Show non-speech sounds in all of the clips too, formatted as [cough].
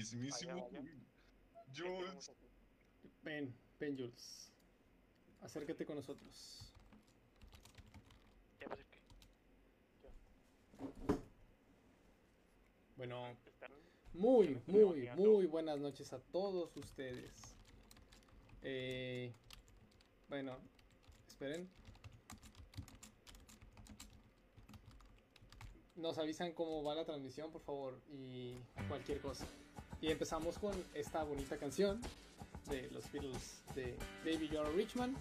mismísimo Jules. Ven, ven, Jules. Acércate con nosotros. Ya me acerqué. Bueno, muy, muy, muy buenas noches a todos ustedes. Eh, bueno, esperen. Nos avisan cómo va la transmisión, por favor, y cualquier cosa. Y empezamos con esta bonita canción de los Beatles de David Joel Richman.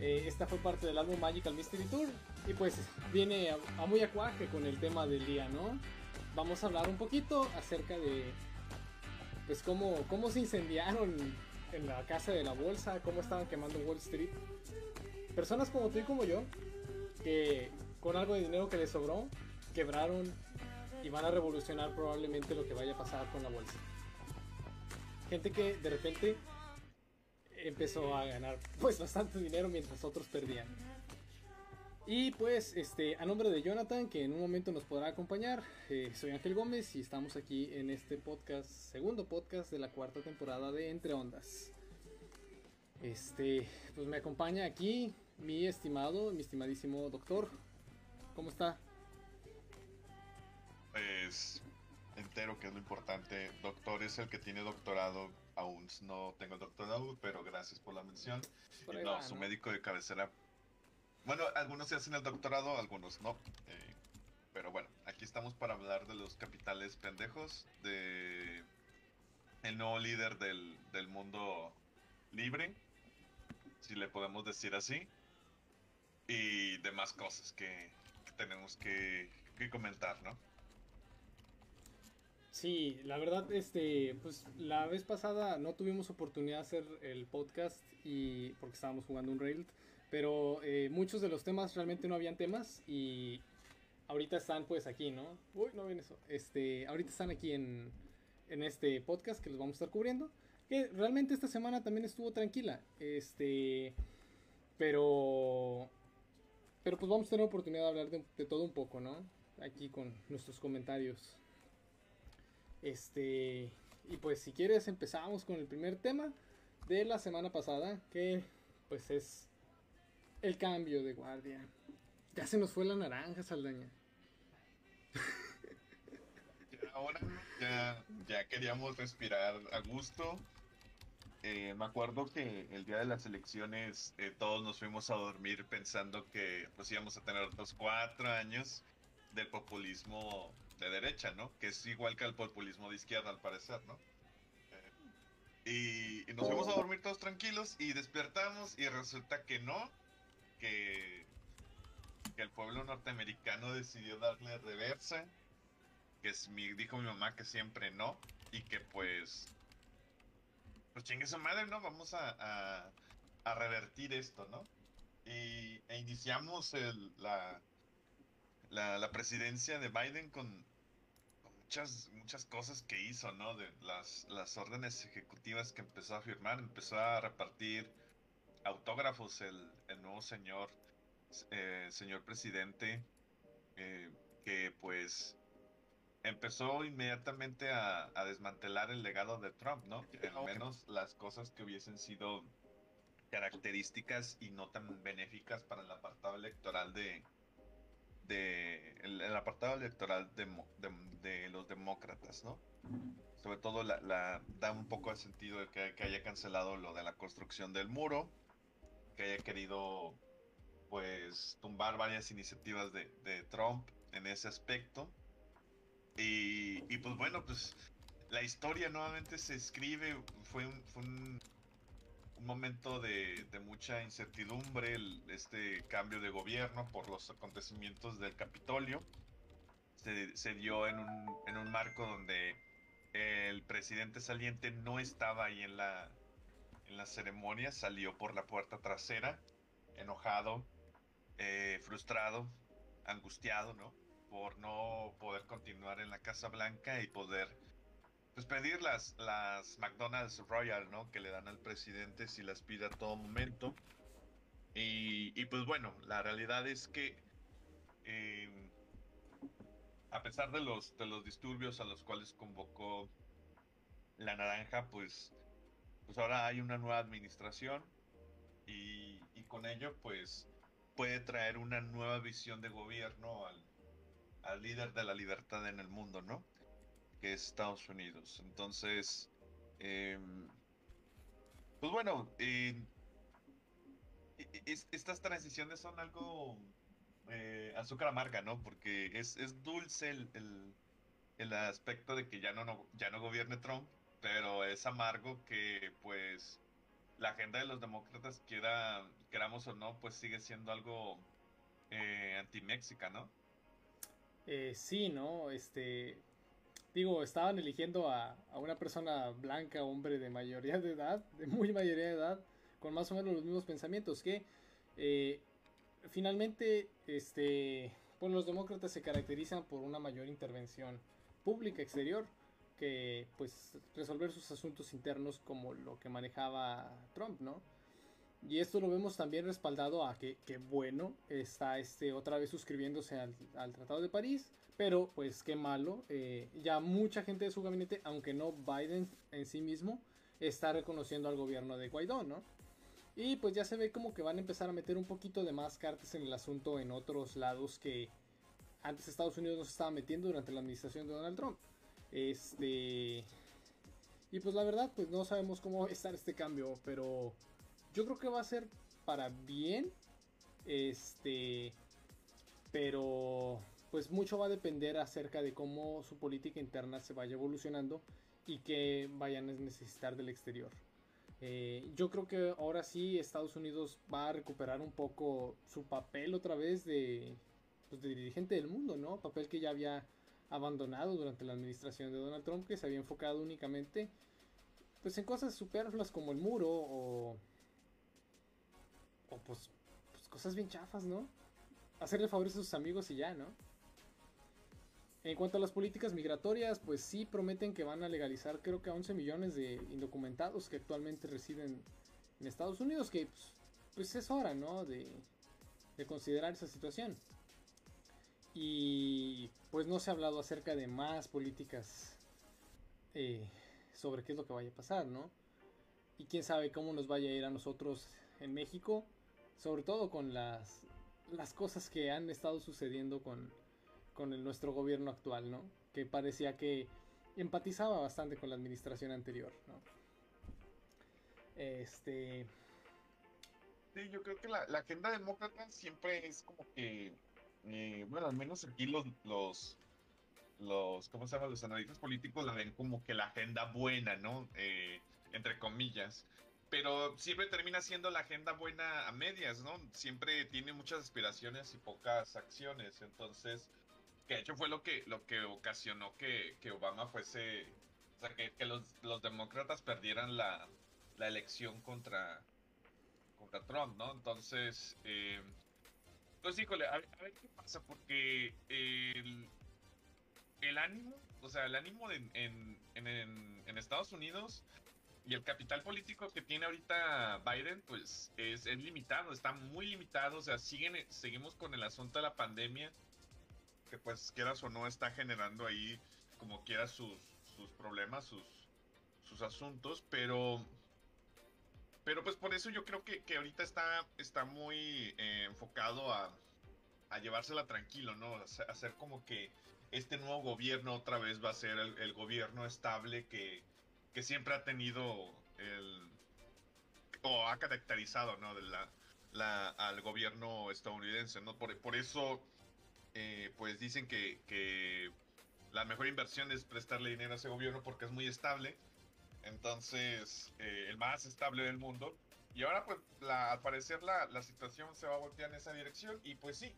Eh, esta fue parte del álbum Magical Mystery Tour. Y pues viene a, a muy acuaje con el tema del día, ¿no? Vamos a hablar un poquito acerca de pues cómo, cómo se incendiaron en la casa de la bolsa, cómo estaban quemando Wall Street. Personas como tú y como yo, que con algo de dinero que les sobró, quebraron y van a revolucionar probablemente lo que vaya a pasar con la bolsa. Gente que de repente empezó a ganar [laughs] pues bastante dinero mientras otros perdían. Y pues, este, a nombre de Jonathan, que en un momento nos podrá acompañar, eh, soy Ángel Gómez y estamos aquí en este podcast, segundo podcast de la cuarta temporada de Entre Ondas. Este, pues me acompaña aquí mi estimado, mi estimadísimo doctor. ¿Cómo está? Pues entero, que es lo importante. Doctor es el que tiene doctorado. Aún no tengo doctorado, pero gracias por la mención. Por Y no, va, su ¿no? médico de cabecera. Bueno, algunos se hacen el doctorado, algunos no. eh, pero bueno, aquí estamos para hablar de los capitales pendejos, de el nuevo líder del, del mundo libre, si le podemos decir así, y demás cosas que, que tenemos que, que comentar, ¿no? Sí, la verdad, este, pues la vez pasada no tuvimos oportunidad de hacer el podcast y porque estábamos jugando un Rail, pero eh, muchos de los temas realmente no habían temas y ahorita están pues aquí, ¿no? Uy, no ven eso. Este, ahorita están aquí en, en este podcast que los vamos a estar cubriendo. Que realmente esta semana también estuvo tranquila. Este, pero, pero pues vamos a tener oportunidad de hablar de todo un poco, ¿no? Aquí con nuestros comentarios. Este, y pues si quieres empezamos con el primer tema de la semana pasada, que pues es el cambio de guardia. Ya se nos fue la naranja, Saldaña. Ya Ahora ya, queríamos respirar a gusto. Eh, me acuerdo que el día de las elecciones eh, todos nos fuimos a dormir pensando que pues íbamos a tener otros cuatro años del populismo de derecha, ¿no? Que es igual que el populismo de izquierda al parecer, ¿no? Eh, y, y nos fuimos a dormir todos tranquilos y despertamos y resulta que no, que, que el pueblo norteamericano decidió darle reversa que es mi, dijo mi mamá que siempre no y que pues pues chingue su madre, ¿no? Vamos a, a, revertir esto, ¿no? Y, e iniciamos el, la, la, la presidencia de Biden con, con muchas, muchas cosas que hizo, ¿no? De las, las órdenes ejecutivas que empezó a firmar, empezó a repartir autógrafos el, el nuevo señor, eh, señor presidente, eh, que pues empezó inmediatamente a, a desmantelar el legado de Trump, ¿no? Al menos las cosas que hubiesen sido características y no tan benéficas para el apartado electoral de, de el, el apartado electoral de, los demócratas, ¿no? Sobre todo la, da un poco de sentido de que, haya cancelado lo de la construcción del muro, que haya querido pues tumbar varias iniciativas de, Trump en ese aspecto. Y, pues bueno, pues la historia nuevamente se escribe, fue un, un momento de, de mucha incertidumbre, el- este cambio de gobierno por los acontecimientos del Capitolio. Se, se dio en un, en un marco donde el presidente saliente no estaba ahí en la, en la ceremonia, salió por la puerta trasera, enojado, eh, frustrado, angustiado, ¿no? Por no poder continuar en la Casa Blanca y poder pues pedir las, las McDonald's Royal, ¿no? Que le dan al presidente si las pide a todo momento. Y, y pues bueno, la realidad es que eh, a pesar de los, de los disturbios a los cuales convocó la naranja, pues, pues ahora hay una nueva administración y, y con ello, pues, puede traer una nueva visión de gobierno al, al líder de la libertad en el mundo, ¿no? Que es Estados Unidos. Entonces, em, pues bueno, eh, es- estas transiciones son algo eh, azúcar amarga, ¿no? Porque es, es dulce el, el- el aspecto de que ya no, no, ya no gobierne Trump, pero es amargo que pues la agenda de los demócratas, quiera, queramos o no, pues sigue siendo algo eh, anti-Méxica, ¿no? Eh, sí, ¿no? Este, digo, estaban eligiendo a, a una persona blanca, hombre de mayoría de edad, de muy mayoría de edad, con más o menos los mismos pensamientos, que eh, finalmente, este, pues los demócratas se caracterizan por una mayor intervención pública exterior que pues resolver sus asuntos internos como lo que manejaba Trump, ¿no? Y esto lo vemos también respaldado a que, que bueno, está este otra vez suscribiéndose al, Tratado de París, pero pues qué malo, eh, ya mucha gente de su gabinete, aunque no Biden en sí mismo, está reconociendo al gobierno de Guaidó, ¿no? Y pues ya se ve como que van a empezar a meter un poquito de más cartas en el asunto en otros lados que antes Estados Unidos no se estaba metiendo durante la administración de Donald Trump. Este... Y pues la verdad, pues no sabemos cómo va estar este cambio, pero yo creo que va a ser para bien. Este... Pero pues mucho va a depender acerca de cómo su política interna se vaya evolucionando y que vayan a necesitar del exterior. Eh, yo creo que ahora sí Estados Unidos va a recuperar un poco su papel otra vez de, pues, de dirigente del mundo, ¿no? Papel que ya había abandonado durante la administración de Donald Trump, que se había enfocado únicamente pues en cosas superfluas como el muro o, o pues, pues cosas bien chafas, ¿no? Hacerle favores a sus amigos y ya, ¿no? En cuanto a las políticas migratorias, pues sí prometen que van a legalizar creo que a 11 millones de indocumentados que actualmente residen en Estados Unidos, que pues, pues es hora, ¿no? De, de considerar esa situación. Y pues no se ha hablado acerca de más políticas eh, sobre qué es lo que vaya a pasar, ¿no? Y quién sabe cómo nos vaya a ir a nosotros en México, sobre todo con las, las cosas que han estado sucediendo con, con nuestro gobierno actual, ¿no? Que parecía que empatizaba bastante con la administración anterior, ¿no? Este... Sí, yo creo que la, la agenda demócrata siempre es como que, eh, bueno, al menos aquí los, los, los, ¿cómo se llama? Los analistas políticos la ven como que la agenda buena, ¿no? Eh, entre comillas. Pero siempre termina siendo la agenda buena a medias, ¿no? Siempre tiene muchas aspiraciones y pocas acciones. Entonces, que de hecho fue lo que, lo que ocasionó que, que Obama fuese, o sea, que, que los, los demócratas perdieran la, la elección contra, contra Trump, ¿no? Entonces, eh, pues híjole, a, a ver qué pasa, porque el, el ánimo, o sea, el ánimo de- en, en, en Estados Unidos y el capital político que tiene ahorita Biden, pues es, es limitado, está muy limitado, o sea, siguen, seguimos con el asunto de la pandemia, que pues quieras o no está generando ahí como quiera sus, sus problemas, sus, sus asuntos, pero pero pues por eso yo creo que, que ahorita está, está muy eh, enfocado a, a llevársela tranquilo, ¿no? Hacer- como que este nuevo gobierno otra vez va a ser el gobierno estable que, que siempre ha tenido el o ha caracterizado, ¿no? De la, la, al gobierno estadounidense, ¿no? Por, por eso, eh, pues dicen que, que la mejor inversión es prestarle dinero a ese gobierno porque es muy estable entonces eh, el más estable del mundo. Y ahora pues la, al parecer la, la situación se va a voltear en esa dirección y pues sí,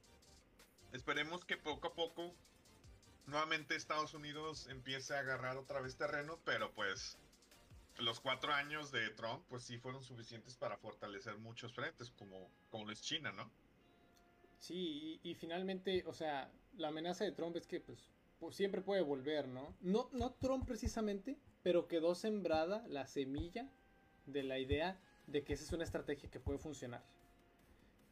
esperemos que poco a poco nuevamente Estados Unidos empiece a agarrar otra vez terreno, pero pues los cuatro años de Trump pues sí fueron suficientes para fortalecer muchos frentes como, como es China, ¿no? Sí, y, y finalmente, o sea, la amenaza de Trump es que pues, pues, siempre puede volver, ¿no? ¿no? No Trump precisamente, pero quedó sembrada la semilla de la idea de que esa es una estrategia que puede funcionar.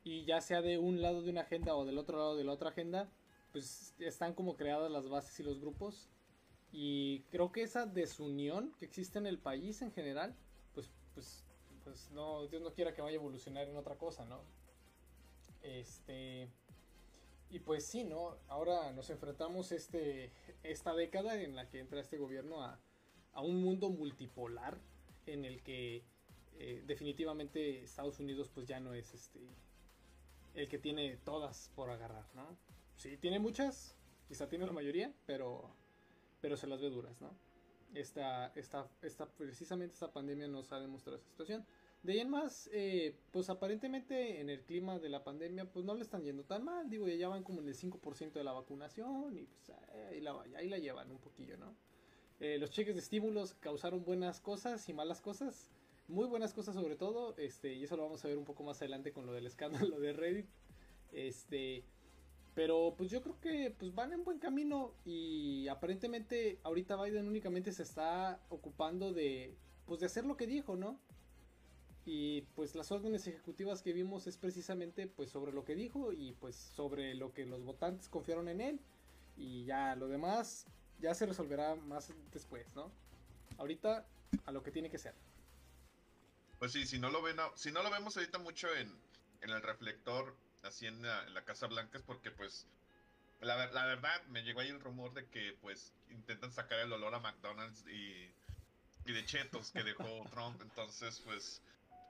Y ya sea de un lado de una agenda o del otro lado de la otra agenda, pues están como creadas las bases y los grupos. Y creo que esa desunión que existe en el país en general, pues, pues, pues no, Dios no quiera que vaya a evolucionar en otra cosa, ¿no? Este. Y pues sí, ¿no? Ahora nos enfrentamos este, esta década en la que entra este gobierno a, a un mundo multipolar en el que eh, definitivamente Estados Unidos pues ya no es este el que tiene todas por agarrar, ¿no? Sí, tiene muchas, quizá tiene la mayoría, pero, pero se las ve duras, ¿no? Esta, esta, esta, precisamente esta pandemia nos ha demostrado esa situación. De ahí en más, eh, pues aparentemente en el clima de la pandemia, pues no le están yendo tan mal. Digo, ya van como en el 5% de la vacunación y pues ahí la, ahí la llevan un poquillo, ¿no? Eh, los cheques de estímulos causaron buenas cosas y malas cosas. Muy buenas cosas sobre todo, este, y eso lo vamos a ver un poco más adelante con lo del escándalo de Reddit. Este, pero pues yo creo que pues van en buen camino y aparentemente ahorita Biden únicamente se está ocupando de pues de hacer lo que dijo, ¿no? Y pues las órdenes ejecutivas que vimos es precisamente pues sobre lo que dijo y pues sobre lo que los votantes confiaron en él y ya lo demás ya se resolverá más después, ¿no? Ahorita a lo que tiene que ser. Pues sí, si no lo ven, si no lo vemos ahorita mucho en, en el reflector, así en la, en la, Casa Blanca, es porque pues la, la, verdad me llegó ahí el rumor de que pues intentan sacar el olor a McDonald's y, y de chetos que dejó [laughs] Trump, entonces pues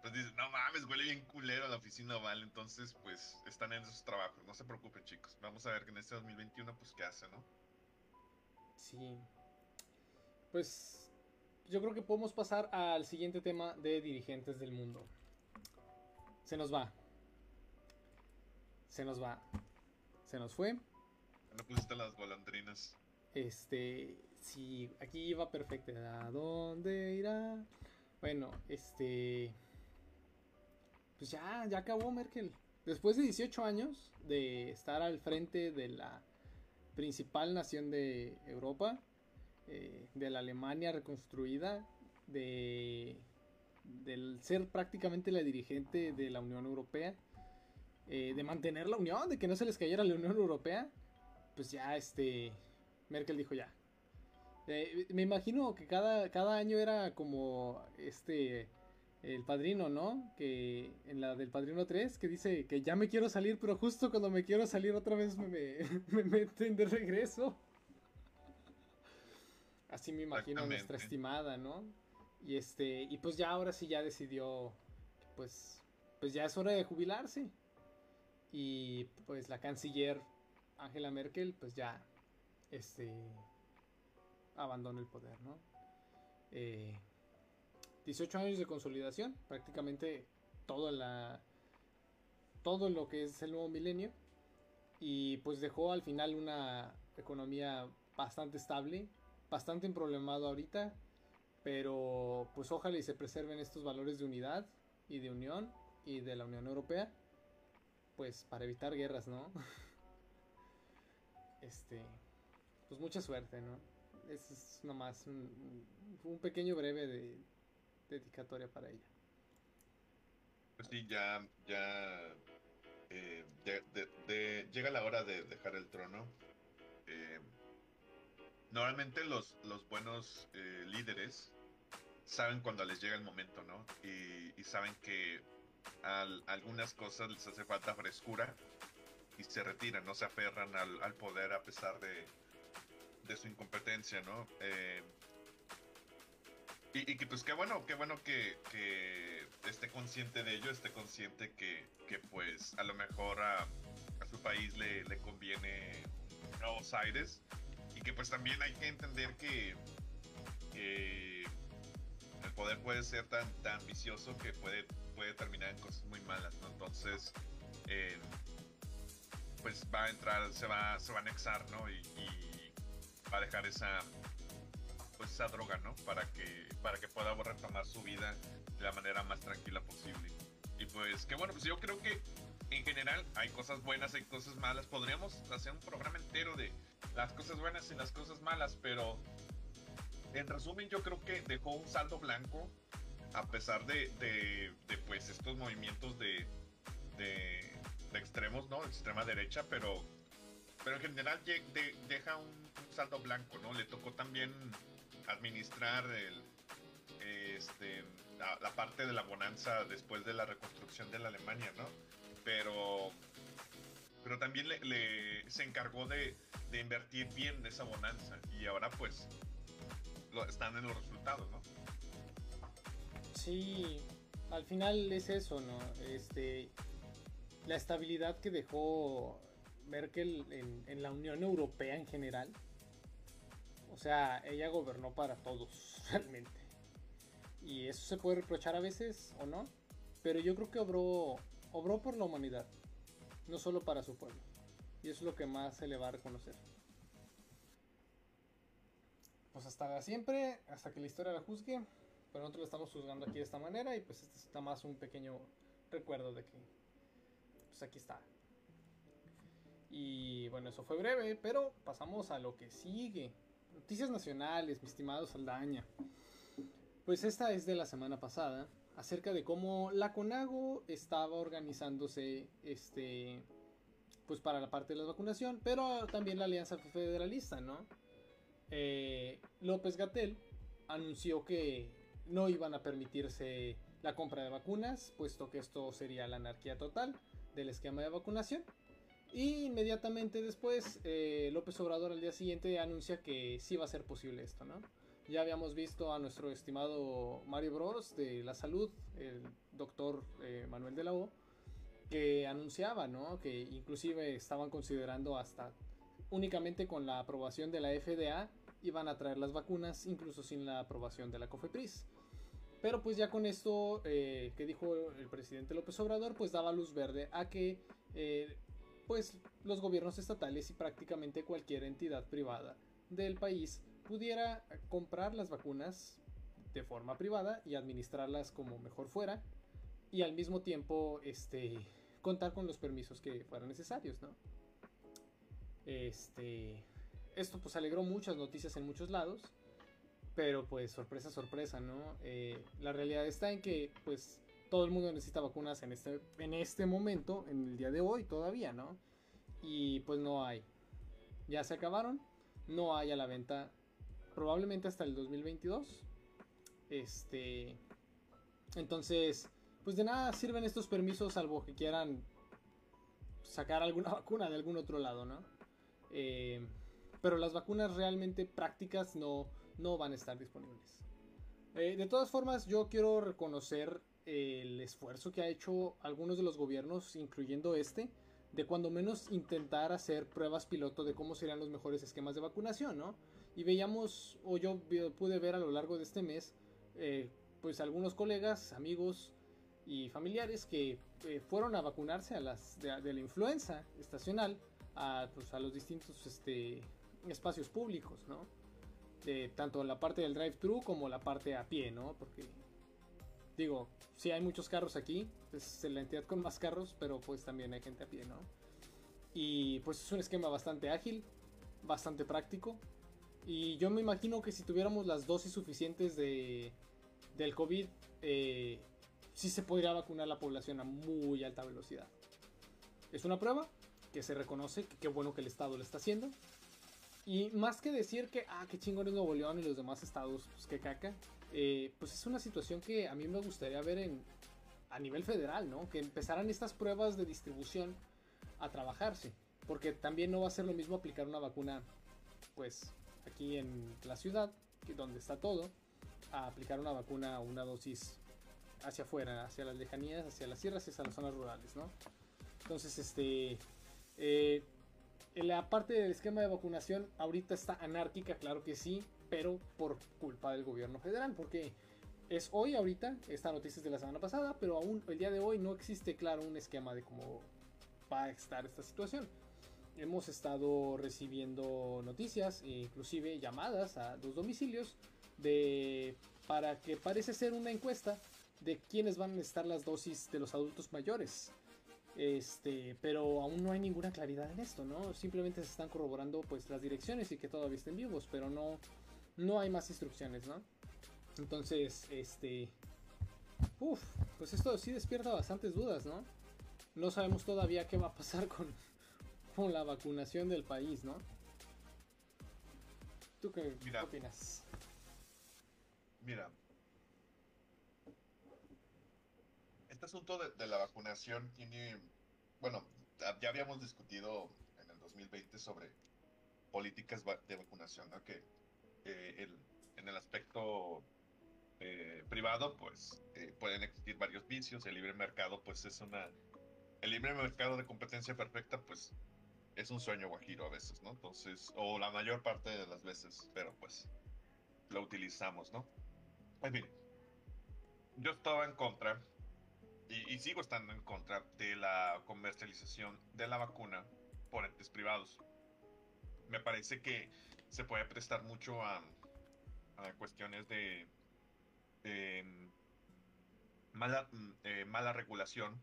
pues dicen, no mames, huele bien culero la oficina Oval, entonces pues están en esos trabajos, no se preocupen chicos, vamos a ver que en este 2021 pues qué hace, ¿no? Sí. Pues yo creo que podemos pasar al siguiente tema de dirigentes del mundo. Se nos va. Se nos va. Se nos fue. No pusiste las golondrinas. Este, sí, aquí iba perfecto. ¿A dónde irá? Bueno, este... Pues ya, ya acabó Merkel. Después de 18 años de estar al frente de la principal nación de Europa, eh, de la Alemania reconstruida, de del ser prácticamente la dirigente de la Unión Europea, eh, de mantener la unión, de que no se les cayera la Unión Europea, pues ya este Merkel dijo ya. Eh, me imagino que cada, cada año era como este el padrino, ¿no? Que en la del padrino 3, que dice que ya me quiero salir, pero justo cuando me quiero salir otra vez me, me, [laughs] me meten de regreso. Así me imagino nuestra estimada, ¿no? Y este, y pues ya ahora sí ya decidió, pues, pues ya es hora de jubilarse. Y pues la canciller Angela Merkel, pues ya, este, abandona el poder, ¿no? Eh, 18 años de consolidación, prácticamente todo la todo lo que es el nuevo milenio y pues dejó al final una economía bastante estable, bastante emproblemado ahorita, pero pues ojalá y se preserven estos valores de unidad y de unión y de la Unión Europea, pues para evitar guerras, ¿no? [laughs] Este, pues mucha suerte, ¿no? Es nomás un, pequeño breve de, dedicatoria para ella. Pues sí, ya, ya, eh, llega la hora de dejar el trono. Eh, normalmente los, los buenos eh, líderes saben cuando les llega el momento, ¿no? Y saben que a algunas cosas les hace falta frescura y se retiran, no se aferran al, poder a pesar de, de su incompetencia, ¿no? Eh, y, que pues qué bueno, qué bueno que, que, esté consciente de ello, esté consciente que, que pues a lo mejor a, su país le, le, conviene nuevos aires y que pues también hay que entender que, que el poder puede ser tan, tan ambicioso que puede, puede terminar en cosas muy malas, ¿no? Entonces, eh, pues va a entrar, se va, se va a anexar, ¿no? Y, y va a dejar esa pues esa droga, ¿no? Para que, para que pueda retomar su vida de la manera más tranquila posible. Y pues que bueno, pues yo creo que en general hay cosas buenas, hay cosas malas. Podríamos hacer un programa entero de las cosas buenas y las cosas malas, pero en resumen yo creo que dejó un saldo blanco a pesar de, de, de pues estos movimientos de, de, de extremos, ¿no? De extrema derecha, pero, pero en general de, deja un saldo blanco, ¿no? Le tocó también administrar este, la, parte de la bonanza después de la reconstrucción de la Alemania, ¿no? Pero, pero también le, se encargó de, invertir bien en esa bonanza y ahora pues están en los resultados, ¿no? Sí, al final es eso, ¿no? Este, la estabilidad que dejó Merkel en, la Unión Europea en general. O sea, ella gobernó para todos, [laughs] realmente. Y eso se puede reprochar a veces o no. Pero yo creo que obró, obró por la humanidad, no solo para su pueblo. Y eso es lo que más se le va a reconocer. Pues hasta siempre, hasta que la historia la juzgue. Pero nosotros lo estamos juzgando aquí de esta manera y pues este está más un pequeño recuerdo de que pues aquí está. Y bueno, eso fue breve, pero pasamos a lo que sigue. Noticias nacionales, mi estimado Saldaña. Pues esta es de la semana pasada, acerca de cómo la CONAGO estaba organizándose este pues para la parte de la vacunación, pero también la Alianza Federalista, ¿no? Eh, López Gatel anunció que no iban a permitirse la compra de vacunas, puesto que esto sería la anarquía total del esquema de vacunación. Y inmediatamente después, eh, López Obrador al día siguiente anuncia que sí va a ser posible esto, ¿no? Ya habíamos visto a nuestro estimado Mario Bros de la salud, el doctor eh, Manuel de la O, que anunciaba, ¿no? Que inclusive estaban considerando hasta únicamente con la aprobación de la FDA iban a traer las vacunas, incluso sin la aprobación de la COFEPRIS. Pero pues ya con esto eh, que dijo el presidente López Obrador, pues daba luz verde a que eh, pues los gobiernos estatales y prácticamente cualquier entidad privada del país pudiera comprar las vacunas de forma privada y administrarlas como mejor fuera y al mismo tiempo este contar con los permisos que fueran necesarios, ¿no? Este esto pues alegró muchas noticias en muchos lados, pero pues sorpresa sorpresa, ¿no? Eh, la realidad está en que pues todo el mundo necesita vacunas en este en este momento, en el día de hoy todavía, ¿no? Y pues no hay. Ya se acabaron, no hay a la venta probablemente hasta el 2022. Este entonces, pues de nada sirven estos permisos salvo que quieran sacar alguna [laughs] vacuna de algún otro lado, ¿no? Eh, pero las vacunas realmente prácticas no, no van a estar disponibles. Eh, de todas formas, yo quiero reconocer el esfuerzo que ha hecho algunos de los gobiernos, incluyendo este, de cuando menos intentar hacer pruebas piloto de cómo serían los mejores esquemas de vacunación, ¿no? Y veíamos, o yo pude ver a lo largo de este mes, eh, pues algunos colegas, amigos y familiares que eh, fueron a vacunarse a las de, de la influenza estacional a, pues, a los distintos este, espacios públicos, ¿no? De, tanto la parte del drive-thru como la parte a pie, ¿no? Porque, digo, sí hay muchos carros aquí, es la entidad con más carros, pero pues también hay gente a pie, ¿no? Y pues es un esquema bastante ágil, bastante práctico. Y yo me imagino que si tuviéramos las dosis suficientes de, del COVID, eh, sí se podría vacunar la población a muy alta velocidad. Es una prueba que se reconoce, que qué bueno que el Estado lo está haciendo. Y más que decir que, ah, qué chingón es Nuevo León y los demás estados, pues qué caca, eh, pues es una situación que a mí me gustaría ver en, a nivel federal, ¿no? Que empezaran estas pruebas de distribución a trabajarse. Porque también no va a ser lo mismo aplicar una vacuna, pues, aquí en la ciudad, donde está todo, a aplicar una vacuna una dosis hacia afuera, hacia las lejanías, hacia las sierras y hacia las zonas rurales, ¿no? Entonces, este, eh, la parte del esquema de vacunación ahorita está anárquica, claro que sí, pero por culpa del gobierno federal, porque es hoy ahorita, esta noticia es de la semana pasada, pero aún el día de hoy no existe claro un esquema de cómo va a estar esta situación. Hemos estado recibiendo noticias, e inclusive llamadas a los domicilios de para que parece ser una encuesta de quiénes van a estar las dosis de los adultos mayores. Este, pero aún no hay ninguna claridad en esto, ¿no? Simplemente se están corroborando pues las direcciones y que todavía estén vivos, pero no no hay más instrucciones, ¿no? Entonces, este uf, pues esto sí despierta bastantes dudas, ¿no? No sabemos todavía qué va a pasar [laughs] con con la vacunación del país, ¿no? ¿Tú qué, Mira. qué opinas? Mira, este asunto de, de la vacunación tiene, bueno, ya habíamos discutido en el 2020 sobre políticas de vacunación, ¿no? Que eh, el- en el aspecto eh, privado, pues eh, pueden existir varios vicios, el libre mercado, pues es una, el libre mercado de competencia perfecta, pues es un sueño guajiro a veces, ¿no? Entonces, o la mayor parte de las veces, pero pues lo utilizamos, ¿no? En fin, yo estaba en contra, y, sigo estando en contra, de la comercialización de la vacuna por entes privados. Me parece que se puede prestar mucho a, cuestiones de em, mala, mm, eh, mala regulación,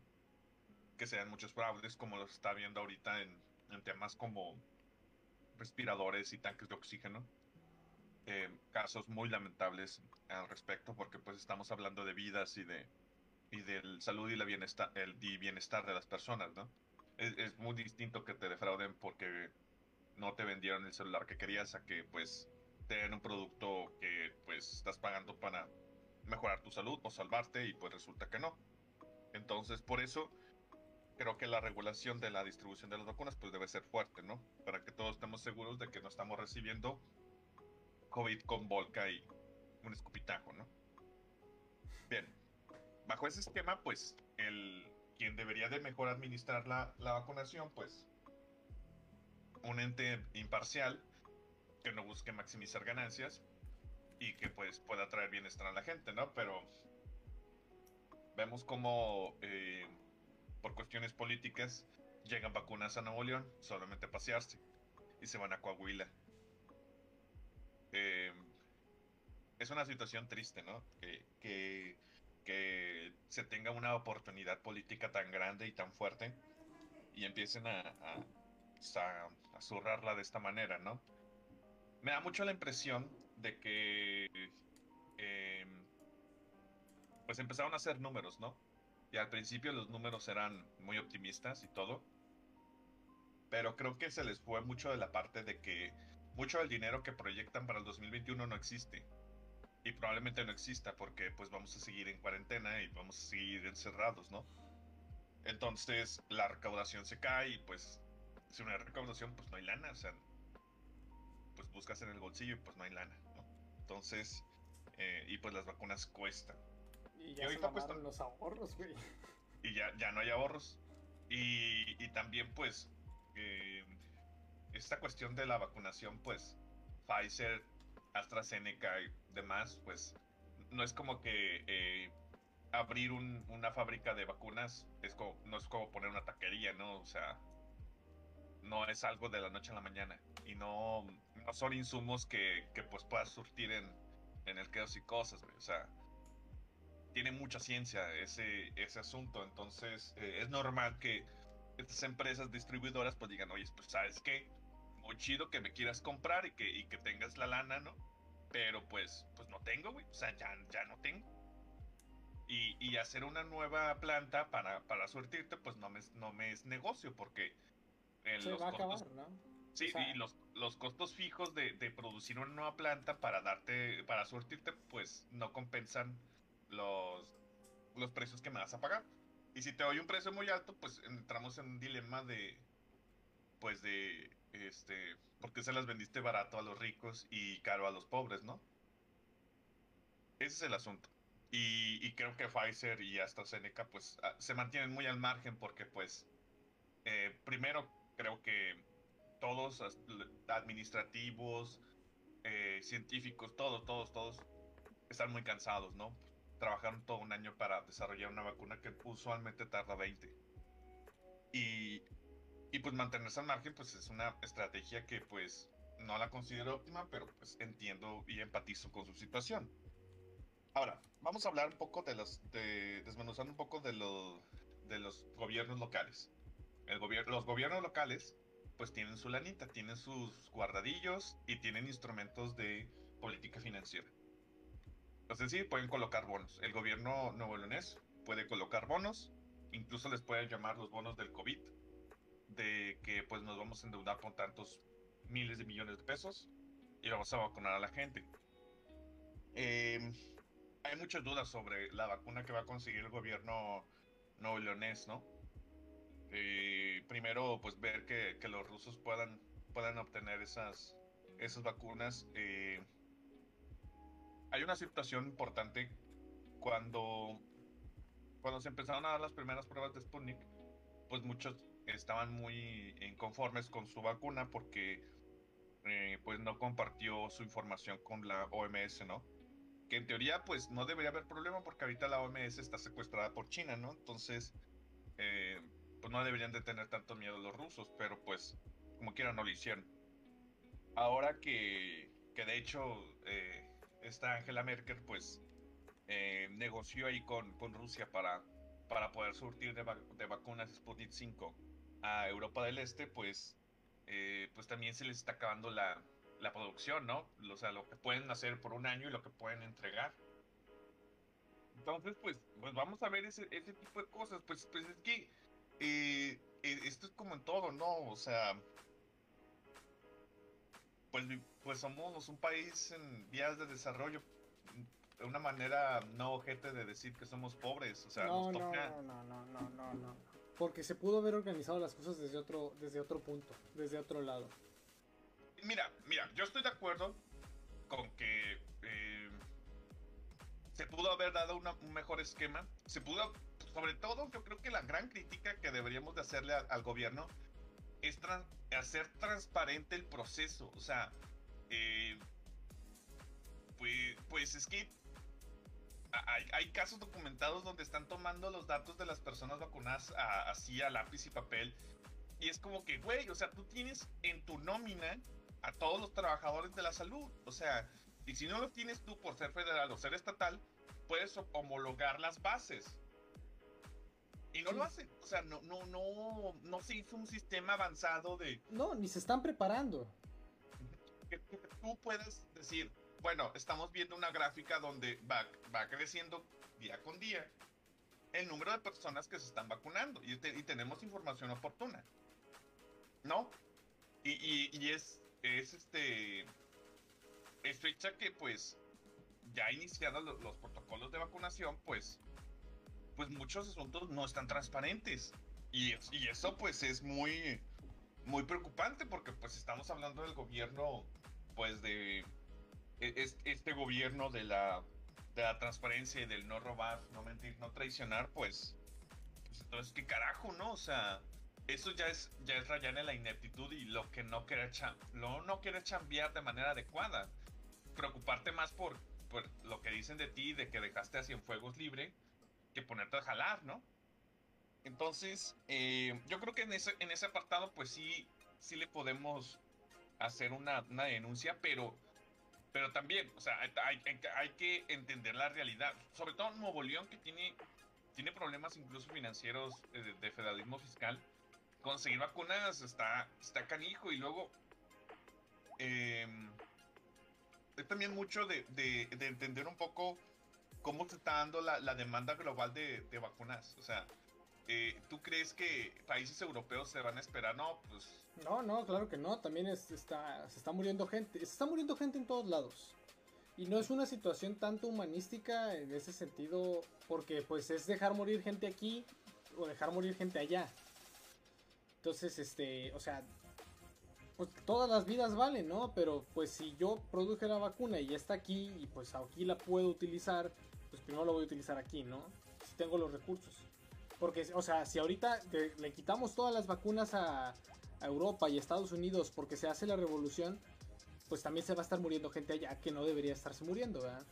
que se dan muchos fraudes, como los está viendo ahorita en, temas como respiradores y tanques de oxígeno eh, casos muy lamentables al respecto porque pues estamos hablando de vidas y de y del salud y la bienestar el y bienestar de las personas no es, es muy distinto que te defrauden porque no te vendieron el celular que querías a que pues te den un producto que pues estás pagando para mejorar tu salud o salvarte y pues resulta que no. Entonces por eso creo que la regulación de la distribución de las vacunas pues debe ser fuerte no para que todos estemos seguros de que no estamos recibiendo COVID con Volca y un escupitajo, ¿no? Bien, bajo ese esquema, pues, el quien debería de mejor administrar la, la vacunación, pues, un ente imparcial que no busque maximizar ganancias y que pues pueda traer bienestar a la gente, ¿no? Pero vemos como eh, por cuestiones políticas llegan vacunas a Nuevo León solamente pasearse y se van a Coahuila eh, es una situación triste, ¿no? Que, que se tenga una oportunidad política tan grande y tan fuerte y empiecen a, a, pues, zurrarla de esta manera, ¿no? Me da mucho la impresión de que eh, pues empezaron a hacer números, ¿no? Y al principio los números eran muy optimistas y todo. Pero creo que se les fue mucho de la parte de que mucho del dinero que proyectan para el 2021 no existe. Y probablemente no exista porque pues vamos a seguir en cuarentena y vamos a seguir encerrados, ¿no? Entonces la recaudación se cae y pues si no hay recaudación pues no hay lana, o sea, pues buscas en el bolsillo y pues no hay lana, ¿no? Entonces, eh, y pues las vacunas cuestan. Y Y ya se pues, mamaron los ahorros, güey. y ya, ya no hay ahorros. Y, y también, pues, eh, esta cuestión de la vacunación, pues, Pfizer, AstraZeneca y demás, pues, no es como que eh, abrir un- una fábrica de vacunas es como, no es como poner una taquería, ¿no? O sea, no es algo de la noche a la mañana. Y no, no son insumos que, pues puedas surtir en, en el quedos y cosas. O sea, tiene mucha ciencia ese, ese asunto. Entonces, eh, es normal que estas empresas distribuidoras pues digan, oye, pues sabes qué, muy chido que me quieras comprar y que, y que tengas la lana, ¿no? Pero pues, pues no tengo, güey. O sea, ya, ya no tengo. Y, y hacer una nueva planta para, para surtirte, pues no me, no me es negocio, porque en Se los va a costos acabar, ¿no? Sí, O sea- y los, los costos fijos de, de producir una nueva planta para darte, para surtirte, pues no compensan los, los precios que me vas a pagar. Y si te doy un precio muy alto, pues entramos en un dilema de, pues de, este, ¿por qué se las vendiste barato a los ricos y caro a los pobres, no? Ese es el asunto. Y, y creo que Pfizer y AstraZeneca, pues, ah, se mantienen muy al margen porque, pues, eh, primero creo que todos administrativos, eh, científicos, todos, todos, todos están muy cansados, ¿no? Trabajaron todo un año para desarrollar una vacuna que usualmente tarda 20. Y, y pues mantenerse al margen, pues es una estrategia que pues no la considero óptima, pero pues entiendo y empatizo con su situación. Ahora, vamos a hablar un poco de los, de, desmenuzando un poco de, lo- de los gobiernos locales. El gobier- los gobiernos locales pues tienen su lanita, tienen sus guardadillos y tienen instrumentos de política financiera. Entonces sí, pueden colocar bonos. El gobierno nuevo leonés puede colocar bonos, incluso les pueden llamar los bonos del COVID, de que pues nos vamos a endeudar con tantos miles de millones de pesos y vamos a vacunar a la gente. Em, hay muchas dudas sobre la vacuna que va a conseguir el gobierno nuevo leonés, ¿no? Eh, primero, pues ver que, que, los rusos puedan, puedan obtener esas, esas vacunas. Eh, hay una situación importante cuando, cuando se empezaron a dar las primeras pruebas de Sputnik, pues muchos estaban muy inconformes con su vacuna porque eh, pues no compartió su información con la OMS, ¿no? Que en teoría pues no debería haber problema porque ahorita la OMS está secuestrada por China, ¿no? Entonces, eh, pues no deberían de tener tanto miedo los rusos, pero pues como quiera no lo hicieron. Ahora que, que de hecho eh, esta Angela Merkel pues negoció ahí con, con Rusia para, para poder surtir de, de vacunas Sputnik 5 a Europa del Este, pues eh, pues también se les está acabando la, la, producción, ¿no? O sea, lo que pueden hacer por un año y lo que pueden entregar. Entonces, pues, pues vamos a ver ese, ese tipo de cosas. Pues, pues es que eh, eh, esto es como en todo, ¿no? O sea, pues, pues somos un país en vías de desarrollo. De una manera no ojete de decir que somos pobres. O sea, no, nos toca... no, no, no, no, no, no porque se pudo haber organizado las cosas desde otro, desde otro punto, desde otro lado. Mira, mira, yo estoy de acuerdo con que eh, se pudo haber dado un mejor esquema. Se pudo, sobre todo, yo creo que la gran crítica que deberíamos de hacerle al gobierno es hacer transparente el proceso. O sea, eh, pues, pues es que hay, casos documentados donde están tomando los datos de las personas vacunadas así a lápiz y papel. Y es como que, güey, o sea, tú tienes en tu nómina a todos los trabajadores de la salud. O sea, y si no los tienes tú por ser federal o ser estatal, puedes homologar las bases. Y no lo hacen. O sea, no, no, no, no se hizo un sistema avanzado de. No, ni se están preparando. que tú puedas decir, bueno, estamos viendo una gráfica donde va, va creciendo día con día el número de personas que se están vacunando y, tenemos información oportuna. ¿No? Y, es, es este. Es fecha que, pues, ya iniciados los, los, protocolos de vacunación, pues, pues muchos asuntos no están transparentes. Y, y eso, pues, es muy, muy preocupante porque, pues, estamos hablando del gobierno, pues, de este gobierno de la, de la transparencia y del no robar, no mentir, no traicionar, pues, pues entonces, ¿qué carajo, no? O sea, eso ya es, ya es rayar en la ineptitud y lo que no querer, lo no querer chambear de manera adecuada. Preocuparte más por, por lo que dicen de ti, de que dejaste a Cienfuegos libre, que ponerte a jalar, ¿no? Entonces, eh, yo creo que en ese, en ese apartado, pues sí, sí le podemos hacer una, una denuncia, pero pero también, o sea, hay, que entender la realidad. Sobre todo Nuevo León, que tiene, tiene problemas incluso financieros de, federalismo fiscal. Conseguir vacunas está, está canijo. Y luego, eh, es también mucho de, de, entender un poco cómo se está dando la, la demanda global de, de, vacunas. O sea, eh, ¿tú crees que países europeos se van a esperar? No, pues no, no, claro que no. También está, se está muriendo gente. Se está muriendo gente en todos lados. Y no es una situación tanto humanística en ese sentido, porque pues es dejar morir gente aquí o dejar morir gente allá. Entonces, este, o sea, pues todas las vidas valen, ¿no? Pero pues si yo produje la vacuna y ya está aquí y pues aquí la puedo utilizar, pues primero la voy a utilizar aquí, ¿no? Si tengo los recursos. Porque, o sea, si ahorita le quitamos todas las vacunas a, Europa y Estados Unidos porque se hace la revolución, pues también se va a estar muriendo gente allá que no debería estarse muriendo, ¿verdad?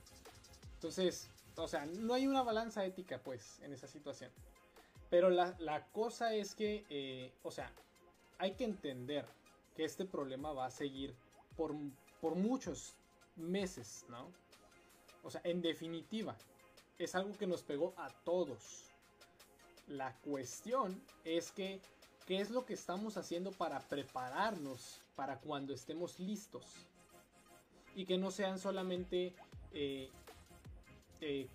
Entonces, o sea, no hay una balanza ética, pues, en esa situación. Pero la, cosa es que, eh, o sea, hay que entender que este problema va a seguir por, por muchos meses, ¿no? O sea, en definitiva, es algo que nos pegó a todos. La cuestión es que ¿Qué es lo que estamos haciendo para prepararnos para cuando estemos listos? Y que no sean solamente eh, eh,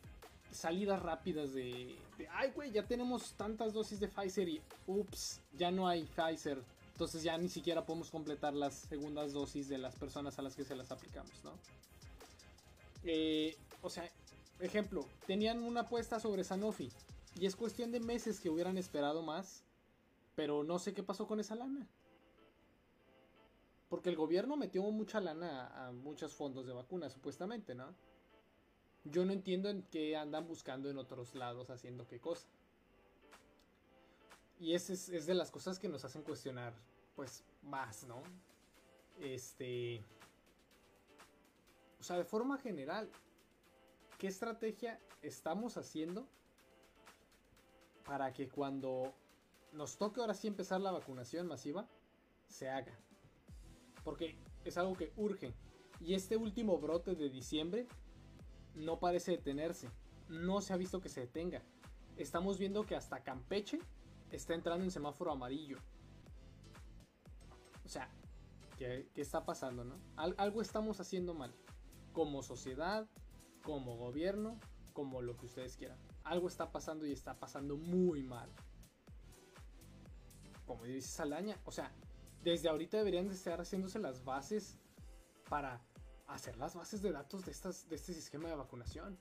salidas rápidas de, ay, güey, ya tenemos tantas dosis de Pfizer y, ups, ya no hay Pfizer Entonces ya ni siquiera podemos completar las segundas dosis de las personas a las que se las aplicamos, ¿no? Eh, o sea, ejemplo, tenían una apuesta sobre Sanofi y es cuestión de meses que hubieran esperado más, pero no sé qué pasó con esa lana. Porque el gobierno metió mucha lana a, muchos fondos de vacunas, supuestamente, ¿no? Yo no entiendo en qué andan buscando en otros lados haciendo qué cosa. Y es, es, es de las cosas que nos hacen cuestionar, pues, más, ¿no? Este... O sea, de forma general, ¿qué estrategia estamos haciendo para que cuando nos toque ahora sí empezar la vacunación masiva, se haga? Porque es algo que urge. Y este último brote de diciembre no parece detenerse. No se ha visto que se detenga. Estamos viendo que hasta Campeche está entrando en semáforo amarillo. O sea, ¿qué, está pasando, no? Al- algo estamos haciendo mal. Como sociedad, como gobierno, como lo que ustedes quieran. Algo está pasando y está pasando muy mal. Como dice Salaña, o sea, desde ahorita deberían de estar haciéndose las bases para hacer las bases de datos de, estas, de este sistema de vacunación.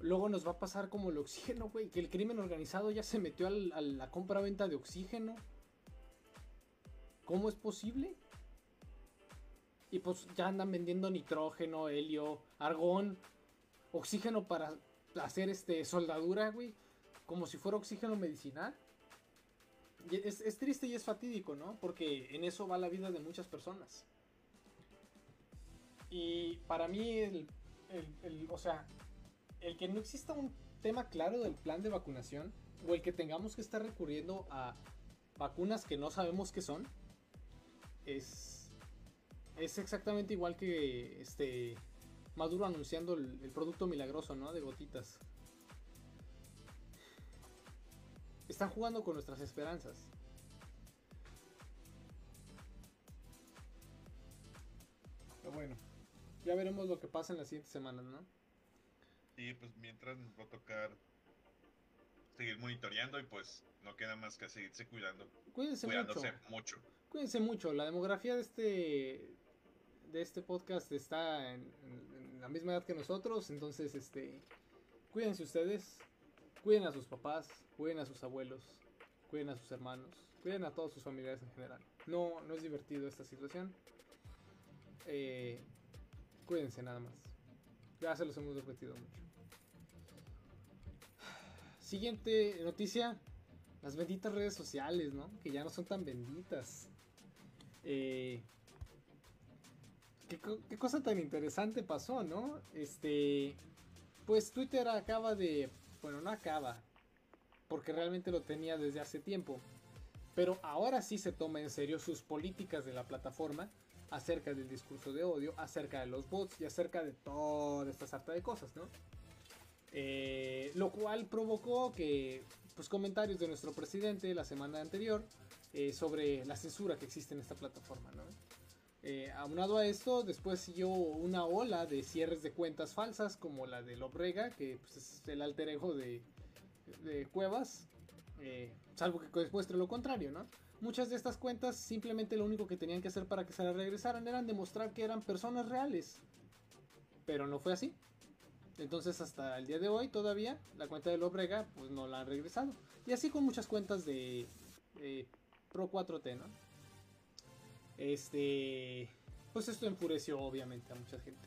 Luego nos va a pasar como el oxígeno, güey, que el crimen organizado ya se metió a la compra-venta de oxígeno. ¿Cómo es posible? Y pues ya andan vendiendo nitrógeno, helio, argón, oxígeno para hacer este soldadura, güey, como si fuera oxígeno medicinal. Es triste y es fatídico, ¿no? Porque en eso va la vida de muchas personas. Y para mí, el, el- el- o sea, el que no exista un tema claro del plan de vacunación, o el que tengamos que estar recurriendo a vacunas que no sabemos qué son, es, es exactamente igual que este Maduro anunciando el, el producto milagroso, ¿no? De gotitas. Están jugando con nuestras esperanzas. Pero bueno, ya veremos lo que pasa en las siguientes semanas, ¿no? Y pues mientras nos va a tocar seguir monitoreando y pues no queda más que seguirse cuidando, Cuídense mucho. cuidándose mucho. Cuídense mucho. La demografía de este de este podcast está en la misma edad que nosotros, entonces este cuídense ustedes, cuiden a sus papás, cuiden a sus abuelos, cuiden a sus hermanos, cuiden a todos sus familiares en general. No, no es divertido esta situación. Eh, cuídense nada más. Ya se los hemos repetido mucho. Siguiente noticia. Las benditas redes sociales, ¿no? Que ya no son tan benditas. Eh, ¿qué, co- qué cosa tan interesante pasó, ¿no? Este. Pues Twitter acaba de. Bueno, no acaba. Porque realmente lo tenía desde hace tiempo. Pero ahora sí se toma en serio sus políticas de la plataforma acerca del discurso de odio, acerca de los bots y acerca de toda esta sarta de cosas, ¿no? Eh, lo cual provocó que pues comentarios de nuestro presidente la semana anterior eh, sobre la censura que existe en esta plataforma, ¿no? Eh, aunado a esto, después siguió una ola de cierres de cuentas falsas como la de Lobrega, que pues, es el alter ego de, Cuevas, eh, salvo que después de lo contrario, ¿no? Muchas de estas cuentas simplemente lo único que tenían que hacer para que se las regresaran eran demostrar que eran personas reales. Pero no fue así. Entonces hasta el día de hoy todavía la cuenta de Lobrega pues no la han regresado. Y así con muchas cuentas de, de Pro 4T, ¿no? Este... Pues esto enfureció obviamente a mucha gente.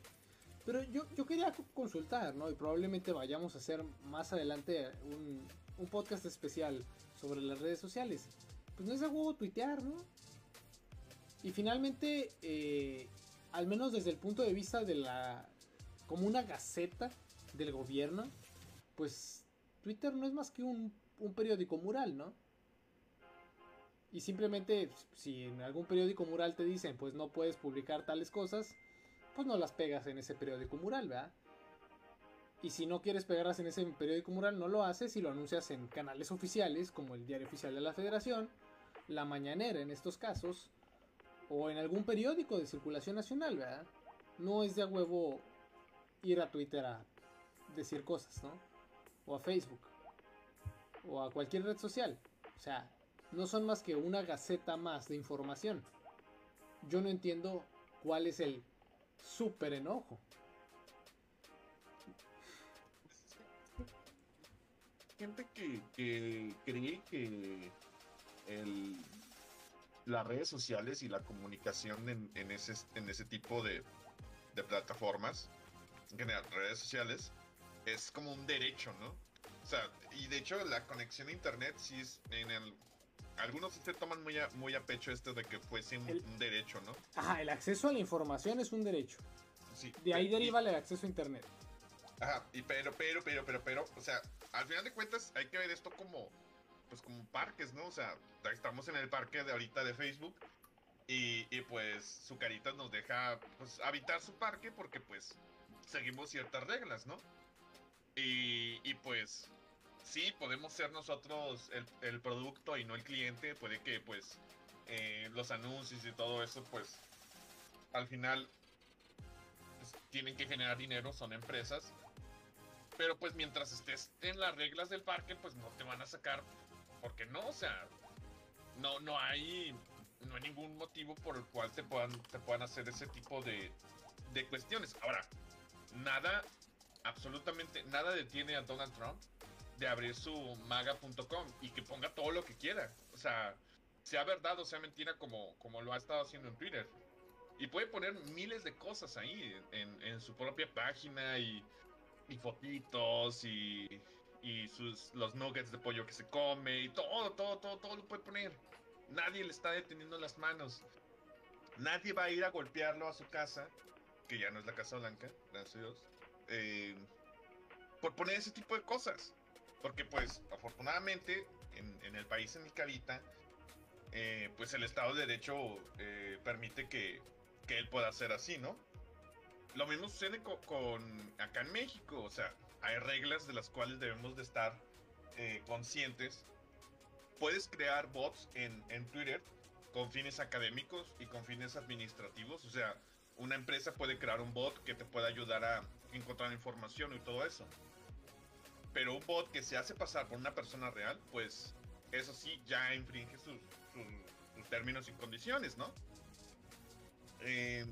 Pero yo, yo quería co- consultar, ¿no? Y probablemente vayamos a hacer más adelante un, un podcast especial sobre las redes sociales. Pues no es de huevo tuitear, ¿no? Y finalmente, eh, al menos desde el punto de vista de la... como una gaceta del gobierno, pues Twitter no es más que un, un periódico mural, ¿no? Y simplemente, si en algún periódico mural te dicen, pues no puedes publicar tales cosas, pues no las pegas en ese periódico mural, ¿verdad? Y si no quieres pegarlas en ese periódico mural, no lo haces y lo anuncias en canales oficiales, como el Diario Oficial de la Federación, La Mañanera en estos casos, o en algún periódico de circulación nacional, ¿verdad? No es de a huevo ir a Twitter a decir cosas, ¿no? O a Facebook, o a cualquier red social. O sea, no son más que una gaceta más de información. Yo no entiendo cuál es el súper enojo. Gente que, que cree que el, las redes sociales y la comunicación en, en ese, en ese tipo de, de plataformas, en general, redes sociales, es como un derecho, ¿no? O sea, y de hecho la conexión a internet sí es en el... Algunos se toman muy a, muy a pecho esto de que fuese un, El- un derecho, ¿no? Ajá, el acceso a la información es un derecho. Sí, De ahí y- deriva el acceso a internet. Ajá, y pero, pero, pero, pero, pero, o sea, al final de cuentas hay que ver esto como, pues como parques, ¿no? O sea, estamos en el parque de ahorita de Facebook y, y pues su carita nos deja, pues, habitar su parque porque pues seguimos ciertas reglas, ¿no? Y, y pues, sí, podemos ser nosotros el, el producto y no el cliente, puede que pues eh, los anuncios y todo eso, pues, al final pues, tienen que generar dinero, son empresas. Pero pues mientras estés en las reglas del parque, pues no te van a sacar. Porque no, o sea, no, no hay. No hay ningún motivo por el cual te puedan, te puedan hacer ese tipo de, de cuestiones. Ahora, nada, absolutamente nada detiene a Donald Trump de abrir su maga.com y que ponga todo lo que quiera. O sea, sea verdad o sea mentira como, como lo ha estado haciendo en Twitter. Y puede poner miles de cosas ahí en, en su propia página y, y fotitos y, y sus, los nuggets de pollo que se come y todo, todo, todo, todo lo puede poner. Nadie le está deteniendo las manos. Nadie va a ir a golpearlo a su casa, que ya no es la Casa Blanca, gracias a Dios, eh, por poner ese tipo de cosas. Porque pues afortunadamente en, el país en el que eh, pues el Estado de Derecho eh, permite que, que él pueda hacer así, ¿no? Lo mismo sucede co- con, acá en México, o sea, hay reglas de las cuales debemos de estar eh, conscientes. Puedes crear bots en, en Twitter con fines académicos y con fines administrativos, o sea, una empresa puede crear un bot que te pueda ayudar a encontrar información y todo eso. Pero un bot que se hace pasar por una persona real, pues eso sí ya infringe sus, términos y condiciones, ¿no? Eh,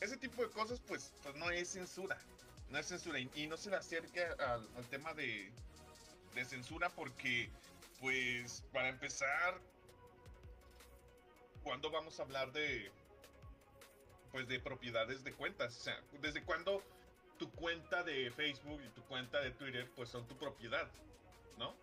ese tipo de cosas, pues, pues no es censura. No es censura. Y, no se le acerca al, al tema de, de censura porque, pues, para empezar, ¿cuándo vamos a hablar de, pues, de propiedades de cuentas? O sea, ¿desde cuándo tu cuenta de Facebook y tu cuenta de Twitter, pues, son tu propiedad? ¿No?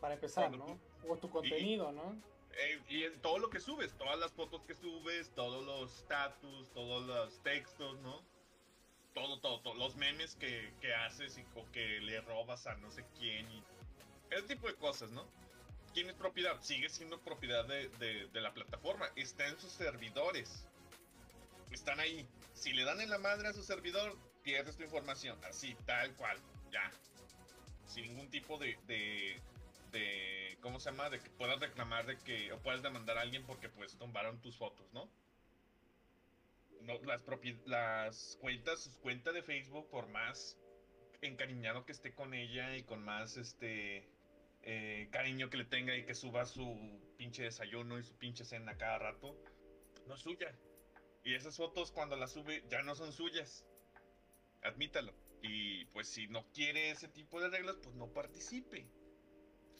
Para empezar, Cuando ¿no? O tu contenido, ¿no? Eh, y todo lo que subes, todas las fotos que subes, todos los status, todos los textos, ¿no? Todo, todo, todo, los memes que, que haces y o que le robas a no sé quién y ese tipo de cosas, ¿no? ¿Quién es propiedad? Sigue siendo propiedad de, de- de la plataforma, está en sus servidores, están ahí. Si le dan en la madre a su servidor, pierdes tu información, así, tal cual, ya. Sin ningún tipo de, de, de ¿cómo se llama? De que puedas reclamar de que o puedas demandar a alguien porque pues tumbaron tus fotos, ¿no? No, las las cuentas, sus cuentas de Facebook, por más encariñado que esté con ella y con más este eh, cariño que le tenga y que suba su pinche desayuno y su pinche cena cada rato, no es suya. Y esas fotos cuando las sube ya no son suyas. Admítalo. Y pues si no quiere ese tipo de reglas, pues no participe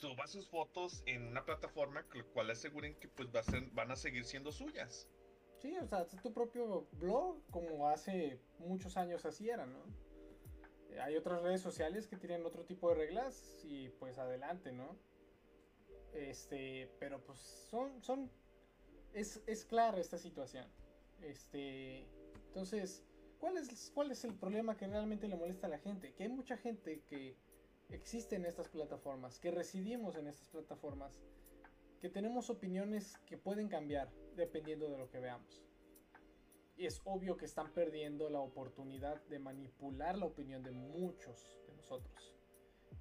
suba sus fotos en una plataforma con la cual aseguren que pues van a seguir siendo suyas. Sí, o sea, haz tu propio blog, como hace muchos años así era, ¿no? Eh, Hay otras redes sociales que tienen otro tipo de reglas y pues adelante, ¿no? Este, pero pues son, son, es, es clara esta situación. Este, entonces, ¿cuál es, ¿cuál es el problema que realmente le molesta a la gente? Que hay mucha gente que existe en estas plataformas, que residimos en estas plataformas, que tenemos opiniones que pueden cambiar dependiendo de lo que veamos. Y es obvio que están perdiendo la oportunidad de manipular la opinión de muchos de nosotros.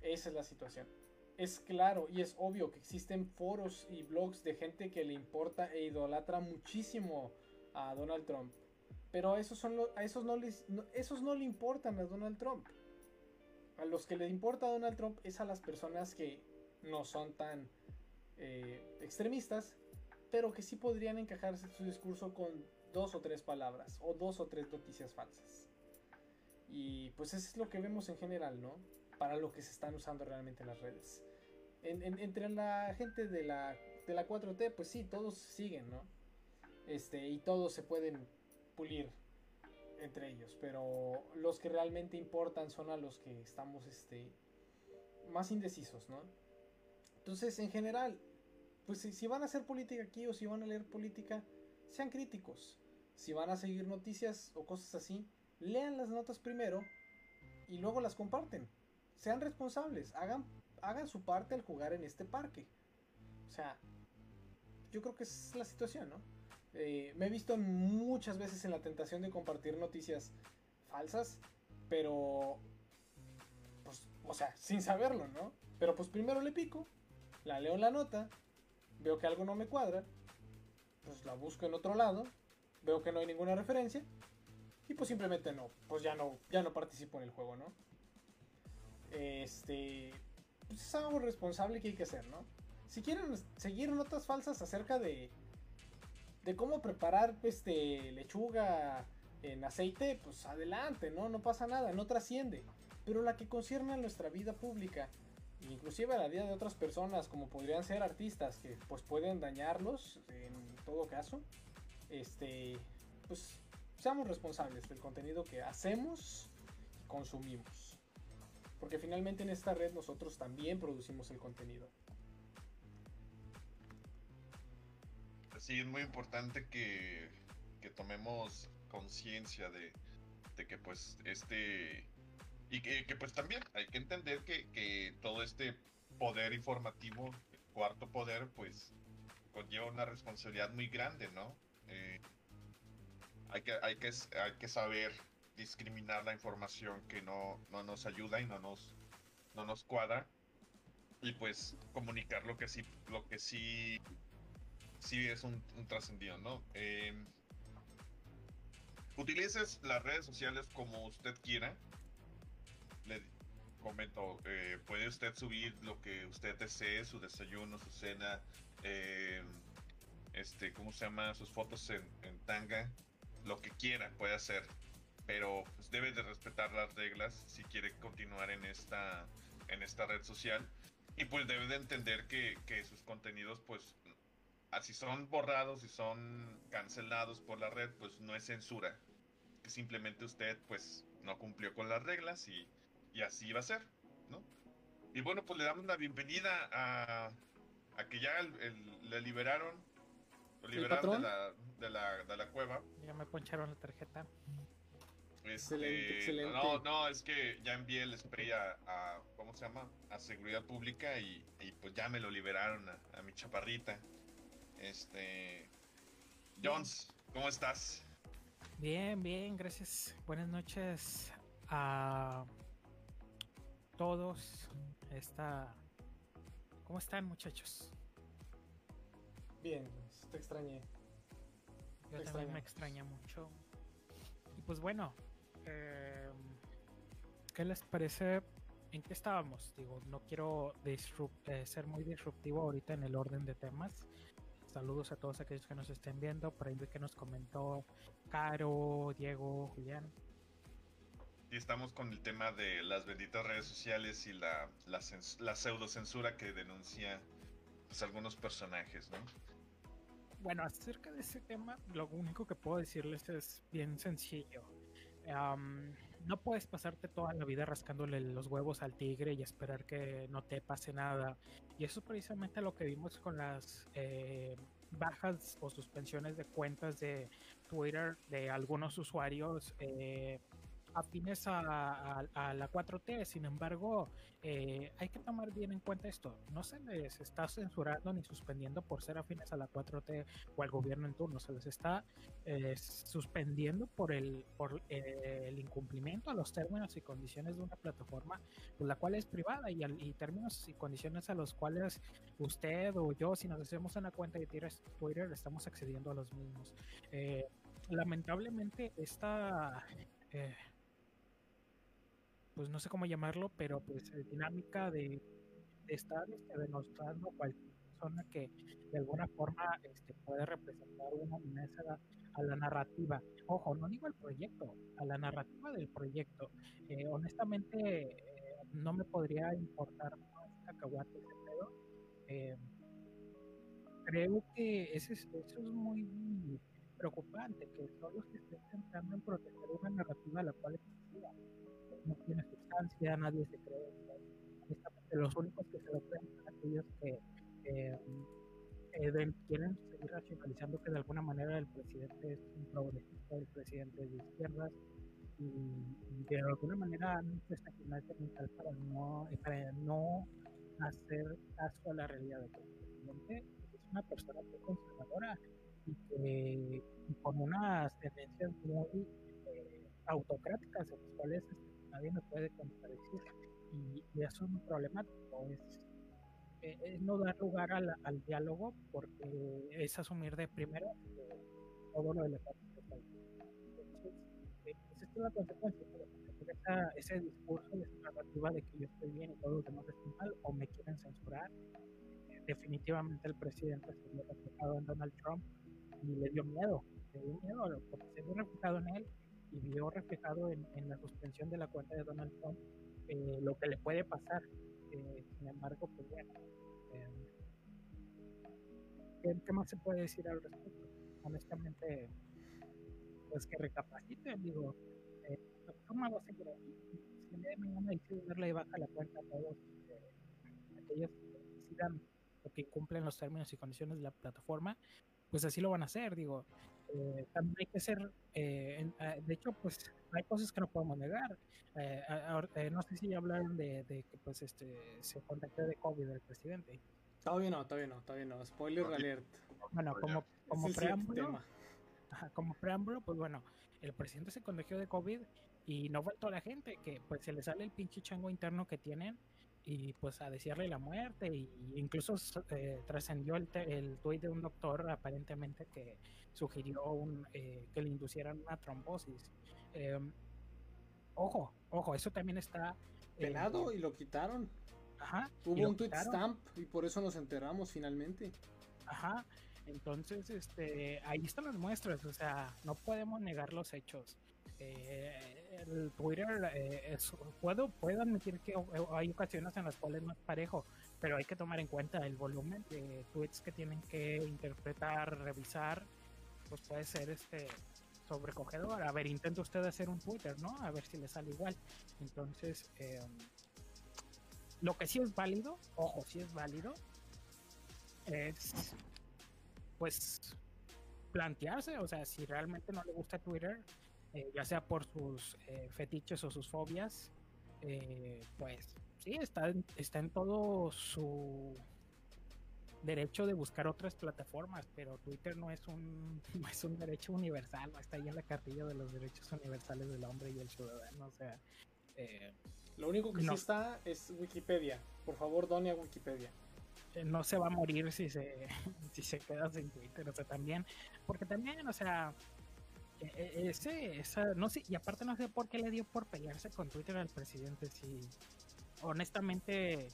Esa es la situación. Es claro y es obvio que existen foros y blogs de gente que le importa e idolatra muchísimo a Donald Trump. Pero a esos, son lo- a esos, no, les, no- esos no le importan a Donald Trump. A los que le importa a Donald Trump es a las personas que no son tan eh, extremistas, pero que sí podrían encajarse su discurso con dos o tres palabras o dos o tres noticias falsas. Y pues eso es lo que vemos en general, ¿no? Para lo que se están usando realmente las redes. entre la gente de la, de la 4T, pues sí, todos siguen, ¿no? Este, y todos se pueden pulir entre ellos, pero los que realmente importan son a los que estamos este, más indecisos, ¿no? Entonces, en general, pues si, van a hacer política aquí o si van a leer política, sean críticos. Si van a seguir noticias o cosas así, lean las notas primero y luego las comparten. Sean responsables, hagan, hagan su parte al jugar en este parque. O sea, yo creo que es la situación, ¿no? Eh, me he visto muchas veces en la tentación de compartir noticias falsas, pero, pues, o sea, sin saberlo, ¿no? Pero pues primero le pico, la leo en la nota, veo que algo no me cuadra, pues la busco en otro lado, veo que no hay ninguna referencia y pues simplemente no, pues ya no, ya no participo en el juego, ¿no? Este, pues es algo responsable que hay que hacer, ¿no? Si quieren seguir notas falsas acerca de de cómo preparar este lechuga en aceite, pues adelante, ¿no? No pasa nada, no trasciende. Pero la que concierne a nuestra vida pública, inclusive a la vida de otras personas, como podrían ser artistas, que pues pueden dañarlos en todo caso, este, pues seamos responsables del contenido que hacemos y consumimos. Porque finalmente en esta red nosotros también producimos el contenido. Sí, es muy importante que, tomemos conciencia de, que pues este... Y que, pues también hay que entender que, todo este poder informativo, cuarto poder, pues conlleva una responsabilidad muy grande, ¿no? Eh, hay, que, hay, que, hay que saber discriminar la información que no, no nos ayuda y no nos, no nos cuadra y pues comunicar lo que sí, lo que sí sí es un, trascendido, ¿no? Eh, utilices las redes sociales como usted quiera. Le comento, eh, puede usted subir lo que usted desee, su desayuno, su cena, eh, este, ¿cómo se llama? Sus fotos en, tanga, lo que quiera puede hacer, pero pues, debe de respetar las reglas si quiere continuar en esta, en esta red social y pues debe de entender que, que sus contenidos pues así son borrados y son cancelados por la red, pues no es censura. Que simplemente usted pues no cumplió con las reglas y, así va a ser, ¿no? Y bueno, pues le damos la bienvenida a, a que ya le liberaron, lo liberaron de la, de, la, cueva. Ya me poncharon la tarjeta. Este, excelente, No, no, es que ya envié el spray a, ¿cómo se llama? A seguridad pública y, pues ya me lo liberaron a mi chaparrita. Este. Jones, ¿cómo estás? Bien, bien, gracias. Buenas noches a todos. Esta... ¿Cómo están, muchachos? Bien, te extrañé. Yo también me extraña mucho. Y pues bueno, eh, ¿qué les parece? ¿En qué estábamos? Digo, no quiero eh, ser muy disruptivo ahorita en el orden de temas. Saludos a todos aquellos que nos estén viendo, por ahí que nos comentó Caro, Diego, Julián. Y estamos con el tema de las benditas redes sociales y la, la, la pseudo censura que denuncia pues, algunos personajes, ¿no? Bueno, acerca de ese tema, lo único que puedo decirles es bien sencillo. No puedes pasarte toda la vida rascándole los huevos al tigre y esperar que no te pase nada. Y eso es precisamente lo que vimos con las eh, bajas o suspensiones de cuentas de Twitter de algunos usuarios. Eh, afines a, la 4T. Sin embargo, eh, hay que tomar bien en cuenta esto. No se les está censurando ni suspendiendo por ser afines a la 4T o al gobierno en turno. Se les está eh, suspendiendo por el, por eh, el incumplimiento a los términos y condiciones de una plataforma, pues, la cual es privada y, términos y condiciones a los cuales usted o yo, si nos hacemos una cuenta de Twitter, estamos accediendo a los mismos. lamentablemente, esta pues no sé cómo llamarlo, pero pues dinámica de, estar este, denostando cualquier persona que de alguna forma este, puede representar una amenaza a la narrativa. Ojo, no digo el proyecto, a la narrativa del proyecto. Eh, honestamente, eh, no me podría importar más cacahuate ese pedo. Eh, creo que ese es- eso es muy preocupante, que solo se esté centrando en proteger una narrativa a la cual es. No tiene sustancia, nadie se cree. Honestamente, los únicos que se lo creen son aquellos que eh, eh, quieren seguir racionalizando que de alguna manera el presidente es un progresista, el presidente es de izquierdas y, de alguna manera han puesto mental para no, para no hacer caso a la realidad de que el presidente es una persona muy conservadora y que con unas tendencias muy eh, autocráticas en las cuales este, nadie me puede contradecir y, y eso es un problemático es, eh, es no dar lugar al, al diálogo porque es asumir de primera que todo lo de la parte. Entonces, eh, pues es la consecuencia, pero esa- ese discurso, esa narrativa de que yo estoy bien y todos los demás están mal o me quieren censurar. Eh, definitivamente el presidente se vio reflejado en Donald Trump y le dio miedo, le dio miedo porque se vio reflejado en él y vio reflejado en, en la suspensión de la cuenta de Donald Trump eh, lo que le puede pasar. Eh, sin embargo, pues bueno, eh, ¿qué, más se puede decir al respecto? Honestamente, pues que recapaciten, digo, eh, ¿cómo va a seguir? Si de mañana decide darle baja la cuenta a todos eh, aquellos que decidan o que cumplen los términos y condiciones de la plataforma, pues así lo van a hacer, digo. Eh, también hay que ser, eh, en- ah, de hecho, pues hay cosas que no podemos negar. Eh, a- eh, no sé si ya hablaron de, de que pues este se contagió de COVID el presidente. Todavía no, todavía no, todavía no. Spoiler alert. Bueno, como, como preámbulo. Ajá, como preámbulo, pues bueno, el presidente se contagió de COVID y no faltó la gente que pues se le sale el pinche chango interno que tienen y pues a desearle la muerte y incluso eh, trascendió el, el tuit de un doctor aparentemente que sugirió un, eh, que le inducieran una trombosis. Eh, ojo, ojo, eso también está eh, Penado y lo quitaron. Ajá, Hubo un tweet quitaron. stamp y por eso nos enteramos finalmente. Ajá. Entonces, este, ahí están las muestras, o sea, no podemos negar los hechos. Eh, el Twitter, eh, puedo, puedo admitir que hay ocasiones en las cuales no es parejo, pero hay que tomar en cuenta el volumen de tweets que tienen que interpretar, revisar, pues puede ser este sobrecogedor. A ver, intenta usted hacer un Twitter, ¿no? A ver si le sale igual. Entonces, eh, lo que sí es válido, ojo, sí es válido, es pues plantearse, o sea, si realmente no le gusta Twitter, eh, ya sea por sus eh, fetiches o sus fobias, eh, pues sí, está, en- está en todo su derecho de buscar otras plataformas, pero Twitter no es un, [laughs] no es un derecho universal, no está ahí en la cartilla de los derechos universales del hombre y el ciudadano, o sea, eh, Lo único que No. sí está es Wikipedia. Por favor, done a Wikipedia. eh, no se va a morir si se [laughs] si se queda sin Twitter, o sea, también, porque también, o sea, ese, esa, no sé, y aparte no sé por qué le dio por pelearse con Twitter al presidente, si honestamente,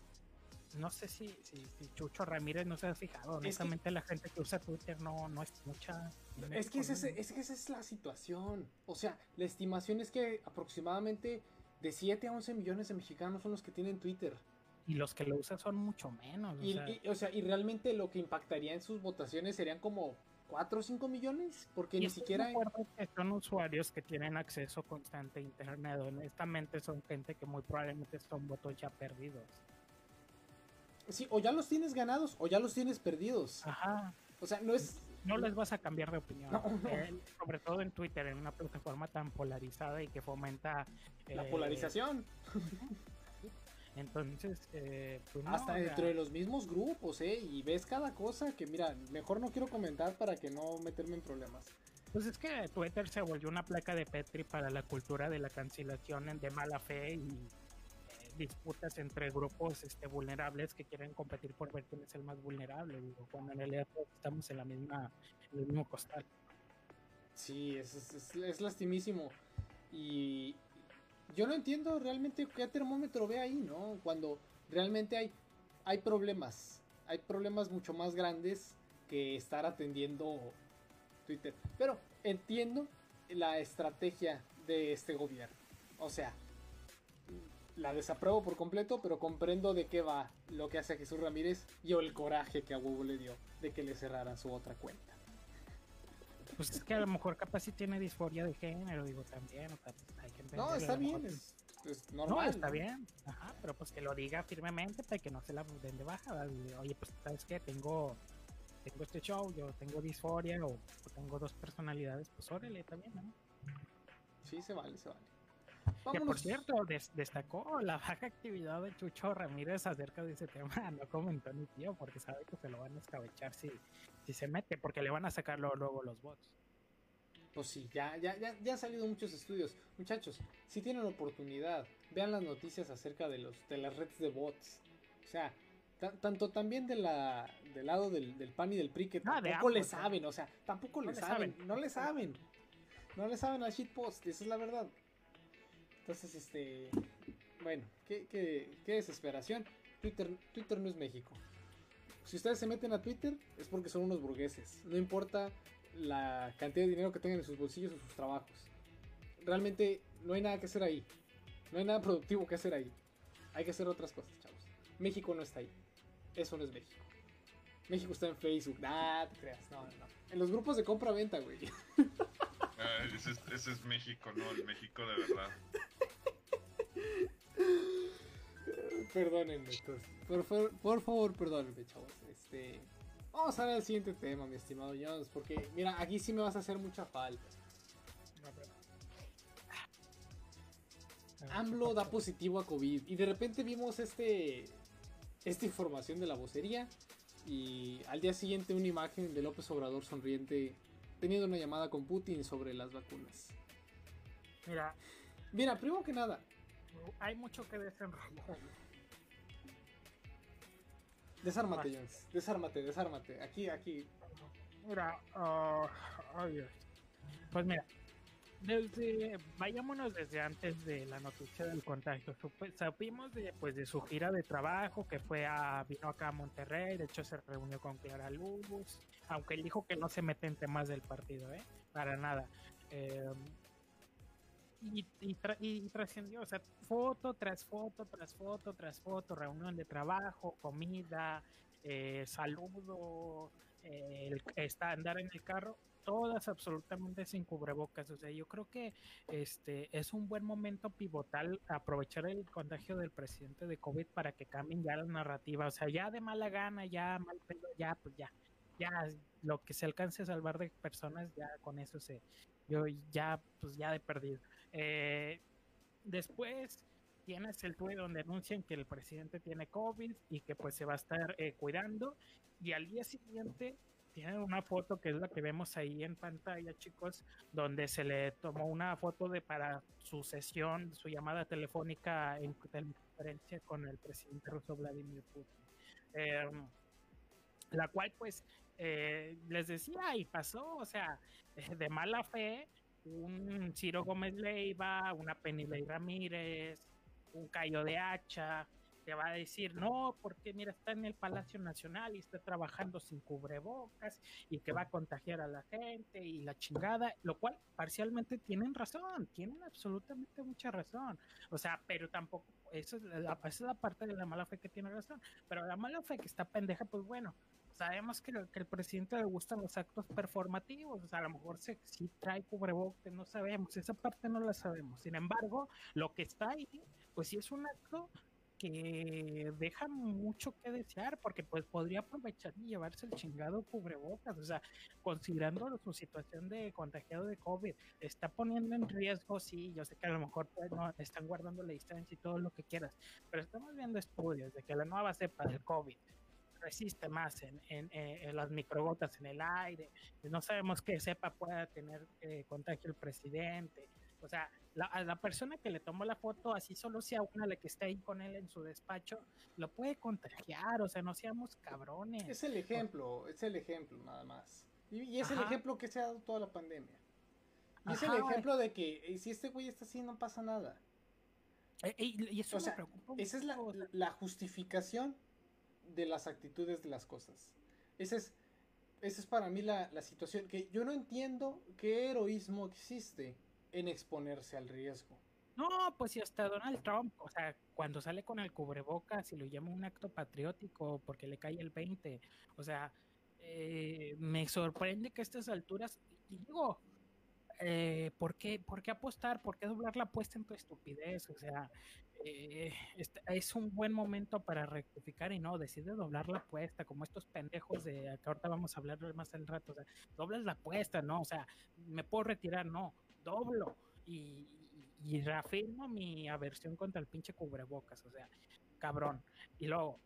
no sé si, si, si Chucho Ramírez no se ha fijado, honestamente la gente que usa Twitter no, no es mucha. Es que, ese es, que esa es la situación. O sea, la estimación es que aproximadamente de 7 a 11 millones de mexicanos son los que tienen Twitter. Y los que lo usan son mucho menos. o Y, sea, y- o sea, y realmente lo que impactaría en sus votaciones serían como 4 o 5 millones. Porque ni siquiera... que son usuarios que tienen acceso constante a internet. Honestamente son gente que muy probablemente son votos ya perdidos. Sí, o ya los tienes ganados o ya los tienes perdidos. Ajá. O sea, no es... No les vas a cambiar de opinión. No, no. Eh, sobre todo en Twitter, en una plataforma tan polarizada y que fomenta La eh, polarización. Entonces, eh, pues no, Hasta o sea, dentro de los mismos grupos, ¿eh? Y ves cada cosa que, mira, mejor no quiero comentar para que no meterme en problemas. Pues es que Twitter se volvió una placa de Petri para la cultura de la cancelación de mala fe y eh, disputas entre grupos este, vulnerables que quieren competir por ver quién es el más vulnerable. Digo, cuando en realidad estamos en la misma, en el mismo costal. Sí, es- es lastimísimo. Y yo no entiendo realmente qué termómetro ve ahí, ¿no? Cuando realmente hay, hay problemas hay problemas mucho más grandes que estar atendiendo Twitter. Pero entiendo la estrategia de este gobierno. O sea, la desapruebo por completo, pero comprendo de qué va lo que hace Jesús Ramírez y el coraje que a huevo le dio de que le cerraran su otra cuenta. Pues es que a lo mejor capaz si tiene disforia de género, digo también. O sea, hay que No, está bien, pues- es, es No, normal. está bien. Ajá, pero pues que lo diga firmemente para que no se la den de baja. Oye, pues sabes que tengo tengo este show, yo tengo disforia o, o tengo dos personalidades, pues órale también, ¿no? Sí, se vale, se vale. Que por cierto, des- destacó la baja actividad de Chucho Ramírez acerca de ese tema. [laughs] No comentó ni tío, porque sabe que se lo van a escabechar si, si se mete, porque le van a sacar luego, los bots. Pues sí, ya, ya, ya, ya han salido muchos estudios. Muchachos, si tienen oportunidad, vean las noticias acerca de los de las redes de bots. O sea, ta- tanto también de la, del lado del, del PAN y del PRI que Ah, tampoco le saben, o sea, tampoco No le saben, saben. no le saben. No le saben al shitpost, esa es la verdad. Entonces, este, bueno, qué, qué, qué desesperación. Twitter, Twitter no es México. Si ustedes se meten a Twitter es porque son unos burgueses. No importa la cantidad de dinero que tengan en sus bolsillos o sus trabajos. Realmente no hay nada que hacer ahí. No hay nada productivo que hacer ahí. Hay que hacer otras cosas, chavos. México no está ahí. Eso no es México. México está en Facebook. Nah, te creas. No, no, no. En los grupos de compra-venta, güey. [laughs] Ah, ese, es, ese es México, ¿no? El México de verdad. [laughs] Perdónenme. Por, favor- por favor, perdónenme, chavos. Este. Vamos a ver el siguiente tema, mi estimado Jones. Porque, mira, aquí sí me vas a hacer mucha falta. AMLO da positivo a COVID. Y de repente vimos este. Esta información de la vocería. Y al día siguiente una imagen de López Obrador sonriente. Teniendo una llamada con Putin sobre las vacunas. Mira, Mira, primero que nada. hay mucho que desenrollar. [laughs] Desármate, Jones. Desármate, desármate. Aquí, aquí. Mira, ah, ay, Dios. pues mira, desde, vayámonos desde antes de la noticia del contagio. Supimos de, pues, de su gira de trabajo que fue a, vino acá a Monterrey, de hecho se reunió con Clara Luz, aunque él dijo que no se mete en temas del partido, ¿eh? Para nada. Eh, y, y, tra- y trascendió, o sea, foto tras foto, tras foto, tras foto, reunión de trabajo, comida, eh, saludo, eh, está andar en el carro, todas absolutamente sin cubrebocas. O sea, yo creo que este es un buen momento pivotal aprovechar el contagio del presidente de COVID para que cambien ya la narrativa. O sea, ya de mala gana, ya mal pedo, ya, pues ya, ya lo que se alcance a salvar de personas, ya con eso se, yo ya, pues ya de perdido. Eh, después tienes el tuit donde anuncian que el presidente tiene COVID y que pues se va a estar eh, cuidando. Y al día siguiente tienen una foto que es la que vemos ahí en pantalla chicos donde se le tomó una foto de para su sesión su llamada telefónica en teleconferencia con el presidente ruso Vladimir Putin. Eh, la cual pues eh, les decía y pasó o sea [laughs] de mala fe un Ciro Gómez Leiva, una Penilei Ramírez, un Cayo de Hacha, te va a decir, no, porque mira, está en el Palacio Nacional y está trabajando sin cubrebocas y que va a contagiar a la gente y la chingada, lo cual parcialmente tienen razón, tienen absolutamente mucha razón. O sea, pero tampoco, eso es la, esa es la parte de la mala fe que tiene razón, pero la mala fe que está pendeja, pues bueno, sabemos que, que el presidente le gustan los actos performativos, o sea, a lo mejor se, sí trae cubrebocas, no sabemos, esa parte no la sabemos. Sin embargo, lo que está ahí, pues sí es un acto que deja mucho que desear, porque pues podría aprovechar y llevarse el chingado cubrebocas, o sea, considerando su situación de contagiado de COVID, está poniendo en riesgo, sí, yo sé que a lo mejor no, están guardando la distancia y todo lo que quieras, pero estamos viendo estudios de que la nueva cepa del COVID resiste más en, en, en, las microgotas en el aire, no sabemos qué cepa pueda tener eh, contagio el presidente, o sea, la, a la persona que le tomó la foto, así solo sea una la que esté ahí con él en su despacho, lo puede contagiar, o sea, no seamos cabrones. Es el ejemplo, es el ejemplo nada más. Y, y es Ajá. el ejemplo que se ha dado toda la pandemia. Y es el ejemplo de que eh, si este güey está así no pasa nada. Eh, y, y eso O sea, me preocupa Esa es la justificación de las actitudes de las cosas. Esa es, esa es para mí la, la situación, que yo no entiendo qué heroísmo existe en exponerse al riesgo. No, pues si hasta Donald Trump, o sea, cuando sale con el cubrebocas y lo llama un acto patriótico porque le cae el 20, o sea, eh, me sorprende que a estas alturas, y digo, eh, ¿por, qué, ¿por qué apostar? ¿Por qué doblar la apuesta en tu estupidez? O sea, eh, este- es un buen momento para rectificar y no, decide doblar la apuesta, como estos pendejos de que ahorita vamos a hablar más al rato, o sea, doblas la apuesta, ¿no? O sea, me puedo retirar, no, doblo y, y reafirmo mi aversión contra el pinche cubrebocas, o sea, cabrón. Y luego,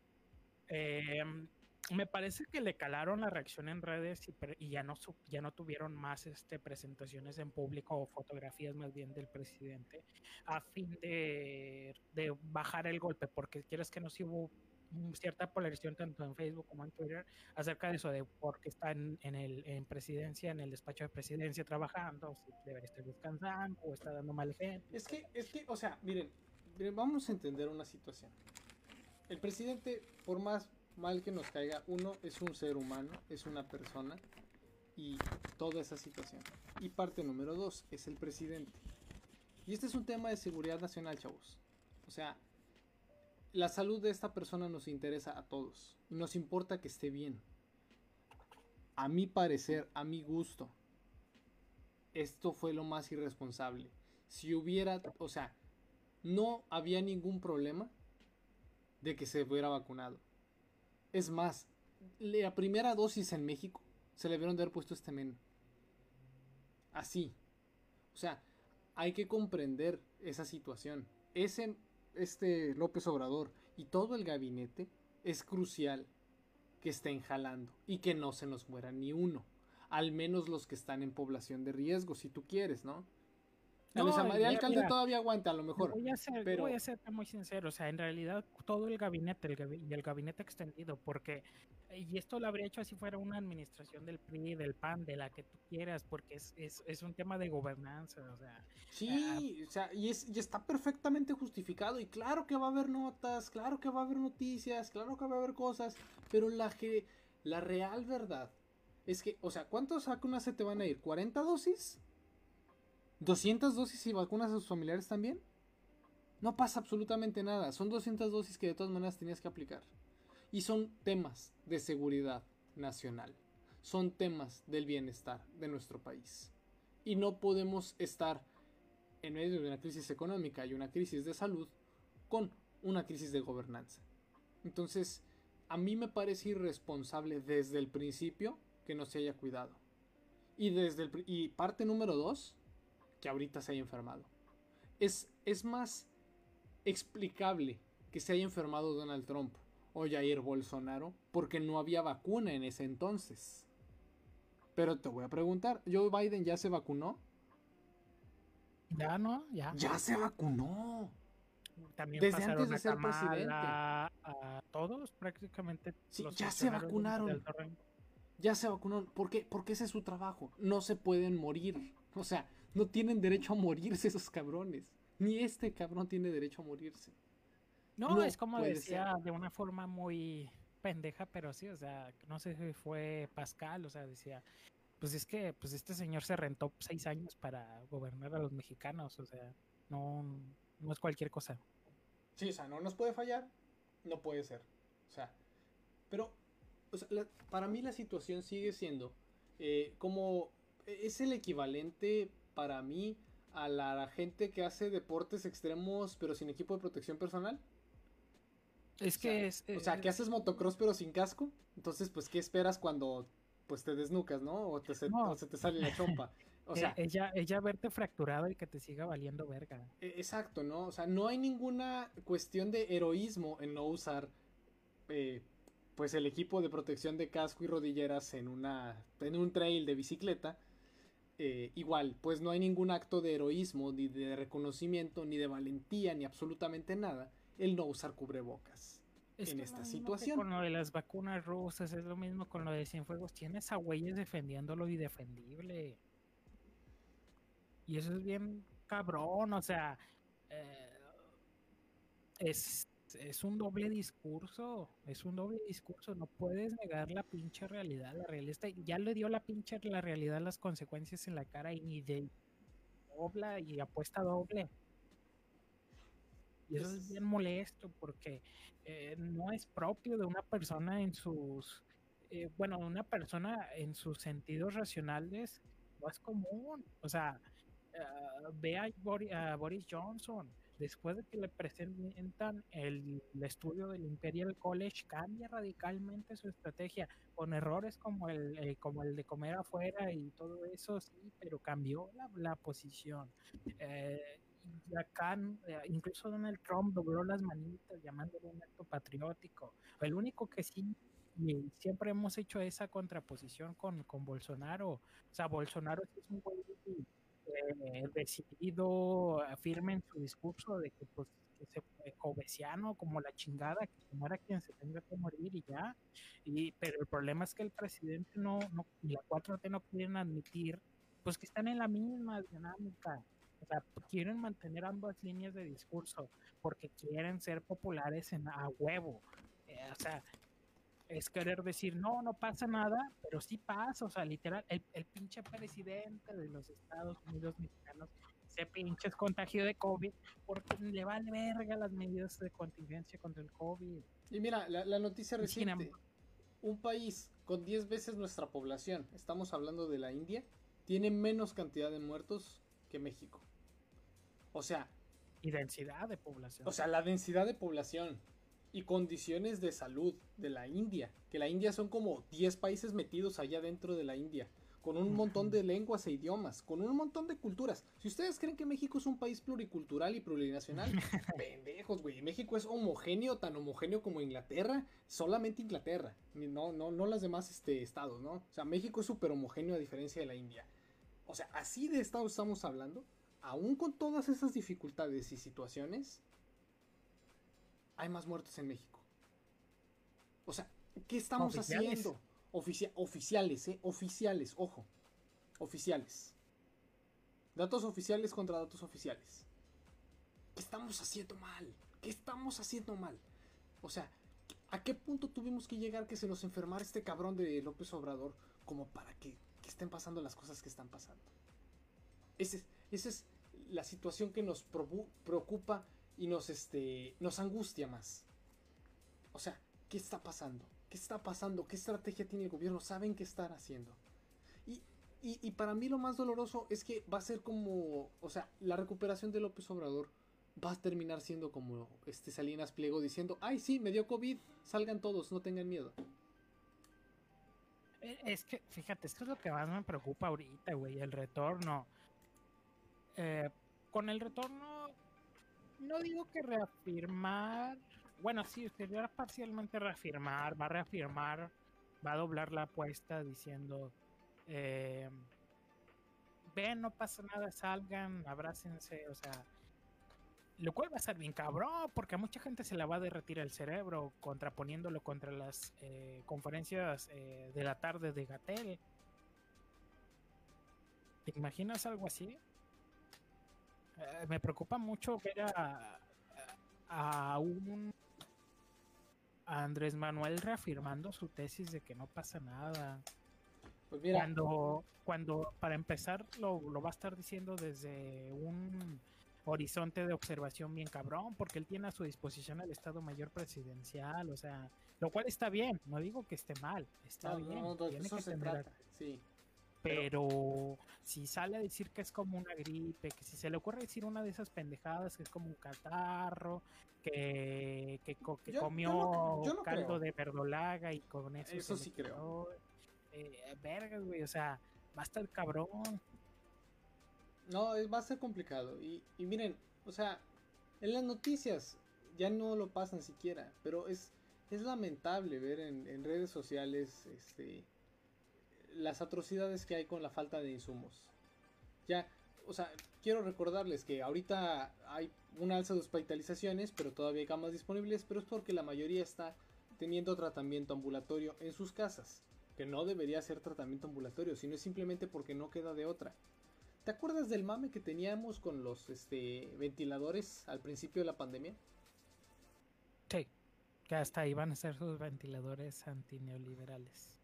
em, me parece que le calaron la reacción en redes y, y ya no ya no tuvieron más este presentaciones en público o fotografías más bien del presidente a fin de, de bajar el golpe porque quieres que no si hubo cierta polarización tanto en Facebook como en Twitter acerca de eso de por qué está en, en el en presidencia en el despacho de presidencia trabajando si debería estar descansando o está dando mal ejemplo Es que, es que, o sea, miren, miren, vamos a entender una situación. El presidente, por más mal que nos caiga, uno es un ser humano, es una persona y toda esa situación. Y parte número dos es el presidente. Y este es un tema de seguridad nacional, chavos. O sea, la salud de esta persona nos interesa a todos. Nos importa que esté bien. A mi parecer, a mi gusto, esto fue lo más irresponsable. Si hubiera, o sea, no había ningún problema de que se hubiera vacunado. Es más, la primera dosis en México se le debieron de haber puesto este men. Así. O sea, hay que comprender esa situación. Ese, este López Obrador y todo el gabinete es crucial que estén jalando y que no se nos muera ni uno. Al menos los que están en población de riesgo, si tú quieres, ¿no? No, Luisa María mira, Alcalde mira. todavía aguanta, a lo mejor. Voy a ser, pero- voy a ser muy sincero, o sea, en realidad todo el gabinete el gabi- y el gabinete extendido, porque, y esto lo habría hecho si fuera una administración del PRI, del PAN, de la que tú quieras, porque es, es, es un tema de gobernanza, o sea, Sí, o sea, y, es, y está perfectamente justificado. Y claro que va a haber notas, claro que va a haber noticias, claro que va a haber cosas. Pero la, que, la real verdad es que, o sea, ¿cuántas vacunas se te van a ir? ¿40 dosis? ¿200 dosis y vacunas a sus familiares también? No pasa absolutamente nada. Son 200 dosis que de todas maneras tenías que aplicar. Y son temas de seguridad nacional. Son temas del bienestar de nuestro país. Y no podemos estar en medio de una crisis económica y una crisis de salud con una crisis de gobernanza. Entonces, a mí me parece irresponsable desde el principio que no se haya cuidado. Y desde el y parte número dos, que ahorita se haya enfermado. Es, es más explicable que se haya enfermado Donald Trump o Jair Bolsonaro porque no había vacuna en ese entonces. Pero te voy a preguntar, ¿Joe Biden ya se vacunó? ya no, ya. Ya se vacunó. También Desde antes de ser presidente. a todos prácticamente. Sí, los ya se vacunaron. Ya se vacunó. ¿Por qué? Porque ese es su trabajo. No se pueden morir. O sea, no tienen derecho a morirse esos cabrones. Ni este cabrón tiene derecho a morirse. No, No es como decía de una forma muy pendeja, pero sí, o sea, no sé si fue Pascal, o sea, decía, pues es que pues este señor se rentó seis años para gobernar a los mexicanos, o sea, no, no es cualquier cosa. Sí, o sea, no nos puede fallar. No puede ser. O sea, pero o sea, la- para mí la situación sigue siendo eh, como es el equivalente para mí a la gente que hace deportes extremos pero sin equipo de protección personal. Es O que sea, es, O sea, que haces motocross pero sin casco. Entonces, pues, ¿qué esperas cuando pues te desnucas, no? O, te se, No. o se te sale la chompa. O [laughs] eh, sea, ella, ella verte fracturado y que te siga valiendo verga. e- exacto, ¿no? O sea, no hay ninguna cuestión de heroísmo en no usar eh, pues el equipo de protección de casco y rodilleras en una en un trail de bicicleta. Eh, igual, pues no hay ningún acto de heroísmo, ni de reconocimiento, ni de valentía, ni absolutamente nada el no usar cubrebocas. Es en esta situación. Con lo de las vacunas rusas, es lo mismo con lo de Cienfuegos. Tienes a güeyes defendiendo lo indefendible. Y eso es bien cabrón, o sea. eh, es. Es un doble discurso, es un doble discurso, no puedes negar la pinche realidad, la realidad está- ya le dio la pinche la realidad las consecuencias en la cara y de dobla y apuesta doble. Y eso es bien molesto porque eh, no es propio de una persona en sus, eh, bueno, una persona en sus sentidos racionales, no es común. O sea, ah, ve a Bori- a Boris Johnson, después de que le presentan el, el estudio del Imperial College, cambia radicalmente su estrategia, con errores como el, como el de comer afuera y todo eso, sí, pero cambió la, la posición. Eh, y acá, eh, incluso Donald Trump dobló las manitas llamándolo un acto patriótico. El único que sí, y siempre hemos hecho esa contraposición con, con Bolsonaro. O sea, Bolsonaro es un güey eh, decidido, eh, firme en su discurso de que pues que se eh, cobesiano como la chingada, que se muera quien se tenga que morir y ya. Y, pero el problema es que el presidente no, no y la 4T no quieren admitir pues que están en la misma dinámica. O sea, quieren mantener ambas líneas de discurso porque quieren ser populares en a huevo. Eh, o sea, es querer decir, no, no pasa nada, pero sí pasa, o sea, literal, el, el pinche presidente de los Estados Unidos mexicanos se pinche es contagio de COVID porque le vale verga las medidas de contingencia contra el COVID. Y mira, la, la noticia sin reciente. Un país con 10 veces nuestra población, estamos hablando de la India, tiene menos cantidad de muertos que México. O sea, Y densidad de población. o sea, la densidad de población y condiciones de salud de la India, que la India son como 10 países metidos allá dentro de la India, con un montón de lenguas e idiomas, con un montón de culturas. Si ustedes creen que México es un país pluricultural y plurinacional, [laughs] pendejos, güey. México es homogéneo, tan homogéneo como Inglaterra, solamente Inglaterra, no, no, no las demás este, estados, ¿no? O sea, México es súper homogéneo a diferencia de la India. O sea, así de estado estamos hablando, aún con todas esas dificultades y situaciones, hay más muertos en México. O sea, ¿qué estamos Oficiales. haciendo? Oficia- oficiales, ¿eh? Oficiales, ojo. Oficiales. Datos oficiales contra datos oficiales. ¿Qué estamos haciendo mal? ¿Qué estamos haciendo mal? O sea, ¿a qué punto tuvimos que llegar que se nos enfermara este cabrón de López Obrador como para que, que estén pasando las cosas que están pasando? Ese esa es la situación que nos preocupa y nos, este, nos angustia más. O sea, ¿qué está pasando? ¿Qué está pasando? ¿Qué estrategia tiene el gobierno? ¿Saben qué están haciendo? Y, y, y para mí lo más doloroso es que va a ser como, o sea, la recuperación de López Obrador va a terminar siendo como este Salinas Pliego diciendo, ay sí, me dio COVID, salgan todos, no tengan miedo. Eh, Es que, fíjate, esto es lo que más me preocupa ahorita, güey, el retorno. Eh, con el retorno, no digo que reafirmar, bueno, sí, sería parcialmente reafirmar, va a reafirmar, va a doblar la apuesta diciendo, eh, ven, no pasa nada, salgan, abrácense, o sea, lo cual va a ser bien cabrón, porque a mucha gente se la va a derretir el cerebro contraponiéndolo contra las eh, conferencias eh, de la tarde de Gatel. ¿Te imaginas algo así? Eh, me preocupa mucho ver a, a un a Andrés Manuel reafirmando su tesis de que no pasa nada. Pues mira, Cuando, cuando para empezar lo, lo va a estar diciendo desde un horizonte de observación bien cabrón, porque él tiene a su disposición el Estado Mayor Presidencial, o sea, lo cual está bien, no digo que esté mal, está no, bien, no, no, de tiene eso que se trata, sí. Pero si sale a decir que es como una gripe, que si se le ocurre decir una de esas pendejadas que es como un catarro, que, que, co- que Yo- yo comió no- yo no caldo creo. de verdolaga y con eso, Eso sí creo. eh, vergas, güey, o sea, va a estar cabrón. No, va a ser complicado. Y, y miren, o sea, en las noticias ya no lo pasan siquiera, pero es, es lamentable ver en, en redes sociales este, las atrocidades que hay con la falta de insumos. Ya, o sea, quiero recordarles que ahorita hay un alza de hospitalizaciones, pero todavía hay camas disponibles, pero es porque la mayoría está teniendo tratamiento ambulatorio en sus casas, que no debería ser tratamiento ambulatorio, sino es simplemente porque no queda de otra. ¿Te acuerdas del mame que teníamos con los este, ventiladores al principio de la pandemia? Sí, que hasta iban a ser sus ventiladores antineoliberales.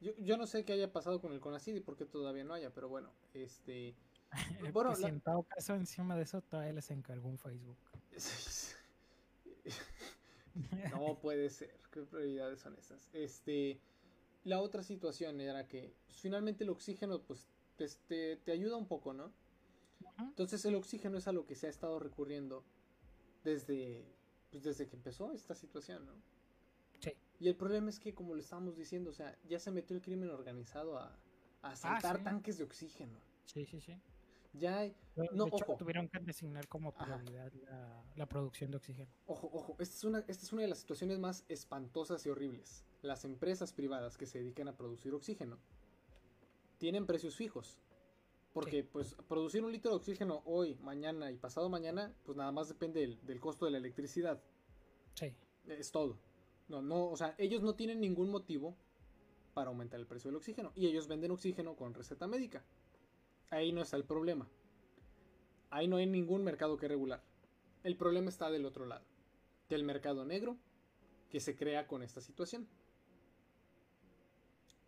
Yo, yo no sé qué haya pasado con el CONACID y por qué todavía no haya, pero bueno, este... [laughs] Bueno, la- en todo caso encima de eso todavía les encargó un Facebook. [laughs] No puede ser. ¿Qué prioridades son esas? Este, la otra situación era que pues, finalmente el oxígeno pues te, te- te ayuda un poco, ¿no? Entonces el oxígeno es a lo que se ha estado recurriendo desde, pues, desde que empezó esta situación, ¿no? Y el problema es que, como lo estábamos diciendo, o sea, ya se metió el crimen organizado a, a asaltar Ah, sí. tanques de oxígeno. Sí, sí, sí. Ya hay, No, de hecho, ojo. tuvieron que designar como prioridad la, la producción de oxígeno. Ojo, ojo, esta es, una, esta es una de las situaciones más espantosas y horribles. Las empresas privadas que se dedican a producir oxígeno tienen precios fijos. Porque, Sí. pues, producir un litro de oxígeno hoy, mañana y pasado mañana, pues nada más depende del, del costo de la electricidad. Sí. Es todo. No, no, o sea, ellos no tienen ningún motivo para aumentar el precio del oxígeno. Y ellos venden oxígeno con receta médica. Ahí no está el problema. Ahí no hay ningún mercado que regular. El problema está del otro lado. Del mercado negro que se crea con esta situación.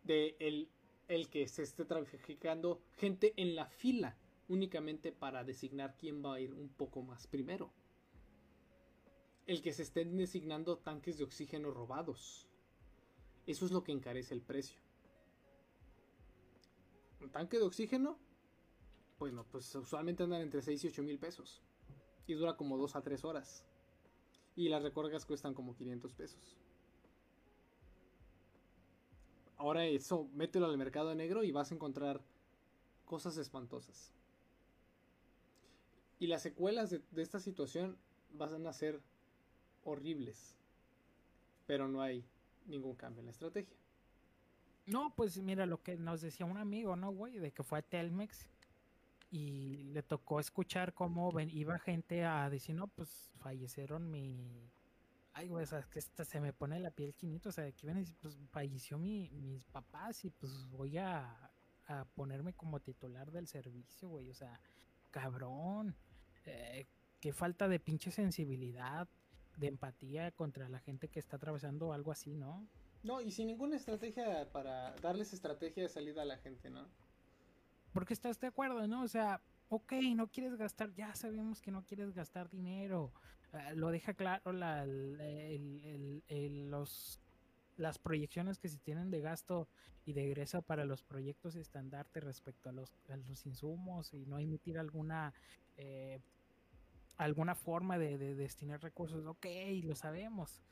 De el, el que se esté traficando gente en la fila únicamente para designar quién va a ir un poco más primero el que se estén designando tanques de oxígeno robados. Eso es lo que encarece el precio. Un tanque de oxígeno, bueno, pues usualmente andan entre 6 y 8 mil pesos. Y dura como 2 a 3 horas. Y las recargas cuestan como 500 pesos. Ahora eso, mételo al mercado negro y vas a encontrar cosas espantosas. Y las secuelas de, de esta situación van a ser horribles. Pero no hay ningún cambio en la estrategia. No, pues mira lo que nos decía un amigo, ¿no, güey? De que fue a Telmex y le tocó escuchar cómo ven- iba gente a decir, no, pues fallecieron mi... Ay, güey, o sea, que esta se me pone la piel chinito, o sea, que iban a decir, pues falleció mi, mis papás y pues voy a, a ponerme como titular del servicio, güey, o sea, cabrón, eh, qué falta de pinche sensibilidad, de empatía contra la gente que está atravesando algo así, ¿no? No, y sin ninguna estrategia para darles estrategia de salida a la gente, ¿no? Porque estás de acuerdo, ¿no? O sea, ok, no quieres gastar, ya sabemos que no quieres gastar dinero. eh, lo deja claro la, el- el- el- el- los, las proyecciones que se tienen de gasto y de egreso para los proyectos estandarte respecto a los, a los insumos y no emitir alguna eh, alguna forma de, de destinar recursos. Ok, lo sabemos.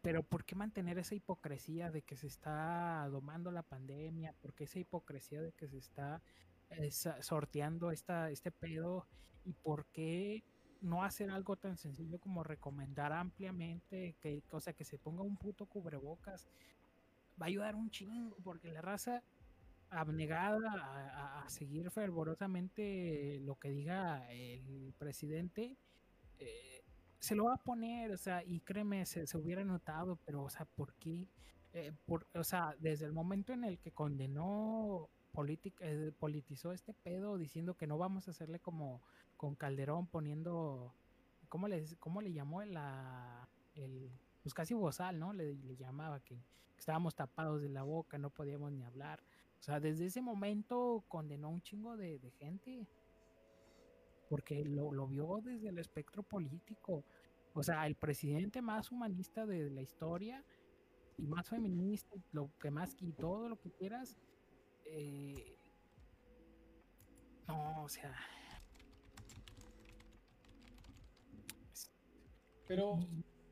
Pero ¿por qué mantener esa hipocresía de que se está domando la pandemia? ¿Por qué esa hipocresía de que se está eh, sorteando esta, este pedo? ¿Y por qué no hacer algo tan sencillo como recomendar ampliamente que, o sea, que se ponga un puto cubrebocas? Va a ayudar un chingo, porque la raza abnegada a, seguir fervorosamente lo que diga el presidente, eh, se lo va a poner, o sea, y créeme, se, se hubiera notado, pero, o sea, ¿por qué? Eh, por, o sea, desde el momento en el que condenó, política, eh, politizó este pedo diciendo que no vamos a hacerle como con Calderón poniendo, ¿cómo le, cómo le llamó la, el, pues casi bozal, ¿no? Le, le llamaba que estábamos tapados de la boca, no podíamos ni hablar. O sea, desde ese momento condenó un chingo de, de gente porque lo, lo vio desde el espectro político. O sea, el presidente más humanista de la historia y más feminista, y lo que más y todo lo que quieras. eh, no, o sea. Pero,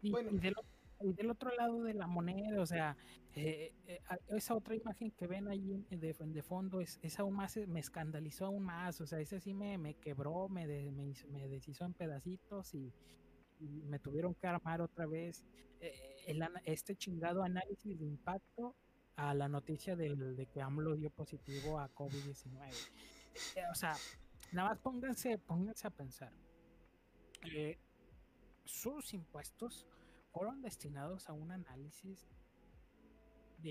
y, y- bueno. y del, o- y del otro lado de la moneda, o sea, eh, eh, esa otra imagen que ven ahí de, de fondo es, es aún más, eh, me escandalizó aún más, o sea, ese sí me, me quebró, me, me, hizo- me deshizo en pedacitos y, me tuvieron que armar otra vez eh, el este chingado análisis de impacto a la noticia del, de que AMLO dio positivo a COVID-19. Eh, o sea, nada más pónganse, pónganse a pensar. Sus impuestos fueron destinados a un análisis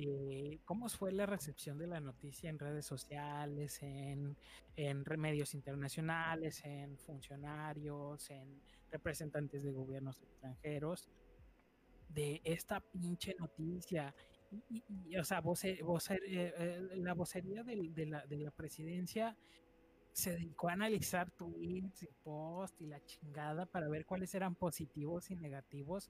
de cómo fue la recepción de la noticia en redes sociales, en, en medios internacionales, en funcionarios, en representantes de gobiernos extranjeros. de esta pinche noticia. Y, y- y, o sea, voce- voce- eh, eh, la vocería del- de, la, de la presidencia se dedicó a analizar tweets y posts y la chingada para ver cuáles eran positivos y negativos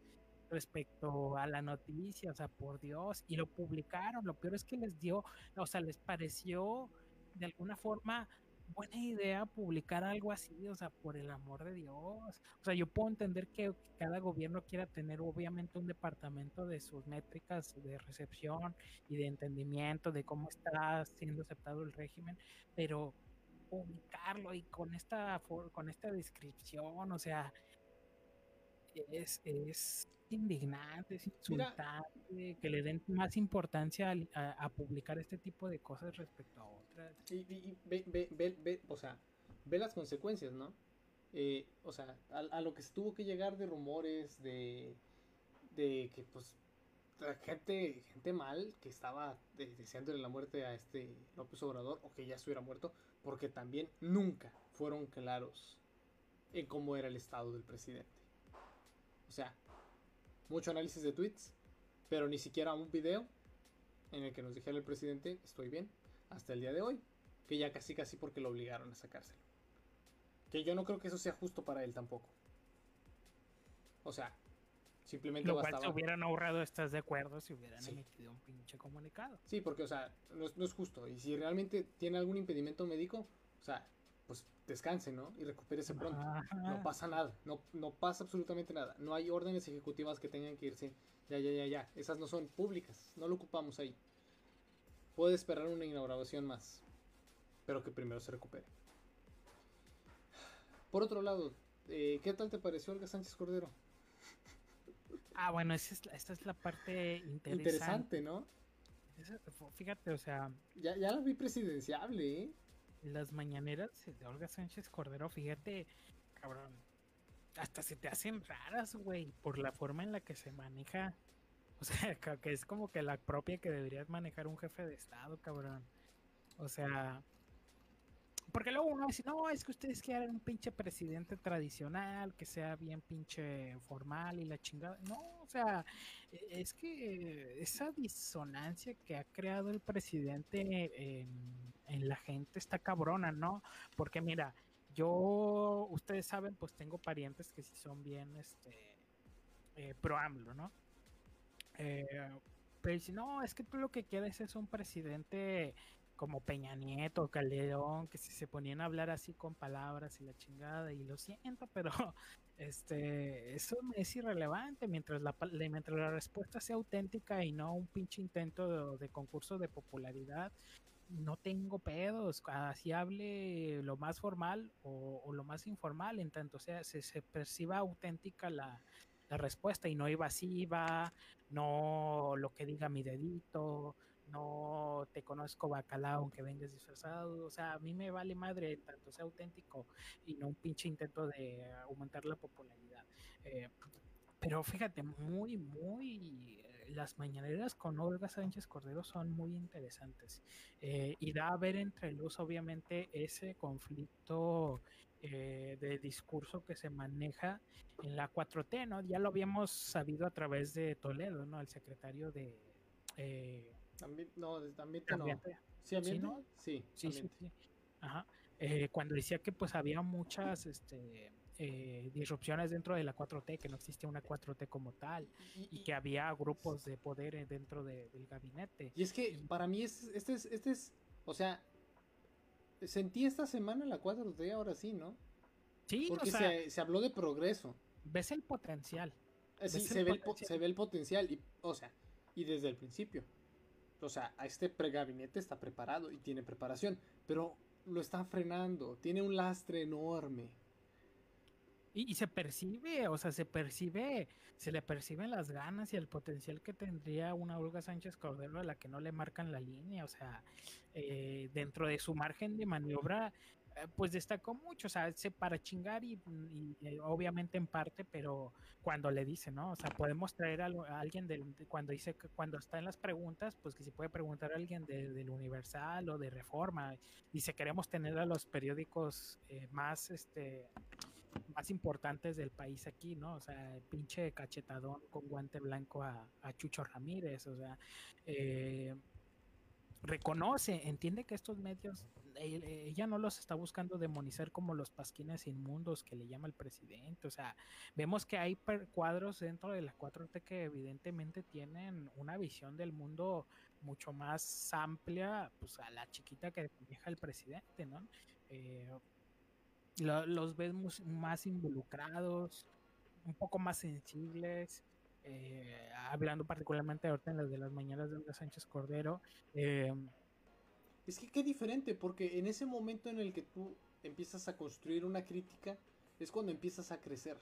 respecto a la noticia, o sea, por Dios, y lo publicaron. Lo peor es que les dio, o sea, les pareció de alguna forma buena idea publicar algo así, o sea, por el amor de Dios. O sea, yo puedo entender que cada gobierno quiera tener obviamente un departamento de sus métricas de recepción y de entendimiento de cómo está siendo aceptado el régimen, pero publicarlo y con esta con esta descripción, o sea, es, es indignante, es Mira. insultante que le den más importancia a, a publicar este tipo de cosas respecto a otras. Y, ve, ve, ve, ve, o sea, ve las consecuencias, ¿no? Eh, o sea, a, a lo que se tuvo que llegar de rumores, de, de que pues gente, gente mal que estaba de- deseándole la muerte a este López Obrador o que ya estuviera muerto, porque también nunca fueron claros en cómo era el estado del presidente. O sea, mucho análisis de tweets, pero ni siquiera un video en el que nos dijera el presidente, estoy bien, hasta el día de hoy, que ya casi casi porque lo obligaron a sacárselo. Que yo no creo que eso sea justo para él tampoco. O sea, simplemente Lo cual se bastaba... hubieran ahorrado, ¿estás de acuerdo? Si hubieran Sí. emitido un pinche comunicado. Sí, porque, o sea, no es, no es justo. Y si realmente tiene algún impedimento médico, o sea, pues descanse, ¿no? Y recupérese pronto. Ajá. No pasa nada, no, no pasa absolutamente nada. No hay órdenes ejecutivas que tengan que irse. Ya, ya, ya, ya. Esas no son públicas, no lo ocupamos ahí. Puede esperar una inauguración más, pero que primero se recupere. Por otro lado, eh, ¿qué tal te pareció Olga Sánchez Cordero? Ah, bueno, esa es, la- esta es la parte interesante. Interesante, ¿no? Fíjate, o sea, Ya, ya la vi presidenciable, ¿eh? Las mañaneras de Olga Sánchez Cordero, fíjate, cabrón, hasta se te hacen raras, güey, por la forma en la que se maneja. O sea, [laughs] que es como que la propia que debería manejar un jefe de Estado, cabrón. O sea, porque luego uno dice, no, es que ustedes quieren un pinche presidente tradicional, que sea bien pinche formal y la chingada. No, o sea, e- es que esa disonancia que ha creado el presidente en, en la gente está cabrona, ¿no? Porque mira, yo, ustedes saben, pues tengo parientes que sí son bien, este, eh, ¿no? Eh, pero si no, es que tú lo que quieres es un presidente como Peña Nieto, Calderón, que si se ponían a hablar así con palabras y la chingada, y lo siento, pero [laughs] este eso es irrelevante mientras la, mientras la respuesta sea auténtica y no un pinche intento de, de concurso de popularidad, no tengo pedos, así hable lo más formal o, lo más informal, en tanto sea se, se perciba auténtica la, la respuesta y no evasiva, no lo que diga mi dedito, no te conozco bacalao aunque vengas disfrazado, o sea, a mí me vale madre tanto sea auténtico y no un pinche intento de aumentar la popularidad. Eh, pero fíjate, muy, muy, las mañaneras con Olga Sánchez Cordero son muy interesantes eh, y da a ver entre luz obviamente ese conflicto eh, de discurso que se maneja en la 4T, ¿no? Ya lo habíamos sabido a través de Toledo, ¿no? El secretario de... eh, También, no, ambiente no. ambiente. ¿Sí? ¿no? Sí, Sí, sí, ambiente. sí. Ajá. Eh, cuando decía que pues había muchas este, eh, disrupciones dentro de la 4T, que no existe una 4T como tal, Y, que había grupos de poder eh, dentro de- del gabinete. y es que para mí es, este es, este es, o sea, sentí esta semana la 4T, ahora sí, ¿no? Sí, Porque o sea, se, se habló de progreso. ves el potencial. Eh, Sí, se el ve, el se ve el potencial, y, o sea, y desde el principio. O sea, a este pregabinete está preparado y tiene preparación, pero lo está frenando, tiene un lastre enorme. Y, y se percibe, o sea, se percibe, se le perciben las ganas y el potencial que tendría una Olga Sánchez Cordero a la que no le marcan la línea, o sea, eh, dentro de su margen de maniobra, eh, pues destacó mucho, o sea, se para chingar y, y, obviamente en parte, pero cuando le dice, ¿no? O sea, podemos traer a, a alguien del, de- cuando dice que cuando está en las preguntas, pues que se puede preguntar a alguien de- del Universal o de Reforma, dice queremos tener a los periódicos eh, más, este, más importantes del país aquí, ¿no? O sea, pinche cachetadón con guante blanco a, Chucho Ramírez, o sea, eh, reconoce, entiende que estos medios, ella no los está buscando demonizar como los pasquines inmundos que le llama el presidente, o sea, vemos que hay cuadros dentro de las 4T que evidentemente tienen una visión del mundo mucho más amplia, pues a la chiquita que deja el presidente, ¿no? Eh, los vemos más involucrados, un poco más sensibles, eh, hablando particularmente ahorita en las de las mañanas de Olga Sánchez Cordero. Eh, es que qué diferente, porque en ese momento en el que tú empiezas a construir una crítica, es cuando empiezas a crecer.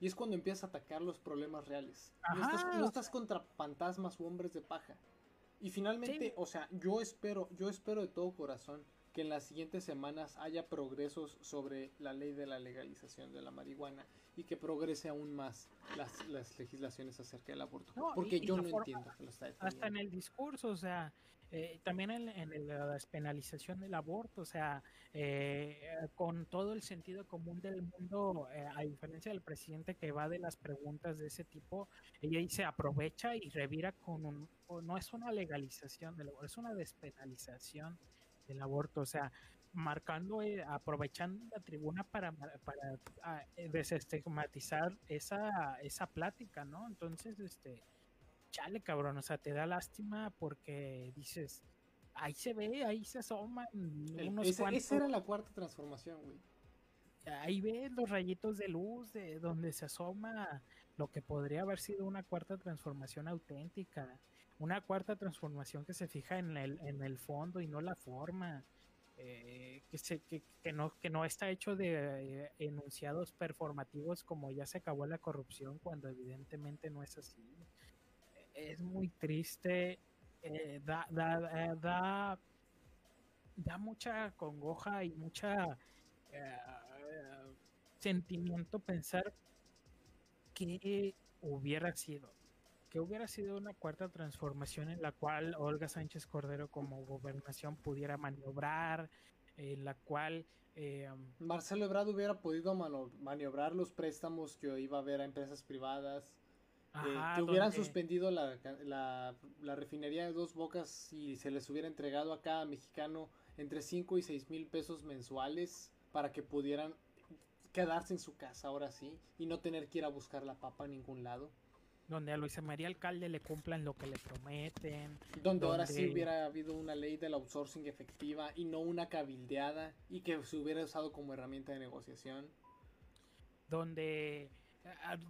Y es cuando empiezas a atacar los problemas reales. no, estás, contra fantasmas u hombres de paja. Y finalmente, o sea, yo espero, yo espero de todo corazón que en las siguientes semanas haya progresos sobre la ley de la legalización de la marihuana y que progrese aún más las, las legislaciones acerca del aborto. porque yo no entiendo que lo está Hasta en el discurso, o sea, eh, también en, en, la despenalización del aborto, o sea, eh, con todo el sentido común del mundo, eh, a diferencia del presidente que va de las preguntas de ese tipo, ella dice aprovecha y revira con un, no es una legalización del aborto, es una despenalización del aborto, o sea, marcando, eh, aprovechando la tribuna para, para ah, eh, desestigmatizar esa, esa plática, ¿no? Entonces, este, chale, cabrón, o sea, te da lástima porque dices, ahí se ve, ahí se asoman unos Esa era la cuarta transformación, güey. Ahí ves los rayitos de luz de donde se asoma lo que podría haber sido una cuarta transformación auténtica una cuarta transformación que se fija en el, en el fondo y no la forma. Eh, que, se, que, no, que no está hecho de eh, enunciados performativos como ya se acabó la corrupción cuando evidentemente no es así. Es muy triste, eh, da, da, da, da, mucha congoja y mucha sentimiento pensar que hubiera sido que hubiera sido una cuarta transformación en la cual Olga Sánchez Cordero como gobernación pudiera maniobrar, en la cual... Eh, Marcelo Ebrard hubiera podido maniobrar los préstamos que iba a haber a empresas privadas, eh, que hubieran suspendido la, la, refinería de dos bocas y se les hubiera entregado a cada mexicano entre 5 y 6 mil pesos mensuales para que pudieran quedarse en su casa ahora sí y no tener que ir a buscar la papa a ningún lado donde a Luis María Alcalde le cumplan lo que le prometen. Donde, ahora sí hubiera habido una ley del outsourcing efectiva y no una cabildeada y que se hubiera usado como herramienta de negociación. Donde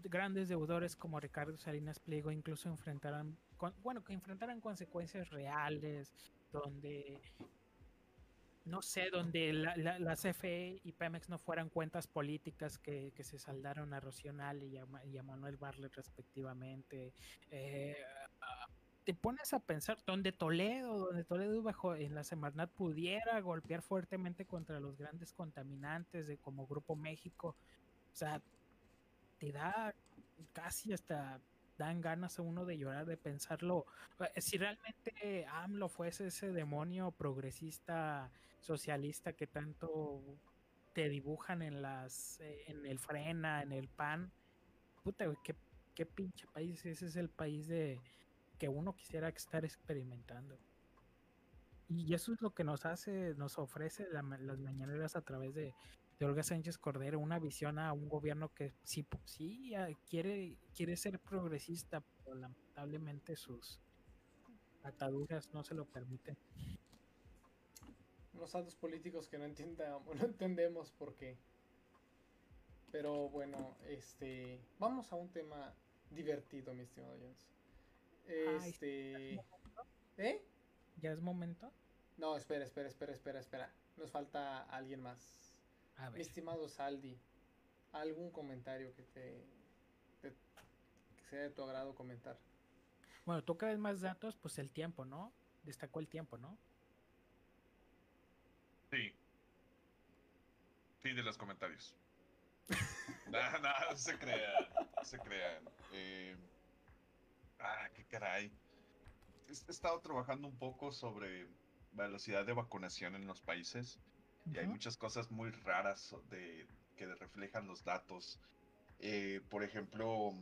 grandes deudores como Ricardo Salinas Pliego incluso enfrentaran, bueno, que enfrentaran consecuencias reales, donde no sé, donde la, la, CFE y Pemex no fueran cuentas políticas que, se saldaron a Rocional y a, Manuel Barlet respectivamente. Eh, te pones a pensar donde Toledo, donde Toledo bajo en la Semarnat pudiera golpear fuertemente contra los grandes contaminantes de como Grupo México. O sea, te da casi hasta dan ganas a uno de llorar, de pensarlo. Eh, si realmente AMLO fuese ese demonio progresista, socialista que tanto te dibujan en las eh, en el frena, en el pan, puta, qué, qué pinche país, ese es el país de que uno quisiera estar experimentando. Y eso es lo que nos hace, nos ofrece las mañaneras a través de, Olga Sánchez Cordero, una visión a un gobierno que sí, sí quiere, quiere ser progresista, pero lamentablemente sus ataduras no se lo permiten. Unos altos políticos que no, [laughs] no entendemos por qué. Pero bueno, este, vamos a un tema divertido, mi estimado Jones. Este, ¿eh? ¿Ya es momento? No, espera, espera, espera, espera, espera. Nos falta alguien más. Mi estimado Saldi, ¿algún comentario que te, que sea de tu agrado comentar? Bueno, tú vez más datos, pues el tiempo, ¿no? Destacó el tiempo, ¿no? Sí. Fin de los comentarios. [laughs] nada, nada, se crea, se crean. Eh, ah, qué caray. He estado trabajando un poco sobre velocidad de vacunación en los países y hay muchas cosas muy raras de, que reflejan los datos. Eh, por ejemplo,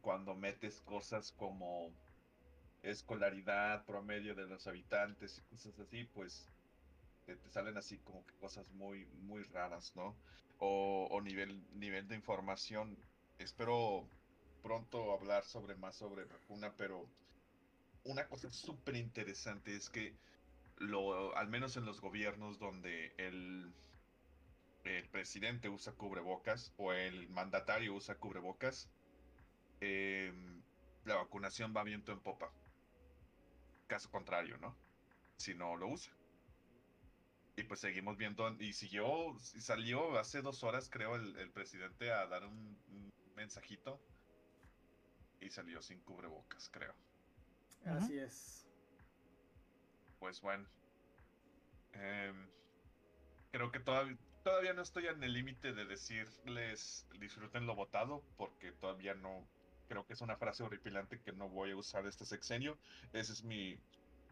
cuando metes cosas como escolaridad promedio de los habitantes y cosas así, pues te, salen así como que cosas muy, muy raras, ¿no? O, o nivel, nivel de información. Espero pronto hablar sobre más sobre vacuna, pero una cosa súper interesante es que lo, al menos en los gobiernos donde el, el presidente usa cubrebocas o el mandatario usa cubrebocas, eh, la vacunación va viento en popa. Caso contrario, ¿no? Si no lo usa. Y pues seguimos viendo, y siguió, salió hace dos horas, creo, el, el presidente a dar un, un, mensajito y salió sin cubrebocas, creo. Así es. Pues bueno. Eh, creo que todavía, todavía no estoy en el límite de decirles disfruten lo votado, porque todavía no. Creo que es una frase horripilante que no voy a usar este sexenio. Ese es mi,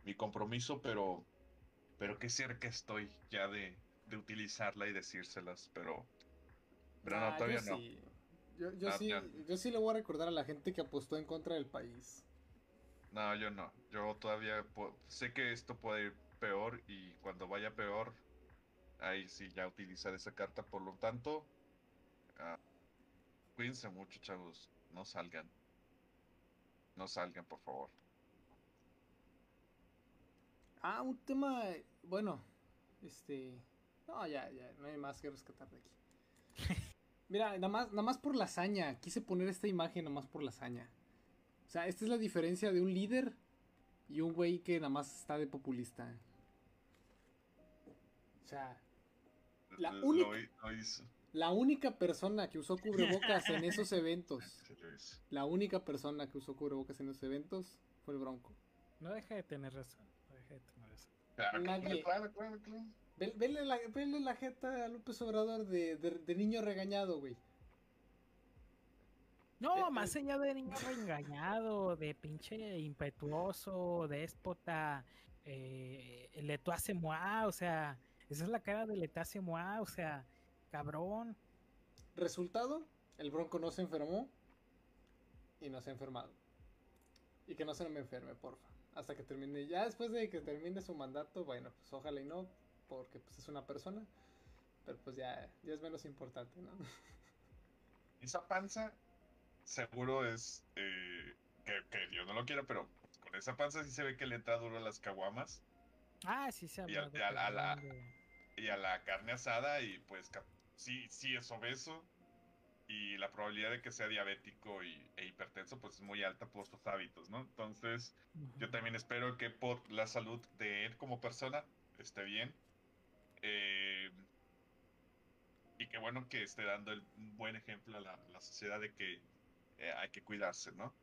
mi compromiso, pero pero qué cerca estoy ya de, de utilizarla y decírselas, pero, pero no, todavía yo no. sí. Yo, yo, sí, ya. yo sí le voy a recordar a la gente que apostó en contra del país. No, yo no. Yo todavía sé que esto puede ir peor y cuando vaya peor, ahí sí ya utilizar esa carta. Por lo tanto, ah, cuídense mucho, chavos. No salgan. No salgan, por favor. Ah, un tema, bueno, este, no, ya, ya, no hay más que rescatar de aquí. [laughs] Mira, nada más, nada más por la hazaña, quise poner esta imagen nada más por la hazaña. O sea, esta es la diferencia de un líder y un güey que nada más está de populista. O sea, La Lo- única- lo hi- lo hizo. la única persona que usó cubrebocas en esos [laughs] eventos, la única persona que usó cubrebocas en esos eventos fue el Bronco. No deja de tener razón. No deja de tener razón. Claro, Nadie- claro, claro, claro. Ve- Vele la, vele la jeta a López Obrador de, de, de niño regañado, güey. No, Eh, más allá de niño reengañado, de pinche impetuoso, déspota, eh, le tú hace moi, o sea, esa es la cara de le te hace moi, o sea, cabrón. Resultado, el Bronco no se enfermó y no se ha enfermado. Y que no se me enferme, porfa. Hasta que termine, ya después de que termine su mandato, bueno, pues ojalá y no, porque pues es una persona. Pero pues ya, ya es menos importante, ¿no? [laughs] Esa panza seguro es eh, que, que Dios no lo quiera, pero con esa panza sí se ve que le entra duro a las caguamas Ah, sí se ha Y y al- a la- y a la carne asada y pues sí, sí es obeso y la probabilidad de que sea diabético y, e hipertenso pues es muy alta por sus hábitos, ¿no? Entonces yo también espero que por la salud de él como persona esté bien. eh, y que bueno que esté dando el, un buen ejemplo a la, la sociedad de que eh, hay que cuidarse, ¿no?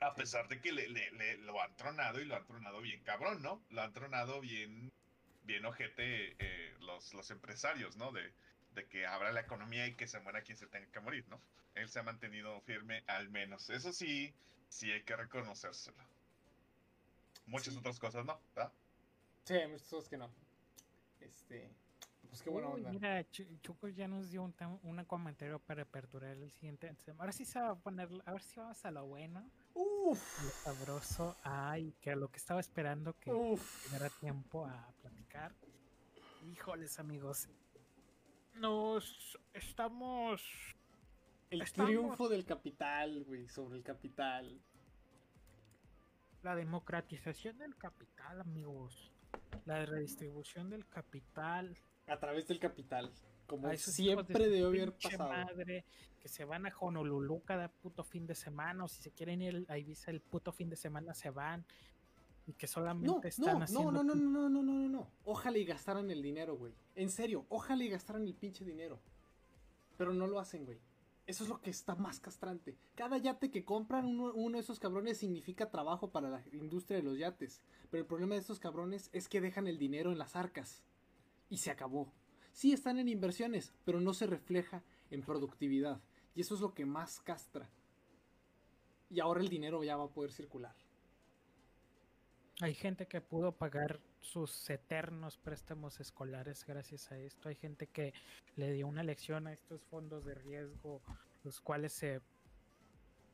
A pesar de que le, le- le- lo han tronado y lo han tronado bien cabrón, ¿no? Lo han tronado bien, bien ojete eh, los, los empresarios, ¿no? De, de que abra la economía y que se muera quien se tenga que morir, ¿no? Él se ha mantenido firme al menos. Eso sí, sí hay que reconocérselo. Muchas Sí. otras cosas no, ¿verdad? Sí, hay muchas cosas que no. Este, pues qué onda. mira, Chu- Chuco ya nos dio un, un comentario para aperturar el siguiente. Ahora sí se va a poner, a ver si vamos a lo bueno, a Uf, lo sabroso, ay, que a lo que estaba esperando que uf. tiempo a platicar. Híjoles, amigos. Nos estamos. El estamos- triunfo del capital, güey, sobre el capital. La democratización del capital, amigos. La redistribución del capital. A través del capital. Como a esos hijos de siempre su debió haber pasado. madre que se van a Honolulu cada puto fin de semana. O si se quieren ir a Ibiza el puto fin de semana, se van. Y que solamente No, están no, haciendo. no, no, no, no, no, no, no, no. Ojalá y gastaran el dinero, güey. En serio, ojalá y gastaran el pinche dinero. Pero no lo hacen, güey. Eso es lo que está más castrante. Cada yate que compran, uno, uno de esos cabrones significa trabajo para la industria de los yates. Pero el problema de estos cabrones es que dejan el dinero en las arcas. Y se acabó. Sí están en inversiones, pero no se refleja en productividad. Y eso es lo que más castra. Y ahora el dinero ya va a poder circular. Hay gente que pudo pagar sus eternos préstamos escolares gracias a esto. Hay gente que le dio una lección a estos fondos de riesgo, los cuales se...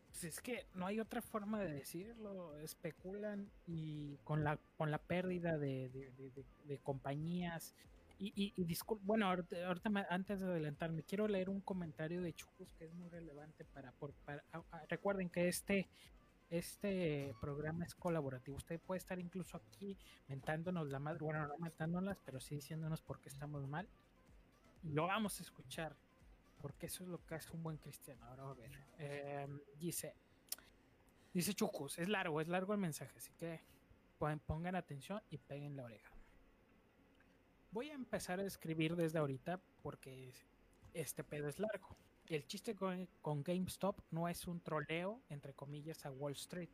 Pues es que no hay otra forma de decirlo. Especulan y con la, con la pérdida de, de- compañías. Y, y, bueno, ahorita, me- antes de adelantarme, quiero leer un comentario de Chucus que es muy relevante para... por- recuerden que este este programa es colaborativo. Usted puede estar incluso aquí mentándonos la madre, bueno, no mentándolas, pero sí diciéndonos por qué estamos mal. Lo vamos a escuchar, porque eso es lo que hace un buen cristiano. Ahora a ver. Eh, dice, dice Chucus, es largo, es largo el mensaje, así que pon- pongan atención y peguen la oreja. Voy a empezar a escribir desde ahorita porque este pedo es largo. El chiste con, GameStop no es un troleo, entre comillas, a Wall Street.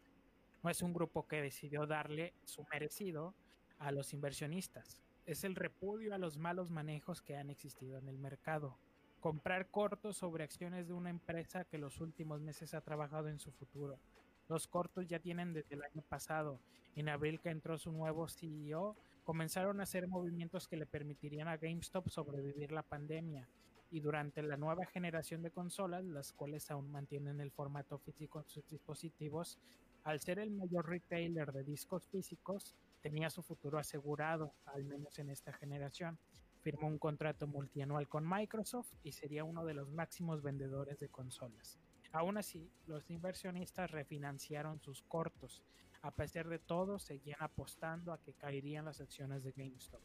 No es un grupo que decidió darle su merecido a los inversionistas. Es el repudio a los malos manejos que han existido en el mercado. Comprar cortos sobre acciones de una empresa que los últimos meses ha trabajado en su futuro. Los cortos ya tienen desde el año pasado. En abril que entró su nuevo CEO, comenzaron a hacer movimientos que le permitirían a GameStop sobrevivir la pandemia y durante la nueva generación de consolas, las cuales aún mantienen el formato físico en sus dispositivos, al ser el mayor retailer de discos físicos, tenía su futuro asegurado, al menos en esta generación. Firmó un contrato multianual con Microsoft y sería uno de los máximos vendedores de consolas. Aún así, los inversionistas refinanciaron sus cortos. A pesar de todo, seguían apostando a que caerían las acciones de GameStop.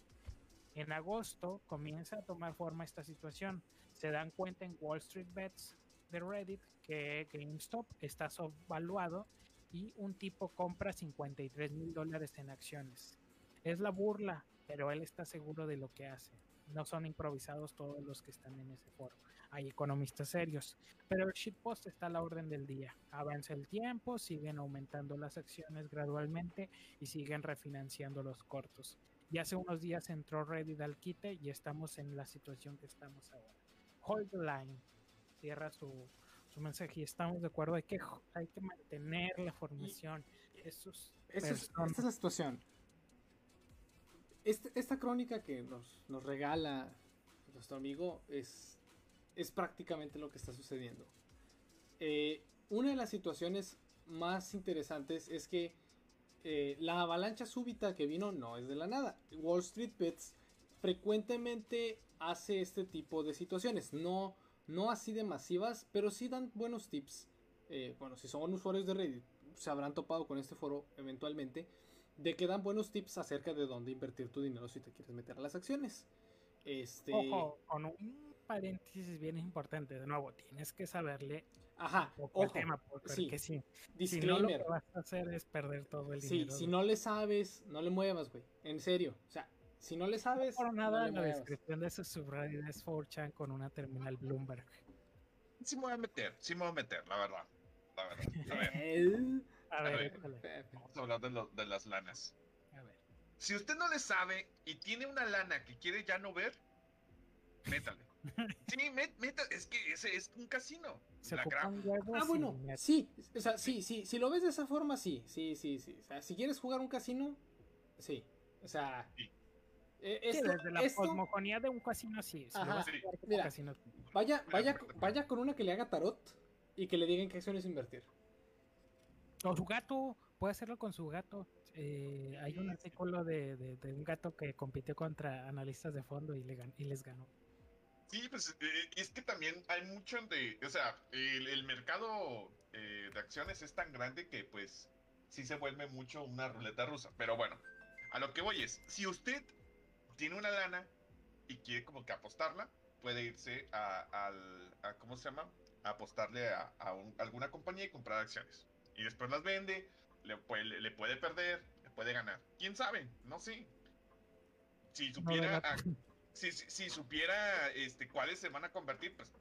En agosto comienza a tomar forma esta situación. Se dan cuenta en Wall Street Bets de Reddit que GameStop está subvaluado y un tipo compra 53 mil dólares en acciones. Es la burla, pero él está seguro de lo que hace. No son improvisados todos los que están en ese foro. Hay economistas serios. Pero el shitpost está a la orden del día. Avanza el tiempo, siguen aumentando las acciones gradualmente y siguen refinanciando los cortos. Y hace unos días entró Reddit al quite y estamos en la situación que estamos ahora. Hold the line. Cierra su, su mensaje y estamos de acuerdo. Hay que, hay que mantener la formación. Eso es- esta es la situación. Este- esta crónica que nos, nos regala nuestro amigo es, es prácticamente lo que está sucediendo. Eh, una de las situaciones más interesantes es que eh, la avalancha súbita que vino no es de la nada. Wall Street Bets frecuentemente hace este tipo de situaciones. No, no así de masivas, pero sí dan buenos tips. Eh, bueno, si son usuarios de Reddit, se habrán topado con este foro eventualmente. De que dan buenos tips acerca de dónde invertir tu dinero si te quieres meter a las acciones. Este. Ojo, con un paréntesis bien importante. De nuevo, tienes que saberle Ajá, poco el ojo. tema, porque sí, si, si no, lo Disclaimer. que vas a hacer es perder todo el Sí, dinero. si no le sabes, no le muevas, güey. En serio. O sea, si no le sabes, por no nada, le en la muevas. descripción de ese subreddit es 4chan con una terminal Bloomberg. Sí me voy a meter, sí me voy a meter, la verdad. La verdad. [laughs] A ver, A ver, vamos a hablar de, lo- de las lanas. a ver. Si usted no le sabe y tiene una lana que quiere ya no ver, métale. [laughs] Sí, met- meta, es que ese es un casino. Se Ah, bueno, sí, o sea, sí, sí, si lo ves de esa forma, sí, sí, sí, sí. O sea, si quieres jugar un casino, sí. O sea, Sí. eh, Sí, esto, desde la esto- cosmogonía de un casino, sí. Si Ajá, Mira, casino, vaya, vaya, vaya con una que le haga tarot y que le digan qué acciones invertir. O su gato, puede hacerlo con su gato. Eh, hay un artículo de, de- de un gato que compitió contra analistas de fondo y, le gan- y les ganó. Sí, pues eh, es que también hay mucho de, o sea, el, el mercado eh, de acciones es tan grande que pues sí se vuelve mucho una ruleta rusa. Pero bueno, a lo que voy es, si usted tiene una lana y quiere como que apostarla, puede irse a, al, a ¿cómo se llama? A apostarle a, a un- alguna compañía y comprar acciones. Y después las vende, le puede, le puede perder, le puede ganar. ¿Quién sabe? No sé. Si supiera... a- si, si, si supiera este, cuáles se van a convertir, pues.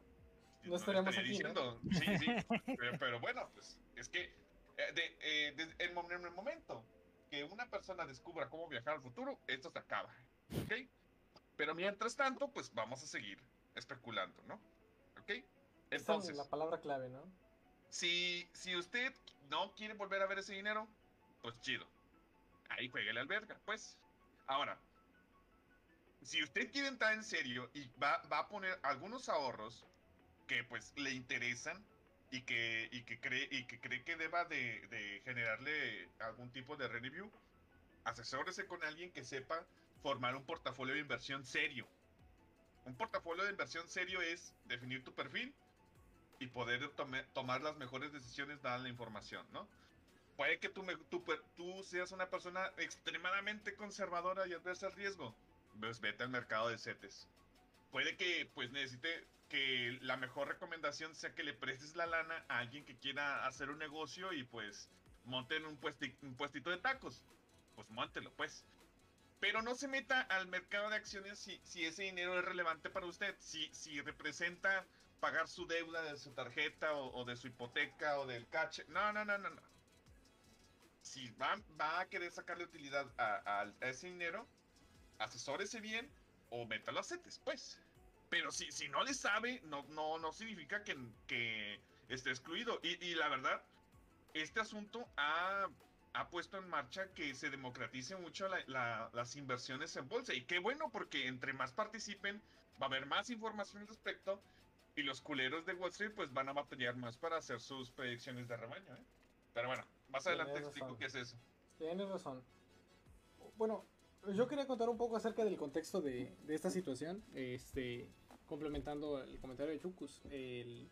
No lo estaríamos estaría aquí, ¿no? diciendo. Sí, sí. [laughs] pero, pero bueno, pues es que eh, de, eh, de- en el momento que una persona descubra cómo viajar al futuro, esto se acaba. ¿Ok? Pero mientras tanto, pues vamos a seguir especulando, ¿no? ¿Ok? Entonces, la palabra clave, ¿no? si, si usted no quiere volver a ver ese dinero, pues chido. ahí juegue al verga, pues. Ahora, si usted quiere entrar en serio y va, va a poner algunos ahorros que pues le interesan y que, y que, cree, y que cree que deba de, de generarle algún tipo de review, asesórese con alguien que sepa formar un portafolio de inversión serio. Un portafolio de inversión serio es definir tu perfil y poder tome- tomar las mejores decisiones dada la información, ¿no? Puede que tú, tú, tú seas una persona extremadamente conservadora y adversa al riesgo. Pues vete al mercado de CETES. Puede que pues necesite que la mejor recomendación sea que le prestes la lana a alguien que quiera hacer un negocio y pues monten un, puesti- un puestito de tacos. Pues móntelo, pues. Pero no se meta al mercado de acciones si, si ese dinero es relevante para usted. Si, si representa pagar su deuda de su tarjeta o, de su hipoteca o del cache. No, no, no, no, no. Si va, va a querer sacarle utilidad a ese dinero, asesórese bien o métalo a CETES, pues. Pero si, si no le sabe, no, no, no significa que, que esté excluido. Y, y la verdad, este asunto ha, ha puesto en marcha que se democratice mucho la- la- las inversiones en bolsa. Y qué bueno, porque entre más participen, va a haber más información al respecto. Y los culeros de Wall Street pues van a batallar más para hacer sus predicciones de rebaño. ¿eh? Pero bueno, más adelante Tienes explico razón. qué es eso. Tienes razón. Bueno, yo quería contar un poco acerca del contexto de, de esta situación, este, complementando el comentario de Chucus. El,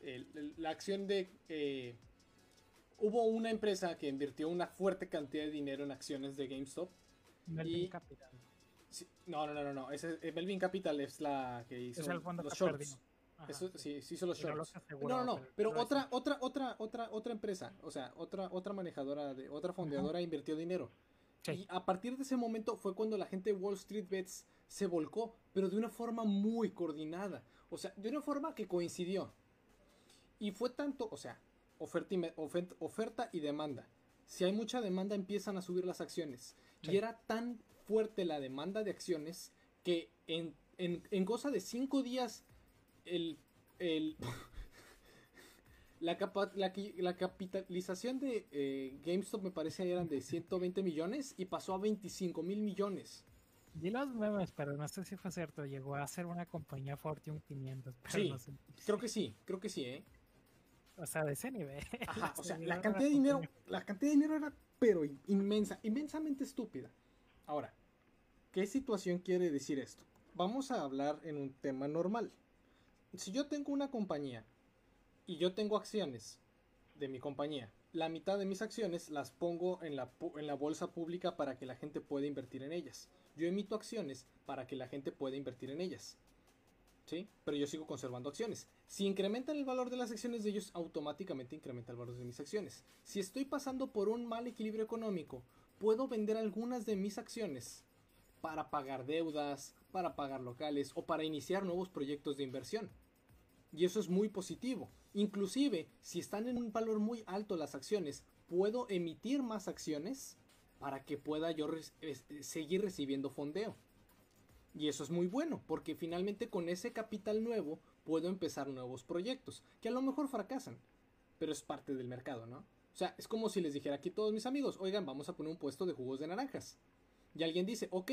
el- el- la acción de... eh, hubo una empresa que invirtió una fuerte cantidad de dinero en acciones de GameStop. Melvin Y- Capital. Sí, no, no, no, no, no. Ese, eh, Melvin Capital es la que hizo Es el fondo los shorts. perdió. Ajá, Eso, sí, sí hizo los shorts. No, no, no, pero otra, otra, otra, otra, otra empresa, o sea, otra, otra manejadora, de, otra fondeadora invirtió dinero. Sí. Y a partir de ese momento fue cuando la gente de Wall Street Bets se volcó, pero de una forma muy coordinada. O sea, de una forma que coincidió. Y fue tanto, o sea, oferta y, me- oferta y demanda. Si hay mucha demanda empiezan a subir las acciones. Y era tan fuerte la demanda de acciones que en, en, en cosa de cinco días el, el la, capa- la, la capitalización de eh, GameStop me parece eran de 120 millones y pasó a 25 mil millones. Vi los memes, pero no sé si fue cierto. Llegó a ser una compañía Fortune 500. Pero Sí, no sé. Creo que sí, creo que sí, ¿eh? O sea, de ese nivel. Ajá, [laughs] o sea, la cantidad de dinero, la cantidad de dinero era pero inmensa, inmensamente estúpida. Ahora, ¿qué situación quiere decir esto? Vamos a hablar en un tema normal. Si yo tengo una compañía y yo tengo acciones de mi compañía, la mitad de mis acciones las pongo en la, en la bolsa pública para que la gente pueda invertir en ellas. Yo emito acciones para que la gente pueda invertir en ellas. ¿Sí? Pero yo sigo conservando acciones. Si incrementan el valor de las acciones de ellos, automáticamente incrementa el valor de mis acciones. Si estoy pasando por un mal equilibrio económico, puedo vender algunas de mis acciones para pagar deudas, para pagar locales o para iniciar nuevos proyectos de inversión. Y eso es muy positivo. Inclusive, si están en un valor muy alto las acciones, puedo emitir más acciones para que pueda yo es- seguir recibiendo fondeo. Y eso es muy bueno, porque finalmente con ese capital nuevo puedo empezar nuevos proyectos, que a lo mejor fracasan, pero es parte del mercado, ¿no? O sea, es como si les dijera aquí todos mis amigos, oigan, vamos a poner un puesto de jugos de naranjas. Y alguien dice, ok,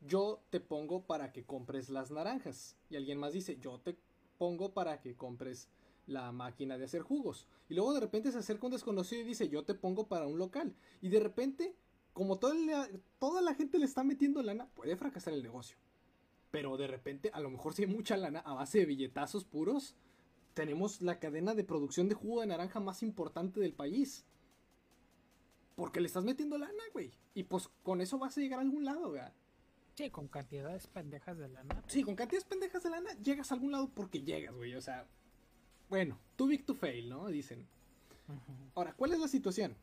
yo te pongo para que compres las naranjas. Y alguien más dice, yo te pongo para que compres la máquina de hacer jugos. Y luego de repente se acerca un desconocido y dice, yo te pongo para un local. Y de repente, como toda la, toda la gente le está metiendo lana, puede fracasar el negocio. Pero de repente, a lo mejor si hay mucha lana a base de billetazos puros, tenemos la cadena de producción de jugo de naranja más importante del país. Porque le estás metiendo lana, güey. Y pues con eso vas a llegar a algún lado, güey. Sí, con cantidades pendejas de lana. Sí, con cantidades pendejas de lana llegas a algún lado porque llegas, güey. O sea, bueno, too big to fail, ¿no? Dicen. Ahora, ¿cuál es la situación?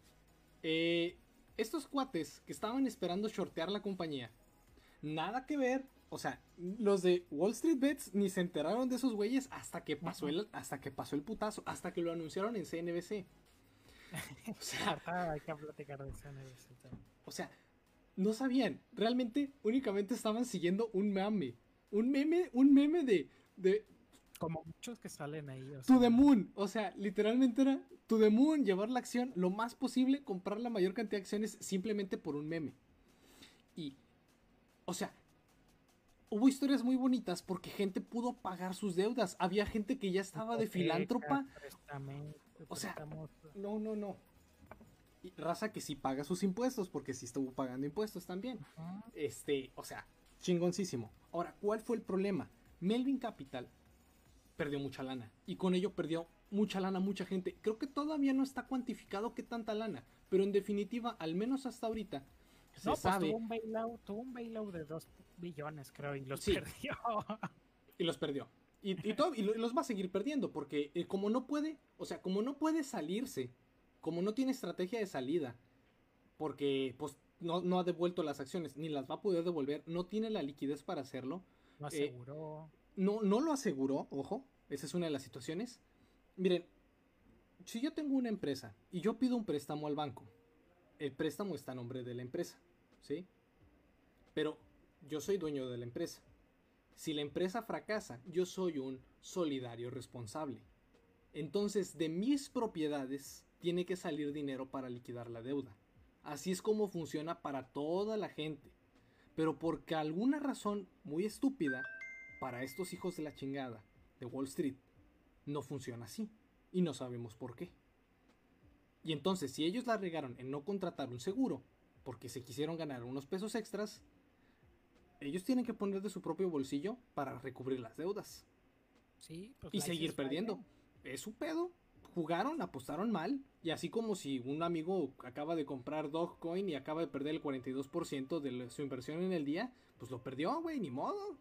Eh, estos cuates que estaban esperando shortear la compañía, nada que ver. O sea, los de Wall Street Bets ni se enteraron de esos güeyes hasta que pasó el, hasta que pasó el putazo, hasta que lo anunciaron en CNBC. O sea, [laughs] Ahorita hay que platicar de ese tema. o sea, no sabían. Realmente, únicamente estaban siguiendo un meme. Un meme, un meme de, de Como muchos que salen ahí. O To sea, the moon. O sea, literalmente era to the moon, llevar la acción lo más posible, comprar la mayor cantidad de acciones simplemente por un meme. Y, o sea, hubo historias muy bonitas porque gente pudo pagar sus deudas. Había gente que ya estaba de filántropa. O sea, No, no, no. Y raza que sí paga sus impuestos porque sí estuvo pagando impuestos también. Este, o sea, chingoncísimo. Ahora, ¿cuál fue el problema? Melvin Capital perdió mucha lana. Y con ello perdió mucha lana, mucha gente. Creo que todavía no está cuantificado qué tanta lana. Pero en definitiva, al menos hasta ahorita, se No, pues tuvo un bailout, tuvo un bailout de 2 billones, creo, y los Sí. perdió. [laughs] Y los perdió. Y, y todo- y lo- y los va a seguir perdiendo. Porque eh, como no puede, o sea, como no puede salirse, como no tiene estrategia de salida, porque pues no, no ha devuelto las acciones, ni las va a poder devolver, no tiene la liquidez para hacerlo. No Eh, aseguró. No, no lo aseguró, ojo, esa es una de las situaciones. Miren, si yo tengo una empresa y yo pido un préstamo al banco, el préstamo está a nombre de la empresa, ¿sí? Pero yo soy dueño de la empresa. Si la empresa fracasa, yo soy un solidario responsable. Entonces, de mis propiedades tiene que salir dinero para liquidar la deuda. Así es como funciona para toda la gente. Pero porque alguna razón muy estúpida, para estos hijos de la chingada de Wall Street, no funciona así. Y no sabemos por qué. Y entonces, si ellos la regaron en no contratar un seguro, porque se quisieron ganar unos pesos extras, ellos tienen que poner de su propio bolsillo para recubrir las deudas. Sí, pues Y seguir perdiendo. Es su pedo. Jugaron, apostaron mal. Y así como si un amigo acaba de comprar Dogecoin y acaba de perder el 42% de su inversión en el día, pues lo perdió, güey, ni modo.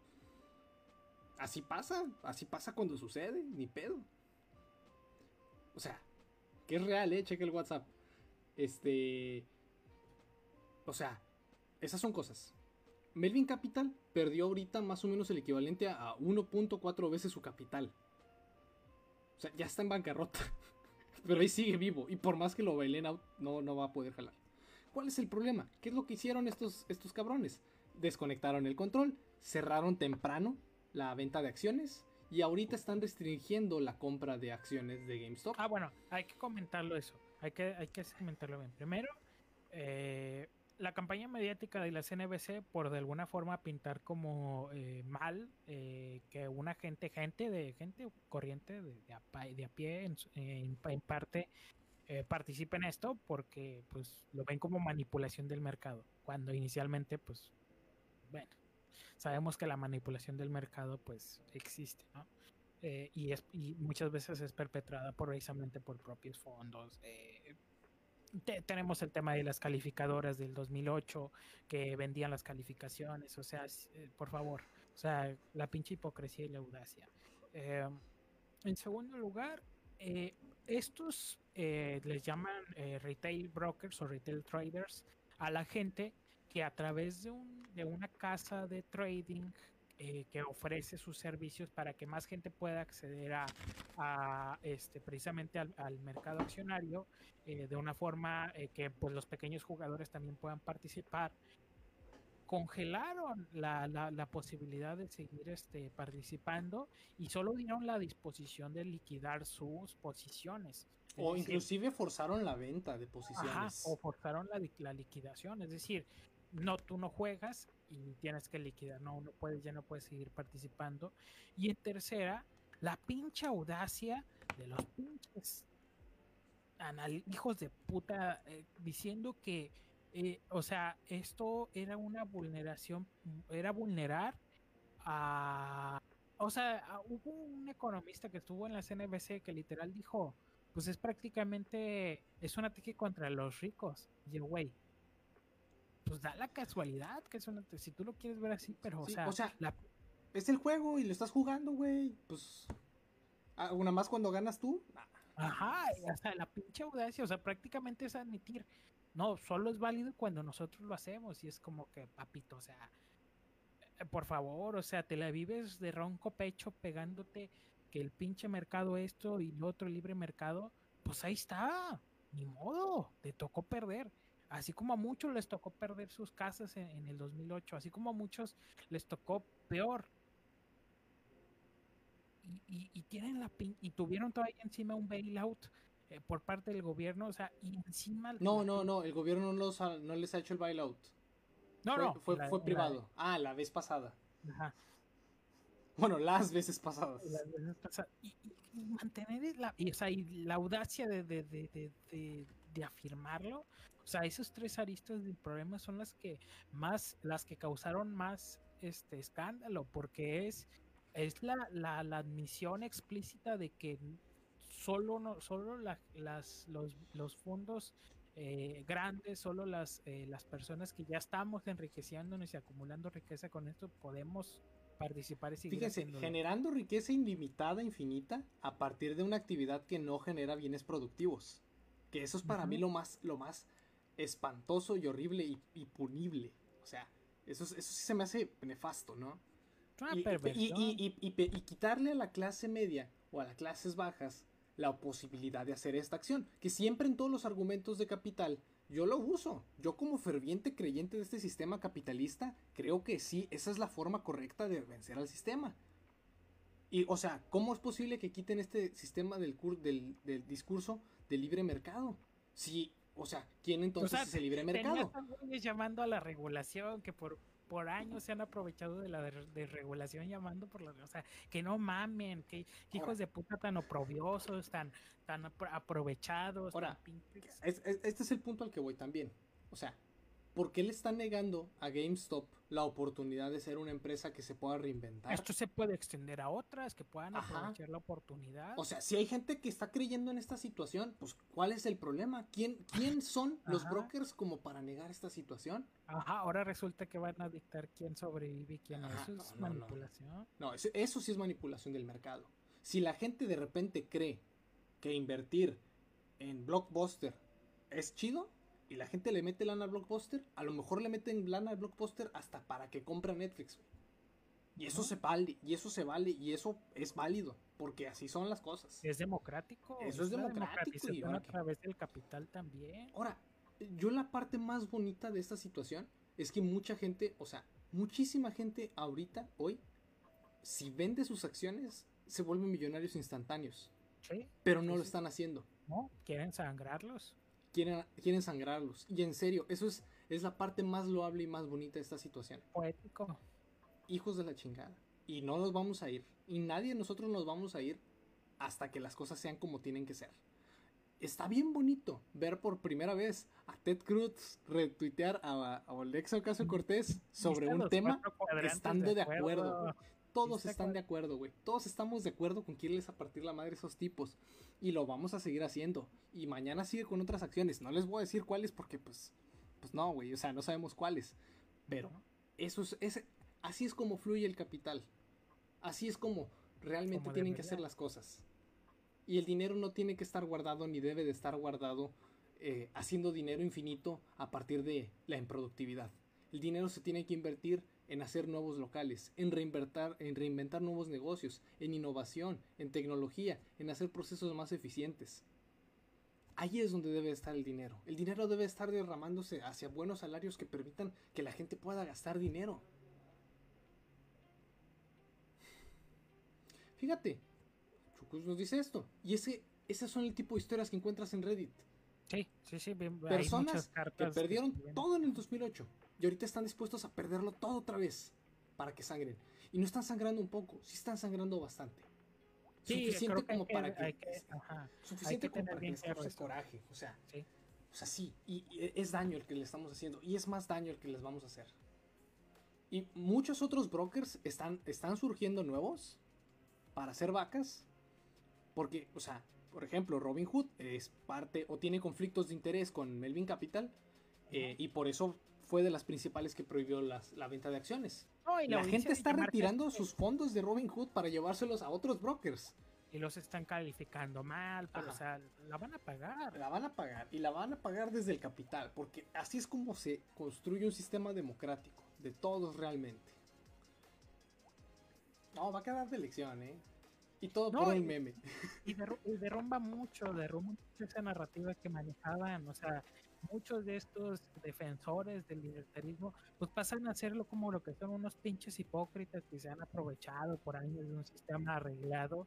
Así pasa, así pasa cuando sucede, ni pedo. O sea, que es real, eh, cheque el WhatsApp. Este. O sea, esas son cosas. Melvin Capital perdió ahorita más o menos el equivalente a 1.4 veces su capital. O sea, ya está en bancarrota. [laughs] Pero ahí sigue vivo. Y por más que lo bailen out, no, no va a poder jalar. ¿Cuál es el problema? ¿Qué es lo que hicieron estos, estos cabrones? Desconectaron el control, cerraron temprano la venta de acciones y ahorita están restringiendo la compra de acciones de GameStop. Ah, bueno, hay que comentarlo eso. Hay que, hay que comentarlo bien. Primero, eh, la campaña mediática de la CNBC por de alguna forma pintar como eh, mal eh, que una gente, gente de gente corriente de, de a, de a pie en, en en parte eh, participe en esto porque pues lo ven como manipulación del mercado cuando inicialmente pues bueno sabemos que la manipulación del mercado pues existe ¿no? Eh, y, es, y muchas veces es perpetrada por, precisamente por propios fondos. eh, te- tenemos el tema de las calificadoras del 2008 que vendían las calificaciones, o sea, eh, por favor, o sea, la pinche hipocresía y la audacia. Eh, en segundo lugar, estos les llaman retail brokers o retail traders a la gente que a través de, un, de una casa de trading eh, que ofrece sus servicios para que más gente pueda acceder a, a, este, precisamente al, al mercado accionario eh, de una forma eh, que pues, los pequeños jugadores también puedan participar. Congelaron la, la, la posibilidad de seguir este, participando y solo dieron la disposición de liquidar sus posiciones. Es o decir, inclusive forzaron la venta de Ajá, posiciones. o forzaron la, la liquidación, es decir, no tú no juegas y tienes que liquidar, no, no puedes, ya no puedes seguir participando. Y en tercera, la pinche audacia de los pinches hijos de puta eh, diciendo que, eh, o sea, esto era una vulneración, era vulnerar a... O sea, hubo un economista que estuvo en la CNBC que literal dijo, pues es prácticamente, es un ataque contra los ricos. Y güey, pues da la casualidad que es un ata- si tú lo quieres ver así, pero Sí, o sea, o sea, la- Es el juego y lo estás jugando, güey. Pues. ah, Una más cuando ganas tú. Ajá, y hasta la pinche audacia, o sea, prácticamente es admitir, no, solo es válido cuando nosotros lo hacemos y es como que, papito, o sea, eh, por favor, o sea, te la vives de ronco pecho pegándote que el pinche mercado esto y lo otro libre mercado, pues ahí está, ni modo, te tocó perder. Así como a muchos les tocó perder sus casas en, en el 2008, así como a muchos les tocó peor. y, y- y tienen la pin- y tuvieron todavía encima un bailout eh, por parte del gobierno, o sea, y encima No, no, no, el gobierno no, los ha- no les ha hecho el bailout. no, fue, no, fue, la- fue la- privado. Ah, la vez pasada. ajá. Bueno, las veces pasadas. las veces pasadas. Y, y- y mantener la, y, o sea, y la audacia de, de, de- de afirmarlo. O sea, esos tres aristas del problema son las que más, las que causaron más este escándalo, porque es, es la, la, la admisión explícita de que solo no, solo la- las, los, los fondos eh, grandes, solo las, eh, las personas que ya estamos enriqueciéndonos y acumulando riqueza con esto podemos participar y seguir Fíjense, haciéndolo. generando riqueza ilimitada, infinita, a partir de una actividad que no genera bienes productivos. Que eso es para mí Ujú. lo más, lo más espantoso y horrible y, y punible. O sea, eso, es- eso sí se me hace nefasto, ¿no? Y, y- y- quitarle a la clase media o a las clases bajas la posibilidad de hacer esta acción. Que siempre en todos los argumentos de capital yo lo uso. Yo como ferviente creyente de este sistema capitalista creo que sí, esa es la forma correcta de vencer al sistema. Y, o sea, ¿cómo es posible que quiten este sistema del, cur- del, del discurso del libre mercado? Si, o sea, ¿quién entonces sea, es el libre mercado? llamando a la regulación que por por años se han aprovechado de la de- desregulación llamando por la o sea que no mamen que, que hijos Ahora. de puta tan oprobiosos tan tan apro- aprovechados Ahora, tan pinches. Es- es- este es el punto al que voy también. O sea, ¿por qué le están negando a GameStop la oportunidad de ser una empresa que se pueda reinventar? esto se puede extender a otras que puedan Ajá. aprovechar la oportunidad O sea, si hay gente que está creyendo en esta situación, pues ¿cuál es el problema? ¿Quién, quién [laughs] son los brokers como para negar esta situación? Ajá, ahora resulta que van a dictar quién sobrevive y quién no. Eso no, es no, no. manipulación. No, eso, eso sí es manipulación del mercado. Si la gente de repente cree que invertir en Blockbuster es chido y la gente le mete lana a Blockbuster, a lo mejor le meten lana a Blockbuster hasta para que compre Netflix. güey. Y eso se vale, y eso se vale, y eso es válido, porque así son las cosas. Es democrático. Eso es democrático, democratización Iván. a través del capital también. Ahora, yo la parte más bonita de esta situación es que mucha gente, o sea, muchísima gente ahorita, hoy, si vende sus acciones, se vuelven millonarios instantáneos. Sí, Pero no Sí, lo están haciendo. ¿no? Quieren sangrarlos. Quieren, quieren sangrarlos. Y en serio, eso es, es la parte más loable y más bonita de esta situación. Poético. Hijos de la chingada. Y no nos vamos a ir. Y nadie de nosotros nos vamos a ir hasta que las cosas sean como tienen que ser. Está bien bonito ver por primera vez a Ted Cruz retuitear a, a Alexa Ocasio Cortés sobre un tema estando de acuerdo. güey. Todos están de acuerdo, güey. Todos estamos de acuerdo con quierles a partir la madre esos tipos. Y lo vamos a seguir haciendo. Y mañana sigue con otras acciones. No les voy a decir cuáles porque, pues, pues no, güey. O sea, no sabemos cuáles. Pero eso es, es- así es como fluye el capital. Así es como realmente Como tienen que hacer las cosas. Y el dinero no tiene que estar guardado ni debe de estar guardado eh, haciendo dinero infinito a partir de la improductividad. El dinero se tiene que invertir en hacer nuevos locales, en reinventar, en reinventar nuevos negocios, en innovación, en tecnología, en hacer procesos más eficientes. Ahí es donde debe estar el dinero. El dinero debe estar derramándose hacia buenos salarios que permitan que la gente pueda gastar dinero. Fíjate, Chucus nos dice esto. Y ese, esas son el tipo de historias que encuentras en Reddit. Sí, sí, sí. bien- Personas que perdieron todo en el 2008 y ahorita están dispuestos a perderlo todo otra vez para que sangren. Y no están sangrando un poco, sí están sangrando bastante. Sí, suficiente como que- para que, que- ajá, suficiente como para que les cause coraje, o sea, Sí. o sea, sí, y, y es daño el que le estamos haciendo y es más daño el que les vamos a hacer. Y muchos otros brokers están, están surgiendo nuevos para hacer vacas. Porque, o sea, por ejemplo, Robinhood es parte o tiene conflictos de interés con Melvin Capital. eh, y por eso fue de las principales que prohibió las- la venta de acciones. No, y La, gente está retirando sus fondos de Robinhood para llevárselos a otros brokers. Y los están calificando mal, pero Ajá. o sea, la van a pagar. La van a pagar y la van a pagar desde el capital, porque así es como se construye un sistema democrático, de todos realmente. No, va a quedar de elección, ¿eh? Y todo No, por un meme. y, derru- y derrumba mucho, derrumba mucho esa narrativa que manejaban, o sea, muchos de estos defensores del libertarismo, pues pasan a hacerlo como lo que son unos pinches hipócritas que se han aprovechado por años de un sistema arreglado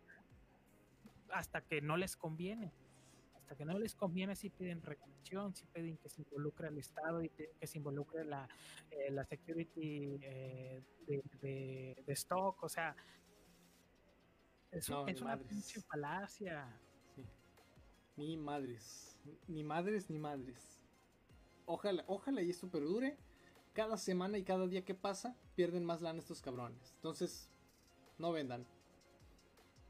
hasta que no les conviene. Hasta que no les conviene, sí piden regulación, sí piden que se involucre el Estado y que se involucre la, eh, la security eh, de, de- de stock, o sea, es, No, es una madres. pinche falacia. Sí. Ni madres. Ni madres ni madres. Ojalá, ojalá y esto perdure. Cada semana y cada día que pasa, pierden más lana estos cabrones. Entonces, no vendan.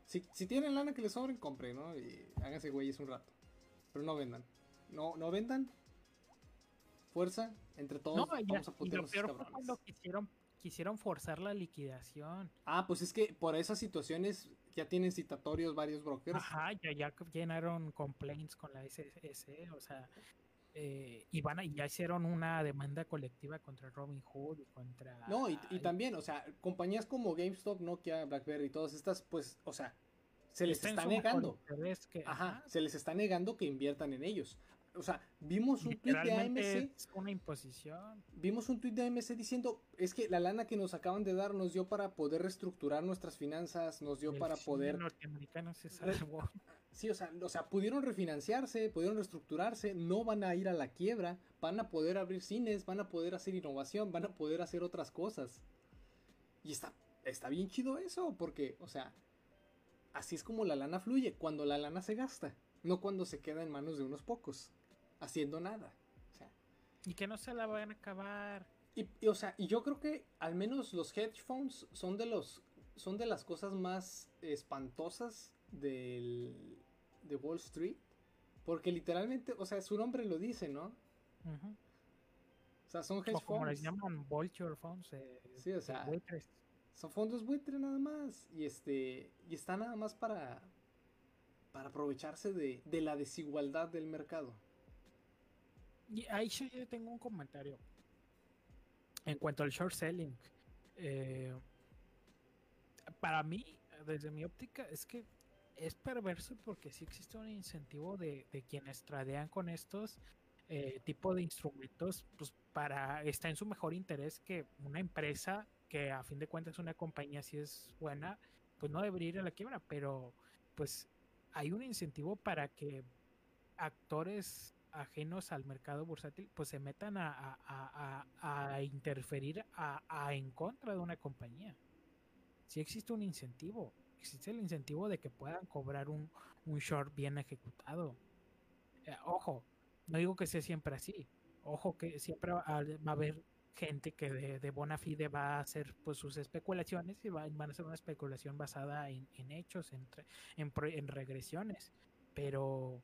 Si, si tienen lana que les sobren, compren, ¿no? Y háganse güeyes un rato. Pero no vendan. No, no vendan. Fuerza, entre todos No, ya- vamos a y putear lo a estos peor fue cabrones. cuando quisieron, quisieron forzar la liquidación. Ah, pues es que por esas situaciones ya tienen citatorios varios brokers. Ajá, ya, ya llenaron complaints con la SSE, o sea, eh, y van a, y ya hicieron una demanda colectiva contra Robin Hood y contra... No, y, y también, o sea, compañías como GameStop, Nokia, BlackBerry, todas estas, pues, o sea, se les está negando. que- Ajá, se les está negando que inviertan en ellos. O sea, vimos un tweet de AMC, es una imposición. vimos un tweet de AMC diciendo, es que la lana que nos acaban de dar nos dio para poder reestructurar nuestras finanzas, nos dio El para poder norteamericano se salvó. [laughs] Sí, o sea, o sea, pudieron refinanciarse, pudieron reestructurarse, no van a ir a la quiebra, van a poder abrir cines, van a poder hacer innovación, van a poder hacer otras cosas. Y está, está bien chido eso, porque, o sea, así es como la lana fluye, cuando la lana se gasta, no cuando se queda en manos de unos pocos, haciendo nada. O sea, Y que no se la van a acabar. y, y, o sea, y yo creo que al menos los hedge funds son de los son de las cosas más espantosas del de Wall Street, porque literalmente, o sea, su nombre lo dice, ¿no? O sea, son hedge O como les funds. llaman vulture funds. eh, Sí, o sea, buitres. Son fondos buitre nada más y este y está nada más para para aprovecharse de, de la desigualdad del mercado. Y ahí sí yo tengo un comentario. En cuanto al short selling, eh, para mí, desde mi óptica, es que es perverso porque sí existe un incentivo de, de quienes tradean con estos eh, tipo de instrumentos, pues para está en su mejor interés que una empresa que a fin de cuentas una compañía si es buena, pues no debería ir a la quiebra, pero pues hay un incentivo para que actores ajenos al mercado bursátil pues se metan a, a- a- interferir a, en contra de una compañía. Si existe un incentivo, existe el incentivo de que puedan cobrar un, un short bien ejecutado. Eh, ojo, no digo que sea siempre así. Ojo que siempre va a, haber gente que de, de fide va a hacer pues sus especulaciones y va- van a ser una especulación basada en, en hechos, en, en, regresiones. Pero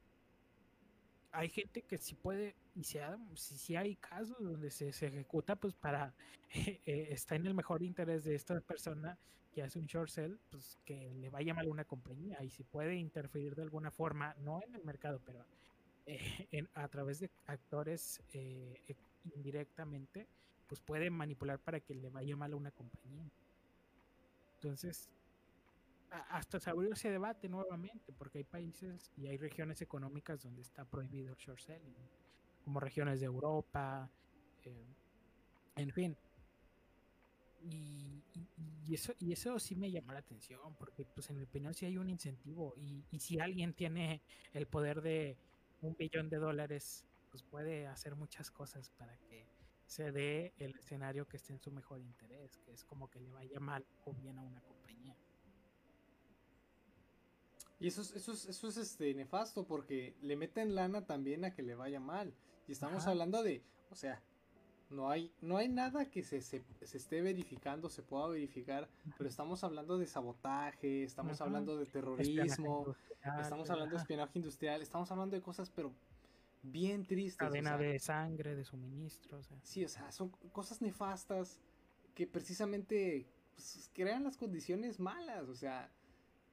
hay gente que sí puede, y si hay casos donde se, se ejecuta, pues para, [laughs] eh, está en el mejor interés de esta persona que hace un short sell, pues que le vaya mal a una compañía y si puede interferir de alguna forma, no en el mercado, pero eh, en- a través de actores eh, indirectamente, pues puede manipular para que le vaya mal a una compañía. Entonces, hasta se abrió ese debate nuevamente, porque hay países y hay regiones económicas donde está prohibido el short selling, como regiones de Europa, eh, en fin. Y, eso, y eso sí me llamó la atención, porque pues en mi opinión sí hay un incentivo, y, y si alguien tiene el poder de un billón de dólares, pues puede hacer muchas cosas para que se dé el escenario que esté en su mejor interés, que es como que le vaya mal o bien a una compañía. Y eso es, eso es, eso es este nefasto porque le meten lana también a que le vaya mal. Y estamos Ajá. hablando de, o sea, no hay, no hay nada que se, se, se esté verificando, se pueda verificar, pero estamos hablando de sabotaje, estamos Ajá. hablando de terrorismo, estamos hablando de espionaje industrial, estamos hablando de cosas, pero bien tristes. o cadena sea, de sangre, de suministro, o sea. Sí, o sea, son cosas nefastas que precisamente pues, crean las condiciones malas, o sea,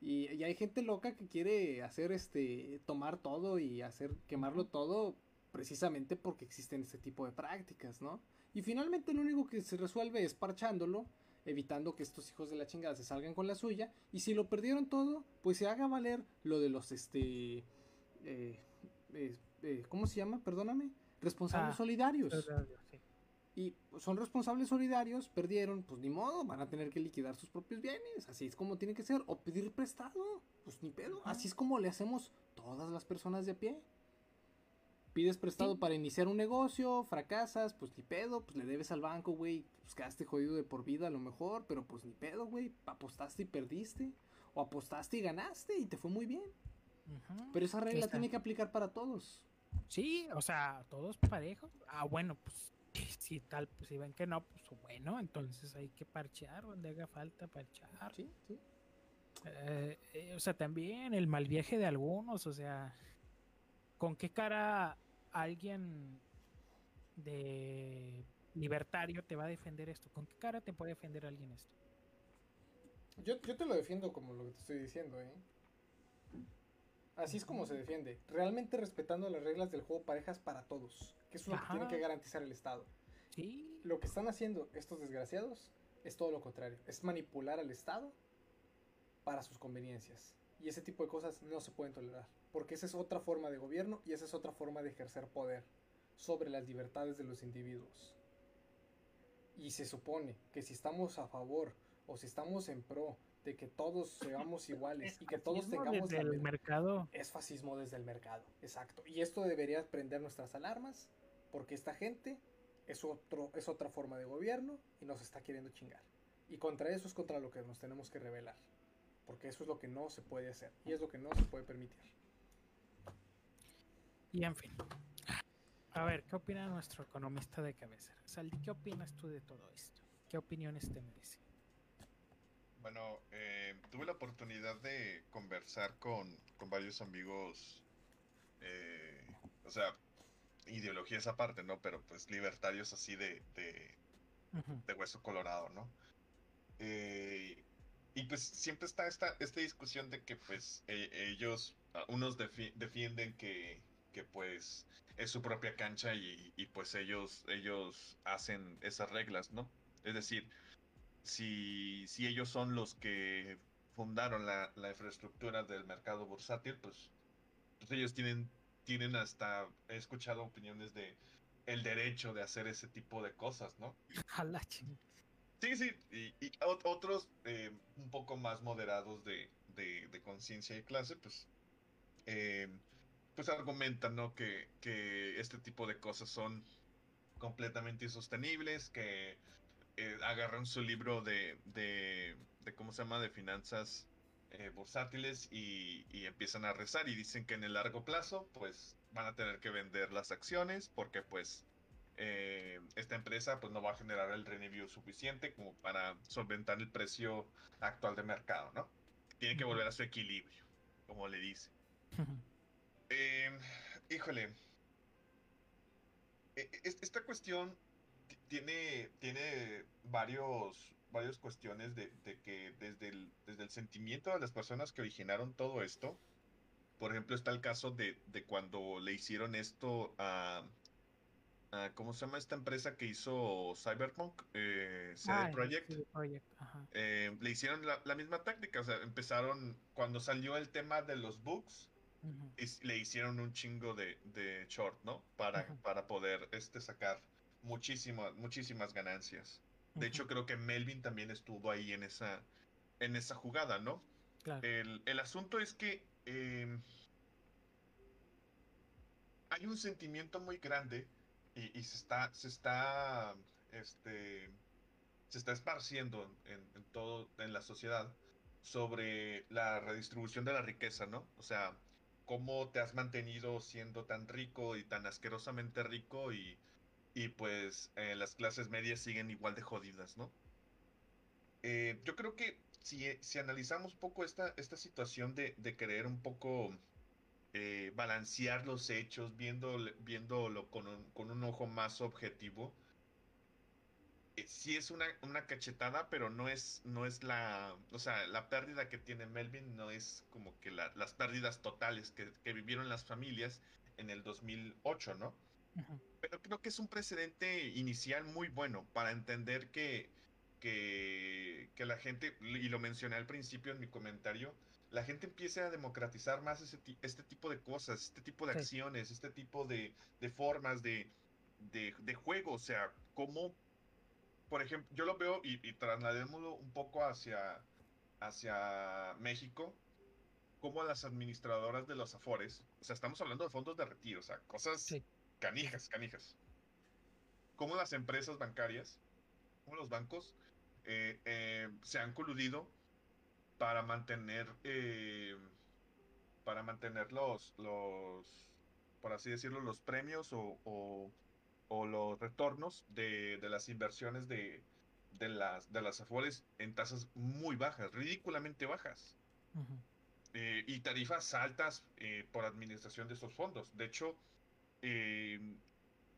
y, y hay gente loca que quiere hacer este, tomar todo y hacer quemarlo todo precisamente porque existen este tipo de prácticas, ¿no? Y finalmente lo único que se resuelve es parchándolo evitando que estos hijos de la chingada se salgan con la suya. Y si lo perdieron todo, pues se haga valer lo de los, este, eh, eh, eh, ¿cómo se llama? Perdóname. Responsables Ah, solidarios. Sí. Y son responsables solidarios, perdieron, pues ni modo, van a tener que liquidar sus propios bienes. Así es como tiene que ser. O pedir prestado, pues ni pedo. Así es como le hacemos todas las personas de a pie. Pides prestado Sí. para iniciar un negocio, fracasas, pues ni pedo, pues le debes al banco, güey, pues quedaste jodido de por vida a lo mejor, pero pues ni pedo, güey, apostaste y perdiste, o apostaste y ganaste y te fue muy bien. Pero esa regla tiene que aplicar para todos. Sí, o sea, todos parejos. Ah, bueno, pues [laughs] si tal, pues si ven que no, pues bueno, entonces hay que parchear donde haga falta parchear. Sí, sí. Eh, eh, o sea, también el mal viaje de algunos, o sea, ¿con qué cara alguien de libertario te va a defender esto? ¿Con qué cara te puede defender alguien esto? Yo, yo te lo defiendo como lo que te estoy diciendo, ¿eh? Así es como se defiende. Realmente respetando las reglas del juego parejas para todos. Que es lo que tiene que garantizar el Estado. Sí, Lo que están haciendo estos desgraciados es todo lo contrario. Es manipular al Estado para sus conveniencias. Y ese tipo de cosas no se pueden tolerar. Porque esa es otra forma de gobierno y esa es otra forma de ejercer poder sobre las libertades de los individuos. Y se supone que si estamos a favor o si estamos en pro de que todos seamos [laughs] iguales y que todos tengamos desde la el me- mercado. es fascismo desde el mercado, exacto. Y esto debería prender nuestras alarmas, porque esta gente es, otro, es otra forma de gobierno y nos está queriendo chingar. Y contra eso es contra lo que nos tenemos que rebelar, porque eso es lo que no se puede hacer y es lo que no se puede permitir. Y en fin. A ver, ¿qué opina nuestro economista de cabeza? Saldi, ¿qué opinas tú de todo esto? ¿Qué opiniones te merece? Bueno, eh, tuve la oportunidad de conversar con, con varios amigos, eh, o sea, ideologías aparte, ¿no? Pero pues libertarios así de, de, de hueso colorado, ¿no? Eh, y pues siempre está esta, esta discusión de que pues e- ellos, unos defi- defienden que, que pues es su propia cancha y, y, pues ellos, ellos hacen esas reglas, ¿no? Es decir, si, si ellos son los que fundaron la, la infraestructura del mercado bursátil, pues, pues ellos tienen, tienen hasta, he escuchado opiniones de el derecho de hacer ese tipo de cosas, ¿no? Sí, sí, y, y ot- otros eh, un poco más moderados de, de, de conciencia y clase, pues, eh, pues argumentan, ¿no? Que, que este tipo de cosas son completamente insostenibles, que eh, agarran su libro de, de, de, ¿cómo se llama?, de finanzas eh, bursátiles y, y empiezan a rezar y dicen que en el largo plazo, pues, van a tener que vender las acciones porque, pues, eh, esta empresa pues no va a generar el revenue suficiente como para solventar el precio actual de mercado, ¿no? Tiene que volver a su equilibrio, como le dice. [laughs] Eh, híjole. E- e- Esta cuestión ti- tiene, tiene varios, varias cuestiones de, de que desde el, desde el sentimiento de las personas que originaron todo esto, por ejemplo, está el caso de, de cuando le hicieron esto a, a- ¿cómo se llama esta empresa que hizo Cyberpunk? Eh, CD Ah, el Projekt. CD Projekt, ajá. Eh, le hicieron la, la misma táctica, o sea, empezaron, cuando salió el tema de los bugs, Le hicieron un chingo de, de short, ¿no? Para, para poder este, sacar muchísimas, muchísimas ganancias. De hecho, creo que Melvin también estuvo ahí en esa, en esa jugada, ¿no? claro. El, el asunto es que eh, hay un sentimiento muy grande y, y se está, se está, este, se está esparciendo en, en todo, en la sociedad sobre la redistribución de la riqueza, ¿no? O sea, cómo te has mantenido siendo tan rico y tan asquerosamente rico y, y pues eh, las clases medias siguen igual de jodidas, ¿no? Eh, yo creo que si, si analizamos un poco esta, esta situación de, de querer un poco eh, balancear los hechos, viendo, viéndolo con un, con un ojo más objetivo, sí es una, una cachetada, pero no es, no es la, o sea, la pérdida que tiene Melvin no es como que la- las pérdidas totales que, que vivieron las familias en el 2008, ¿no? Pero creo que es un precedente inicial muy bueno para entender que, que, que la gente, y lo mencioné al principio en mi comentario, la gente empiece a democratizar más ese este tipo de cosas, este tipo de Sí. acciones, este tipo de, de formas de, de, de juego. O sea, como, por ejemplo, yo lo veo y, y trasladémoslo un poco hacia, hacia México, como las administradoras de los Afores, o sea, estamos hablando de fondos de retiro, o sea, cosas Sí. canijas, canijas. Como las empresas bancarias, como los bancos, eh, eh, se han coludido para mantener, eh, para mantener los, los, por así decirlo, los premios o, o- o los retornos de, de las inversiones de, de las, de las Afores en tasas muy bajas, ridículamente bajas eh, y tarifas altas eh, por administración de esos fondos. De hecho, eh,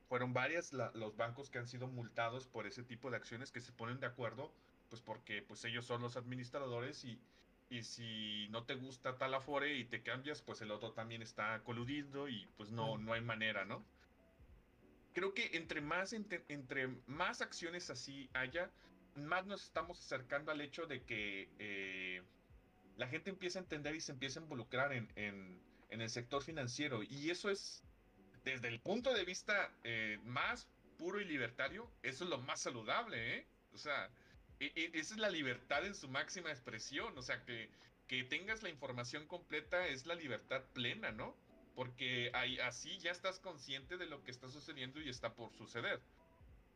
fueron varias la- los bancos que han sido multados por ese tipo de acciones que se ponen de acuerdo, pues porque pues ellos son los administradores y, y si no te gusta tal afore y te cambias, pues el otro también está coludiendo y pues no, no hay manera, ¿no? Creo que entre más, entre, más acciones así haya, más nos estamos acercando al hecho de que eh, la gente empieza a entender y se empieza a involucrar en, en- en el sector financiero. Y eso es, desde el punto de vista eh, más puro y libertario, eso es lo más saludable, ¿eh? O sea, e- e- esa es la libertad en su máxima expresión. O sea, que, que tengas la información completa es la libertad plena, ¿no? Porque ahí, así ya estás consciente de lo que está sucediendo y está por suceder.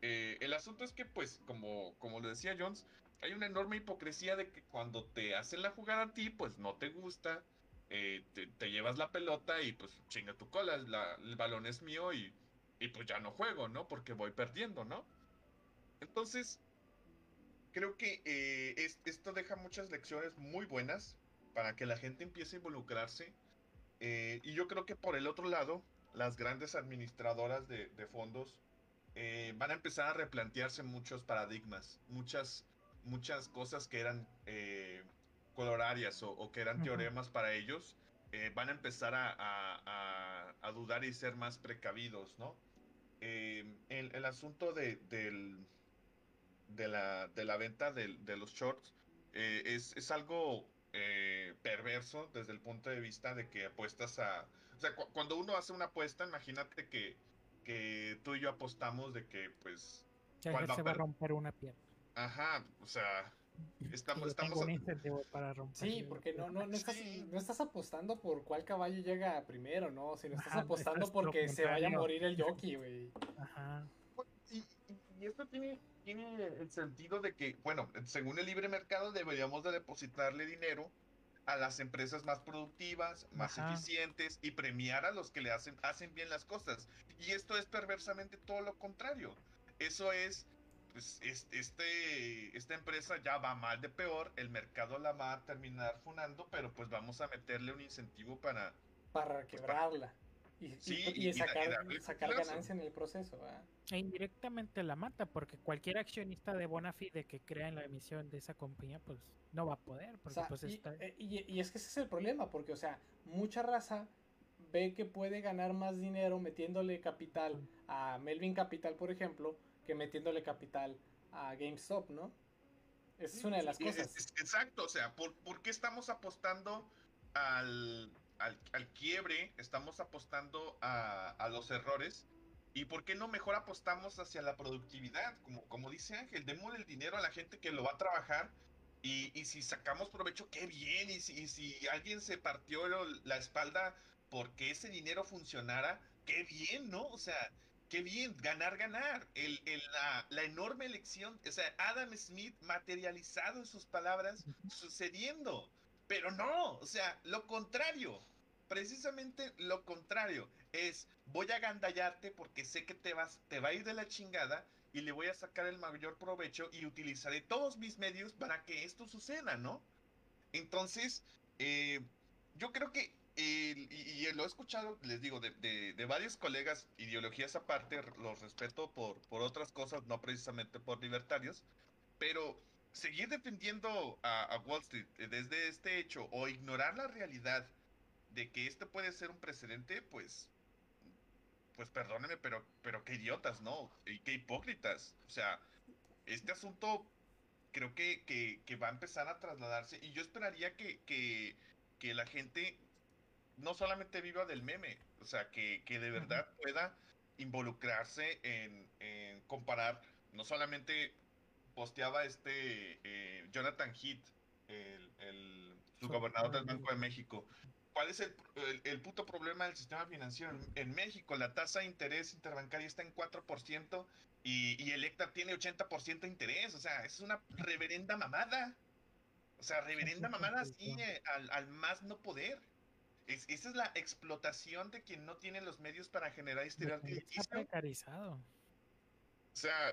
Eh, el asunto es que, pues, como, como lo decía Jones, hay una enorme hipocresía de que cuando te hacen la jugada a ti, pues no te gusta, eh, te, llevas la pelota y pues chinga tu cola, la- el balón es mío y, y pues ya no juego, ¿no? Porque voy perdiendo, ¿no? Entonces, creo que eh, es- esto deja muchas lecciones muy buenas para que la gente empiece a involucrarse. Eh, y yo creo que por el otro lado, las grandes administradoras de, de fondos eh, van a empezar a replantearse muchos paradigmas, muchas, muchas cosas que eran eh, colorarias o, o que eran Ujú. teoremas para ellos, eh, van a empezar a, a- a- a dudar y ser más precavidos, ¿no? Eh, el, el asunto de, del, de, la, de la venta del- de los shorts eh, es, es algo eh, perverso desde el punto de vista de que apuestas a... O sea, cu- cuando uno hace una apuesta, imagínate que, que tú y yo apostamos de que, pues, Que ¿Cuál ayer va a se va a per- romper una pierna. ajá, o sea, estamos, estamos, tengo un incentivo para romper. Sí, porque no, no, no, estás, Sí. no estás apostando por cuál caballo llega primero, ¿no? Sino estás Ajá, apostando porque se vaya a morir el jockey, güey. Ajá. Y, esto tiene, tiene el sentido de que, bueno, según el libre mercado deberíamos de depositarle dinero a las empresas más productivas, más Ajá. eficientes y premiar a los que le hacen, hacen bien las cosas. Y esto es perversamente todo lo contrario. Eso es, pues, es- este, esta empresa ya va mal de peor, el mercado la va a terminar funando, pero pues vamos a meterle un incentivo para... Para quebrarla. Y, y- Sí, y y- y da- sacar, ganancia en el proceso, ¿verdad? E indirectamente la mata, porque cualquier accionista de bona fide que crea en la emisión de esa compañía, pues no va a poder, O porque sea, pues y, está... eh, y- y es que ese es el problema, porque, o sea, mucha raza ve que puede ganar más dinero metiéndole capital a Melvin Capital, por ejemplo, que metiéndole capital a GameStop, ¿no? Esa es una de las cosas. exacto, o sea, ¿por, por qué estamos apostando al, al, al quiebre? Estamos apostando a, a los errores. ¿Y por qué no mejor apostamos hacia la productividad? Como, como dice Ángel, démosle el dinero a la gente que lo va a trabajar. Y, y si sacamos provecho, qué bien. Y si, y si alguien se partió la espalda porque ese dinero funcionara, qué bien, ¿no? O sea, qué bien, ganar, ganar. El, el- la, la enorme elección, o sea, Adam Smith materializado en sus palabras, sucediendo. Pero no, o sea, lo contrario. Precisamente lo contrario. Es, voy a gandallarte porque sé que te, vas, te va a ir de la chingada y le voy a sacar el mayor provecho y utilizaré todos mis medios para que esto suceda, ¿no? Entonces, eh, yo creo que, eh, y, y lo he escuchado, les digo, de, de- de varios colegas, ideologías aparte, los respeto por, por otras cosas, no precisamente por libertarios, pero seguir defendiendo a, a Wall Street eh, desde este hecho o ignorar la realidad de que este puede ser un precedente, pues, pues perdónenme, pero, pero qué idiotas, ¿no? Y qué hipócritas. O sea, este asunto creo que, que, que va a empezar a trasladarse y yo esperaría que, que, que la gente no solamente viva del meme, o sea, que, que de verdad pueda involucrarse en, en comparar, no solamente posteaba este eh, Jonathan Heath, el, el subgobernador del Banco de México. ¿Cuál es el, el, el puto problema del sistema financiero? En, en, México la tasa de interés interbancaria está en 4% y, y Electa tiene 80% de interés. O sea, es una reverenda mamada. O sea, reverenda [laughs] mamada así eh, al, al, más no poder. Es, esa es la explotación de quien no tiene los medios para generar historial Está precarizado. O sea,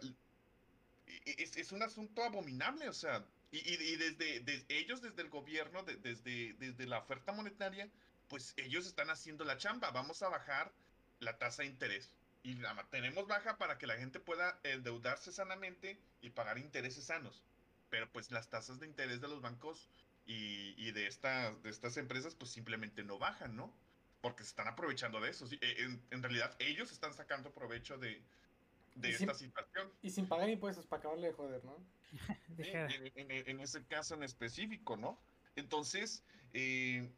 es, es, un asunto abominable, o sea, y, y, y desde, desde, ellos, desde el gobierno, de, desde, desde la oferta monetaria, pues ellos están haciendo la chamba. Vamos a bajar la tasa de interés. Y la tenemos baja para que la gente pueda endeudarse sanamente y pagar intereses sanos. Pero pues las tasas de interés de los bancos y, de, esta, de estas empresas pues simplemente no bajan, ¿no? Porque se están aprovechando de eso. En, en realidad ellos están sacando provecho de, de y esta sin, situación. Y sin pagar impuestos para acabarle de joder, ¿no? [laughs] en, en, en, ese caso en específico, ¿no? Entonces, eh,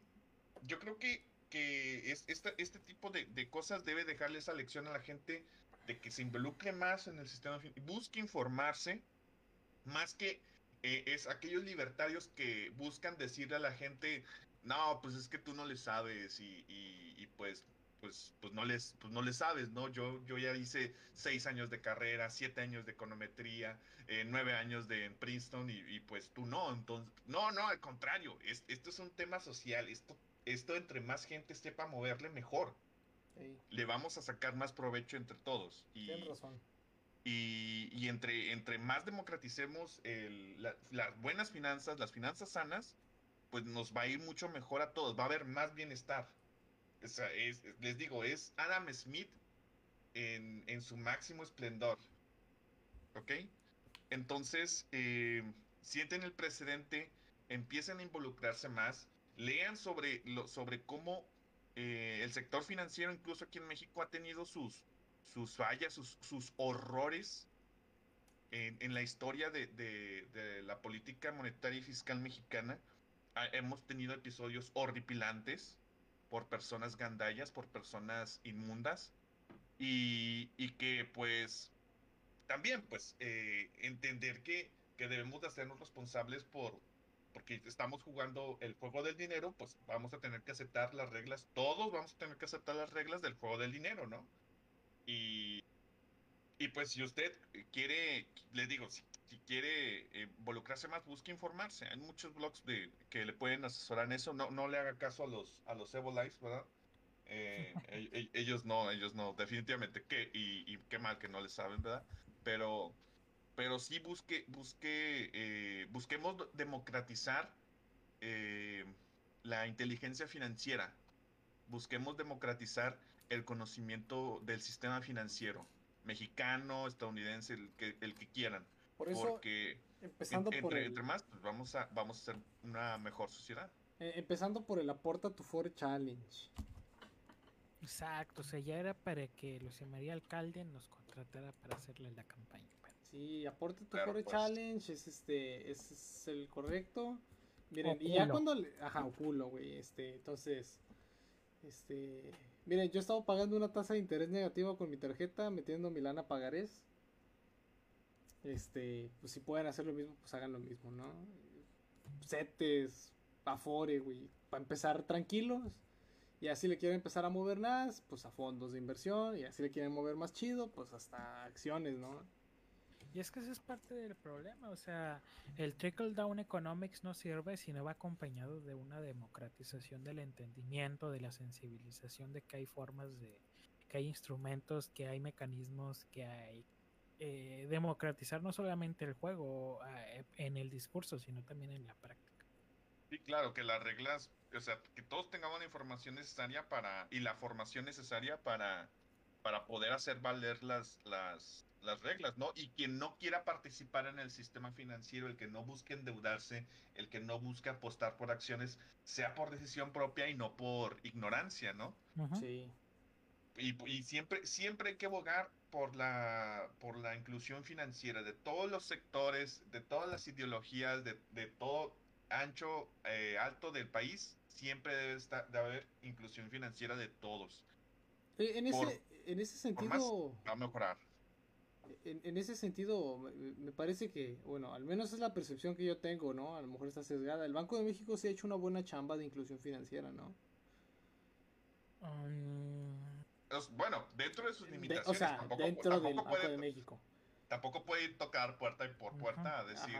yo creo que, que es, esta, este tipo de, de, cosas debe dejarle esa lección a la gente de que se involucre más en el sistema, busque informarse, más que eh, es aquellos libertarios que buscan decirle a la gente, no, pues es que tú no le sabes y, y, y pues pues, pues no les, pues no les sabes, ¿no? Yo, yo ya hice seis años de carrera, siete años de econometría, eh, nueve años de en Princeton y, y, pues tú no, entonces, no, no, al contrario, es, esto es un tema social, esto, esto entre más gente sepa moverle mejor. Sí. Le vamos a sacar más provecho entre todos. Y, Tienes razón. Y, y entre, entre más democraticemos el, la, las buenas finanzas, las finanzas sanas, pues nos va a ir mucho mejor a todos, va a haber más bienestar. Les digo, es Adam Smith en, en su máximo esplendor. ¿Ok? Entonces, eh, sienten el precedente, empiezan a involucrarse más, lean sobre, lo, sobre cómo eh, el sector financiero, incluso aquí en México, ha tenido sus, sus fallas, sus, sus horrores en, en, la historia de, de, la política monetaria y fiscal mexicana. Hemos tenido episodios horripilantes por personas gandallas, por personas inmundas y, y que pues también pues eh, entender que, que, debemos de hacernos responsables por porque estamos jugando el juego del dinero, pues vamos a tener que aceptar las reglas, todos vamos a tener que aceptar las reglas del juego del dinero, ¿no? Y, y pues si usted quiere, le digo, si, si quiere eh, involucrarse más, busque informarse. Hay muchos blogs de, que le pueden asesorar en eso. No, no le haga caso a los, a los Evo Lives, ¿verdad? Eh, [laughs] ellos no, ellos no, definitivamente. ¿Qué? Y, y, qué mal que no le saben, ¿verdad? Pero, pero sí busque, busque, eh, busquemos democratizar eh, la inteligencia financiera. Busquemos democratizar el conocimiento del sistema financiero mexicano, estadounidense, el que, el que quieran. Por eso, porque empezando en, por entre, el, entre, más, pues vamos a, vamos a ser una mejor sociedad. Eh, empezando por el aporta tu for challenge. Exacto, o sea, ya era para que Luis María Alcalde nos contratara para hacerle la campaña. Pero... Sí, aporta tu claro, for pues. challenge, es este, es, es el correcto. Miren, y ya cuando, le, ajá, o culo, güey, este, entonces, este, miren, yo he estado pagando una tasa de interés negativa con mi tarjeta, metiendo mi lana pagarés este, pues si pueden hacer lo mismo, pues hagan lo mismo, ¿no? Setes, Afore, güey, para empezar tranquilos. Y así le quieren empezar a mover más, pues a fondos de inversión. Y así le quieren mover más chido, pues hasta acciones, ¿no? Y es que ese es parte del problema, o sea, el trickle down economics no sirve si no va acompañado de una democratización del entendimiento, de la sensibilización de que hay formas de, que hay instrumentos, que hay mecanismos, que hay eh, democratizar no solamente el juego eh, en el discurso, sino también en la práctica. Sí, claro, que las reglas, o sea, que todos tengamos la información necesaria para y la formación necesaria para, para poder hacer valer las, las, las reglas, ¿no? Y quien no quiera participar en el sistema financiero, el que no busque endeudarse, el que no busque apostar por acciones, sea por decisión propia y no por ignorancia, ¿no? Uh -huh. Sí. Y, y, siempre, siempre hay que abogar por la, por la inclusión financiera de todos los sectores, de todas las ideologías, de, de todo ancho, eh, alto del país, siempre debe estar, de haber inclusión financiera de todos. Eh, En Por- ese, en ese Por más sentido, va a mejorar. en, en ese sentido, me, parece que, bueno, al menos es la percepción que yo tengo, ¿no? A lo mejor está sesgada. El Banco de México se ha hecho una buena chamba de inclusión financiera, ¿no? Um, bueno, dentro de sus De- limitaciones, o sea, tampoco, dentro tampoco del Banco puede, de México. tampoco puede ir tocar puerta por puerta a decir,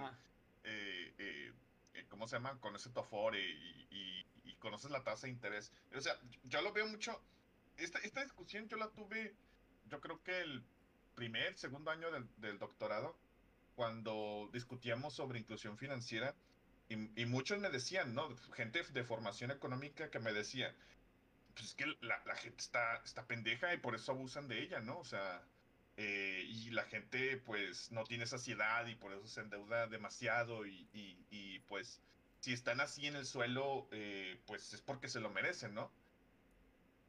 eh, eh, eh, ¿cómo se llama? Con ese Tofore y, y- y conoces la tasa de interés. O sea, yo lo veo mucho. Esta, esta discusión yo la tuve, yo creo que el primer, segundo año del, del doctorado, cuando discutíamos sobre inclusión financiera. Y, y muchos me decían, ¿no? Gente de formación económica que me decía, pues es que la, la gente está, está pendeja y por eso abusan de ella, ¿no? O sea, eh, y la gente pues no tiene saciedad y por eso se endeuda demasiado y, y- pues si están así en el suelo eh, pues es porque se lo merecen, ¿no?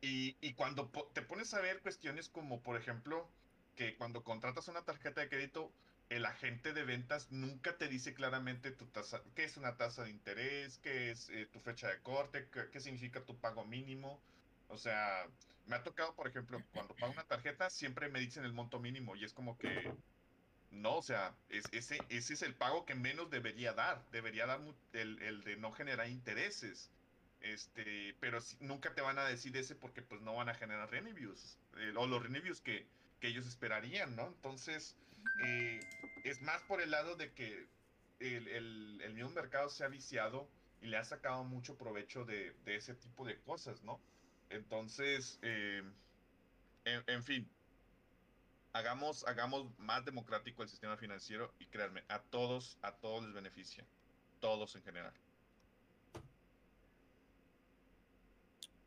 Y, y cuando te pones a ver cuestiones como por ejemplo que cuando contratas una tarjeta de crédito el agente de ventas nunca te dice claramente tu tasa, qué es una tasa de interés, qué es eh, tu fecha de corte, qué, qué significa tu pago mínimo. O sea, me ha tocado, por ejemplo, cuando pago una tarjeta, siempre me dicen el monto mínimo y es como que no, o sea, es, ese, ese es el pago que menos debería dar. Debería dar el, el de no generar intereses. Este, pero nunca te van a decir ese porque pues no van a generar revenues. eh, o los revenues que, que ellos esperarían, ¿no? Entonces, eh, es más por el lado de que el, el, el mismo mercado se ha viciado y le ha sacado mucho provecho de, de ese tipo de cosas, ¿no? Entonces, eh, en, fin, hagamos, hagamos más democrático el sistema financiero y créanme, a todos, a todos les beneficia, todos en general.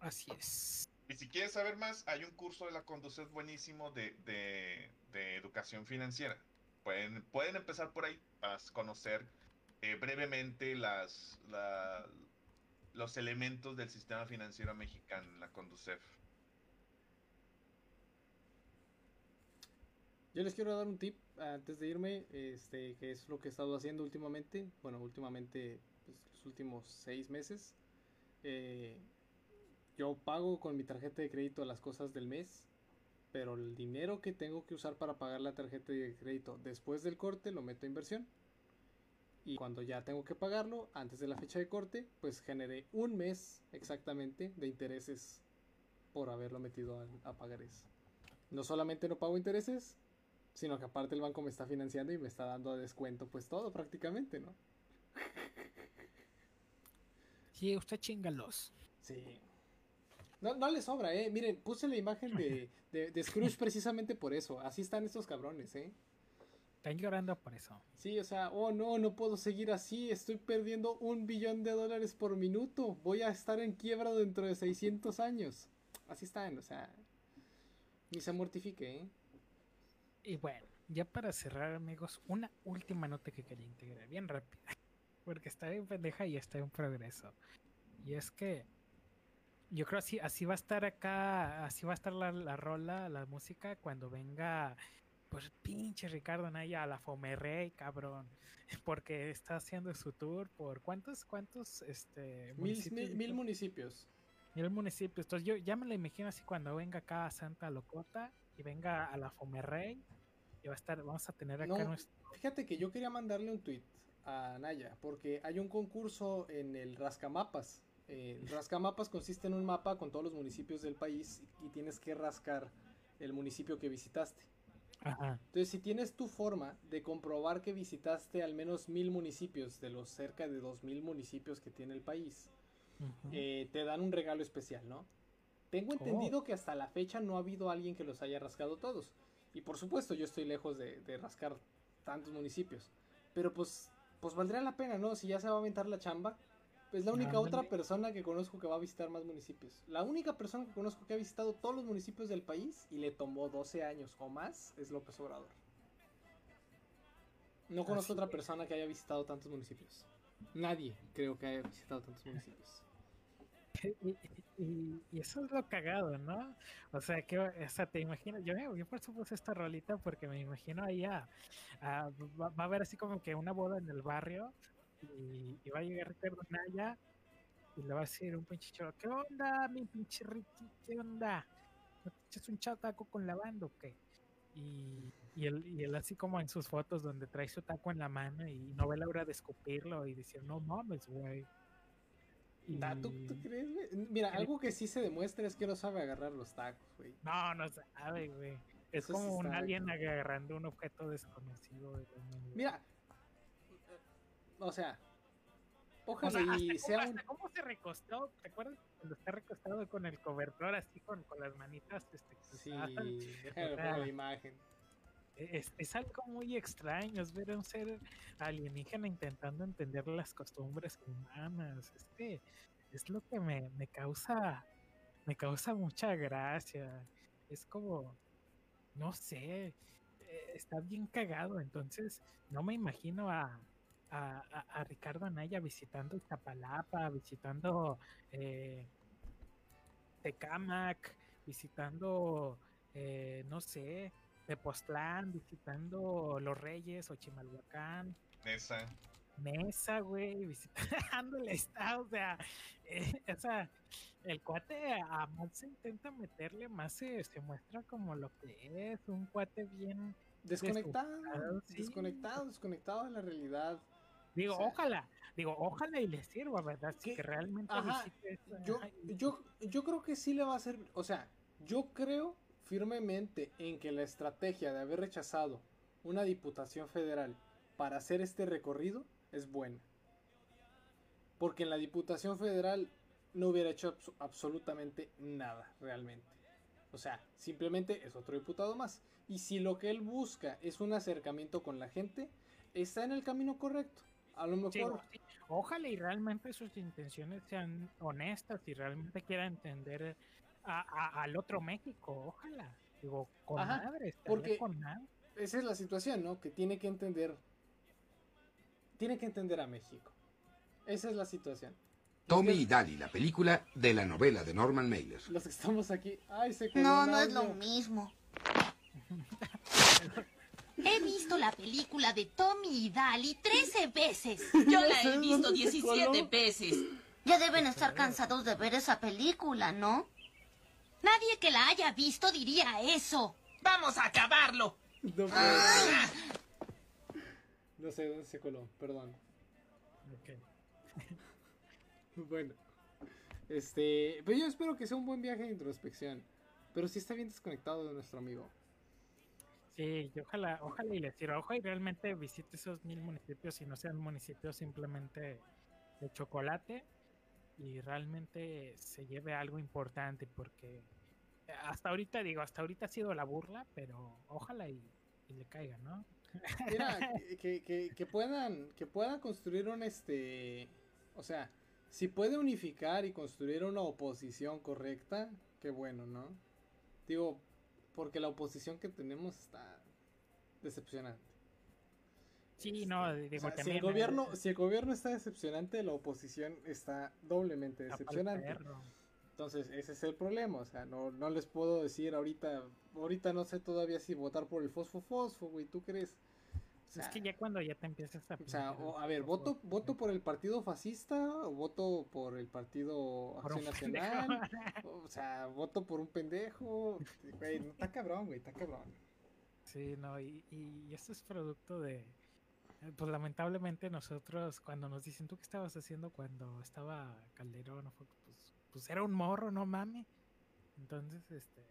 así es. Y si quieres saber más, hay un curso de la Conducet buenísimo de, de, educación financiera. Pueden, pueden empezar por ahí para conocer eh, brevemente las, la- los elementos del sistema financiero mexicano, la Conducef. Yo les quiero dar un tip antes de irme, este, que es lo que he estado haciendo últimamente. Bueno, últimamente, pues, los últimos seis meses. Eh, yo pago con mi tarjeta de crédito las cosas del mes, pero el dinero que tengo que usar para pagar la tarjeta de crédito después del corte lo meto a inversión. Y cuando ya tengo que pagarlo, antes de la fecha de corte, pues generé un mes exactamente de intereses por haberlo metido a, a pagar eso. No solamente no pago intereses, sino que aparte el banco me está financiando y me está dando a descuento pues todo prácticamente, ¿no? [laughs] Sí, usted chingalos. Sí. No, no le sobra, eh. Miren, puse la imagen de, [laughs] de, de Scrooge precisamente por eso. Así están estos cabrones, eh. Están llorando por eso. Sí, o sea, oh no, no puedo seguir así. Estoy perdiendo un billón de dólares por minuto. Voy a estar en quiebra dentro de 600 años. Así están, o sea. Ni se mortifique, eh. Y bueno, ya para cerrar, amigos, una última nota que quería integrar, bien rápida. [laughs] Porque está bien pendeja y está en progreso. Y es que yo creo así, así va a estar acá, así va a estar la, la rola, la música cuando venga, pues pinche Ricardo Naya a la Fomerrey, cabrón. [laughs] Porque está haciendo su tour por cuántos, cuántos, este, Mil, municipios mil, municipios. Mil municipios. Entonces yo ya me lo imagino así cuando venga acá a Santa Locota y venga a la Fomerrey. Y va a estar, vamos a tener acá No, nuestro. Fíjate que yo quería mandarle un tweet a Naya, porque hay un concurso en el Rascamapas. Eh, Rascamapas consiste en un mapa con todos los municipios del país y tienes que rascar el municipio que visitaste. Ajá. Entonces, si tienes tu forma de comprobar que visitaste al menos mil municipios de los cerca de dos mil municipios que tiene el país, eh, te dan un regalo especial, ¿no? Tengo Oh. entendido que hasta la fecha no ha habido alguien que los haya rascado todos. Y por supuesto, yo estoy lejos de, de rascar tantos municipios. Pero pues, pues valdría la pena, ¿no? Si ya se va a aventar la chamba. Es la única otra persona que conozco que va a visitar más municipios. La única persona que conozco que ha visitado todos los municipios del país y le tomó 12 años o más es López Obrador. No conozco Así otra persona que haya visitado tantos municipios. Nadie creo que haya visitado tantos municipios. Y, y- y eso es lo cagado, ¿no? O sea, que, o sea, te imaginas, yo, yo por eso puse esta rolita porque me imagino ahí a, a- va, va a haber así como que una boda en el barrio y, y va a llegar Ricardo Naya y le va a decir un pinche chavo, ¿qué onda, mi pinche Ricky? ¿Qué onda? ¿No te echas un chataco con la banda o qué? Y, y, él, y él así como en sus fotos donde trae su taco en la mano y no ve la hora de escupirlo y decir, no mames, güey. ¿tú, crees, güey? Mira, algo que sí se demuestra es que no sabe agarrar los tacos, güey. No, no sabe, güey. Es Eso sí como un alien agarrando un objeto desconocido. güey. Mira, o sea, O ojalá sea, y cómo, sea un... hasta cómo se recostó, ¿te acuerdas? Cuando está recostado con el cobertor así con, con las manitas este, Sí, déjame [laughs] la imagen. es, es algo muy extraño, es ver a un ser alienígena intentando entender las costumbres humanas. Es que es lo que me, me causa me causa mucha gracia. Es como, no sé, eh, está bien cagado. Entonces, no me imagino a, a, a- a Ricardo Anaya visitando Iztapalapa, visitando eh, Tecamac, visitando, eh, no sé, Tepoztlán, visitando Los Reyes o Chimalhuacán. Nesa. Mesa, güey, visitando el estado, o sea, eh, [laughs] o sea, el cuate a más se intenta meterle, más se, se muestra como lo que es, un cuate bien, Desconectado, desconectado, sí. desconectado, desconectado de la realidad. Digo, ojalá, digo, ojalá y le sirva, ¿verdad? Si que- realmente ajá, Yo, yo, yo creo que sí le va a servir. O sea, yo creo firmemente en que la estrategia de haber rechazado una diputación federal para hacer este recorrido es buena. Porque en la diputación federal no hubiera hecho abso- absolutamente nada realmente. O sea, simplemente es otro diputado más. Y si lo que él busca es un acercamiento con la gente, está en el camino correcto. A lo mejor sí, Ojalá y realmente sus intenciones sean honestas y realmente quiera entender a- a- al otro México. Ojalá. Digo, con Ajá, porque- con madre. esa es la situación, ¿no? Que tiene que entender. Tiene que entender a México. Esa es la situación. Tommy y Daly, la película de la novela de Norman Mailer. Los que estamos aquí. Ay, se No, no es lo mismo. [laughs] He visto la película de Tommy y Daly 13 veces. Yo la he visto dónde se 17 coló. veces. Ya deben estar cansados de ver esa película, ¿no? Nadie que la haya visto diría eso. ¡Vamos a acabarlo! No. No sé dónde se coló, perdón. Ok. [laughs] Bueno. Este. Pero yo espero que sea un buen viaje de introspección. Pero sí está bien desconectado de nuestro amigo. Sí, y ojalá, ojalá y les sirva. Ojalá y realmente visite esos mil municipios y no sean municipios simplemente de chocolate y realmente se lleve algo importante porque hasta ahorita digo, hasta ahorita ha sido la burla, pero ojalá y, le caiga, ¿no? [laughs] Mira, que puedan, que puedan construir un este, o sea, si puede unificar y construir una oposición correcta, qué bueno, ¿no? Digo, porque la oposición que tenemos está decepcionante. Sí, no, O digo sea, si el gobierno, si el gobierno está decepcionante, la oposición está doblemente decepcionante. Entonces, ese es el problema, o sea, no, no les puedo decir ahorita, ahorita no sé todavía si votar por el fosfo fosfo, güey, ¿tú crees? Es que ya cuando ya te empiezas a o sea, o- a ver, voto, voto por el partido fascista o voto por el partido Acción Nacional, o sea, voto por un pendejo, güey, no, está cabrón, güey, está cabrón. Sí, no, y, y esto es producto de, eh, pues lamentablemente nosotros cuando nos dicen, ¿tú qué estabas haciendo cuando estaba Calderón? Pues, pues era un morro, no mames. Entonces, este,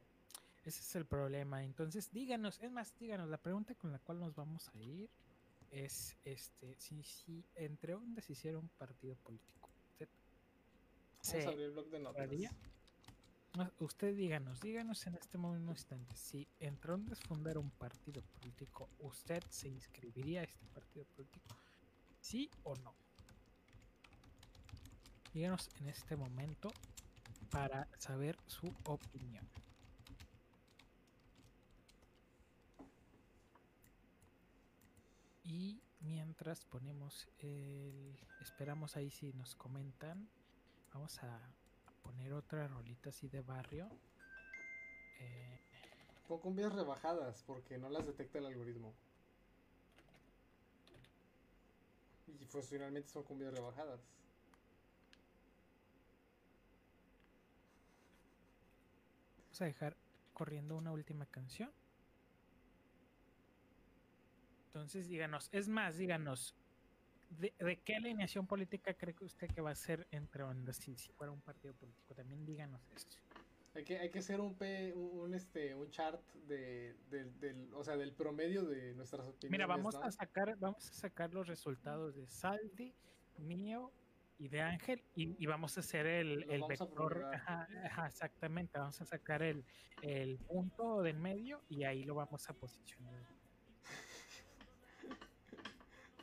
ese es el problema. Entonces, díganos, es más, díganos, la pregunta con la cual nos vamos a ir es, este, si, si entre ondas hiciera un partido político, ¿usted Vamos se a abrir el blog de notas. haría? No, Usted díganos, díganos en este mismo instante, si entre ondas fundara un partido político, ¿usted se inscribiría a este partido político? ¿Sí o no? Díganos en este momento para saber su opinión. Y mientras ponemos el... Esperamos ahí si nos comentan. Vamos a poner otra rolita así de barrio. Eh, Pon cumbias rebajadas porque no las detecta el algoritmo. Y pues finalmente son cumbias rebajadas. vamos a dejar corriendo una última canción. Entonces, díganos, es más, díganos, ¿de, de qué alineación política cree que usted que va a ser entre bandas si, si fuera un partido político? También díganos eso. Hay que, hay que hacer un, P- un, un, este, un chart de, del, del, o sea, del promedio de nuestras opiniones. Mira, vamos ¿no? a sacar, vamos a sacar los resultados de Saldi, mío y de Ángel y, y vamos a hacer el, vector. Ajá, ajá, exactamente, vamos a sacar el, el punto del medio y ahí lo vamos a posicionar.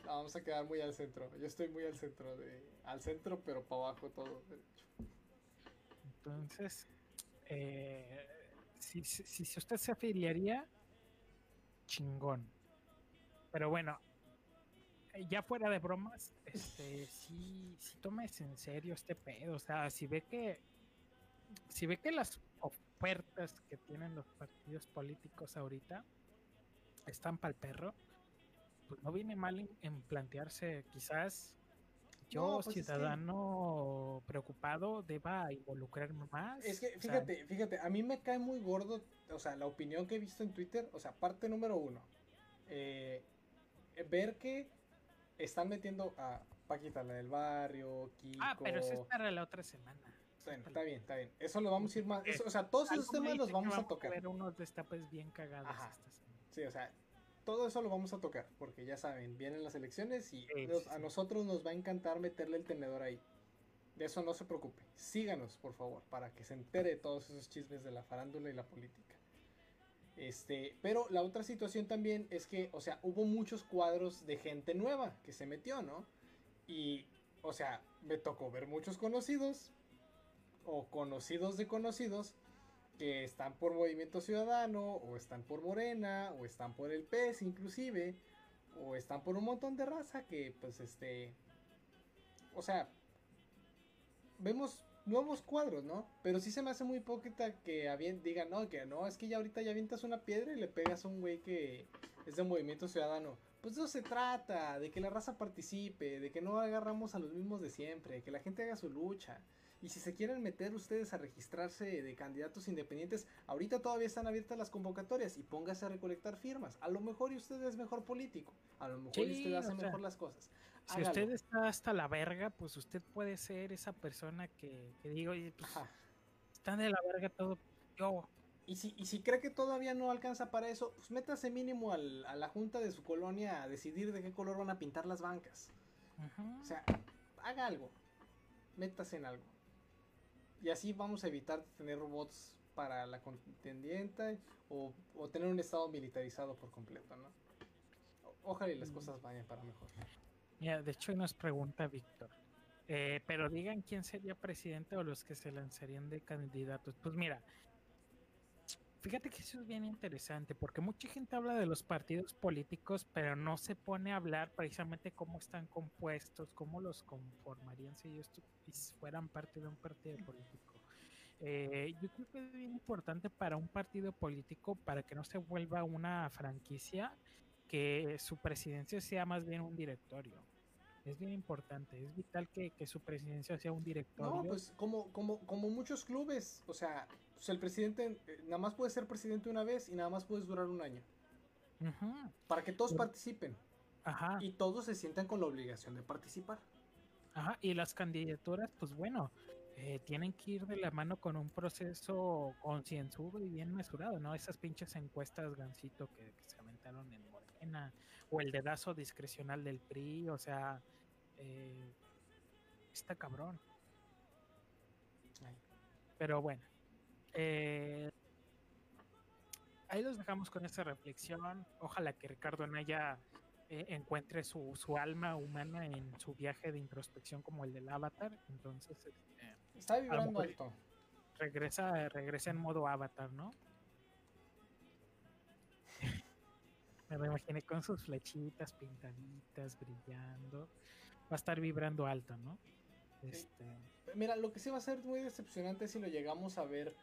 Ah, vamos a quedar muy al centro. Yo estoy muy al centro de, al centro, pero para abajo todo. Entonces, eh, si, si, si si usted se afiliaría, chingón. Pero bueno, eh, ya fuera de bromas, este, sí, sí tomes en serio este pedo. O sea, si ve que, si ve que las ofertas que tienen los partidos políticos ahorita están para el perro, pues no viene mal en, en plantearse quizás yo, No, pues es que- ciudadano preocupado, deba involucrarme más. Es que, O sea, fíjate, fíjate, a mí me cae muy gordo, o sea, la opinión que he visto en Twitter, o sea, parte número uno, eh, ver que están metiendo a Paquita, la del barrio, Kiko... ah, pero eso es para la otra semana. Bueno, está bien, está bien. Eso lo vamos a ir más... Eh, eso- o sea, todos esos temas los que vamos a tocar. ver unos destapes bien cagados esta semana. Sí, o sea, todo eso lo vamos a tocar, porque ya saben, vienen las elecciones y Sí, nos- sí, a nosotros nos va a encantar meterle el tenedor ahí. De eso no se preocupe. Síganos, por favor, para que se entere de todos esos chismes de la farándula y la política. Este, pero la otra situación también es que, o sea, hubo muchos cuadros de gente nueva que se metió, ¿no? Y, o sea, me tocó ver muchos conocidos o conocidos de conocidos que están por Movimiento Ciudadano, o están por Morena, o están por el PES inclusive, o están por un montón de raza que pues este... O sea, vemos nuevos cuadros, ¿no? Pero sí se me hace muy hipócrita que digan, no, que no, es que ya ahorita ya avientas una piedra y le pegas a un güey que es de Movimiento Ciudadano. Pues de eso se trata, de que la raza participe, de que no agarramos a los mismos de siempre, que la gente haga su lucha. Y si se quieren meter ustedes a registrarse de candidatos independientes, ahorita todavía están abiertas las convocatorias y póngase a recolectar firmas. A lo mejor y usted es mejor político, a lo mejor Sí, usted hace sea, mejor las cosas. Si usted está hasta la verga, pues usted puede ser esa persona que, que digo, "Oye, pues, están de la verga todo. Yo, Y si, y si cree que todavía no alcanza para eso, pues métase mínimo al- a la junta de su colonia a decidir de qué color van a pintar las bancas. O sea, haga algo. Métase en algo. Y así vamos a evitar tener robots para la contendiente o, o tener un estado militarizado por completo, ¿no? Ojalá y las Mm. cosas vayan para mejor. mira, de hecho nos pregunta Víctor. eh, pero digan quién sería presidente o los que se lanzarían de candidatos. Pues mira, fíjate que eso es bien interesante porque mucha gente habla de los partidos políticos, pero no se pone a hablar precisamente cómo están compuestos, cómo los conformarían si ellos fueran parte de un partido político. Eh, yo creo que es bien importante para un partido político, para que no se vuelva una franquicia, que su presidencia sea más bien un directorio. Es bien importante, es vital que, que su presidencia sea un directorio. No, pues como, como, como muchos clubes, o sea, pues el presidente eh, nada más puede ser presidente una vez y nada más puedes durar un año. Ujú, Para que todos Pero- participen Ajá. y todos se sientan con la obligación de participar. Ajá, y las candidaturas, pues bueno, eh, tienen que ir de la mano con un proceso concienzudo y bien mesurado, ¿no? Esas pinches encuestas gancito que, que se aventaron en Morena, o el dedazo discrecional del PRI, o sea, eh, está cabrón. Ay. Pero bueno, eh, ahí los dejamos con esta reflexión. Ojalá que Ricardo Anaya eh, encuentre su, su alma humana en su viaje de introspección como el del Avatar. Entonces, este, Está vibrando alto. regresa, regresa en modo Avatar, ¿no? Me lo imaginé con sus flechitas pintaditas, brillando. Va a estar vibrando alto, ¿no? Este, Mira, lo que sí va a ser muy decepcionante es si lo llegamos a ver,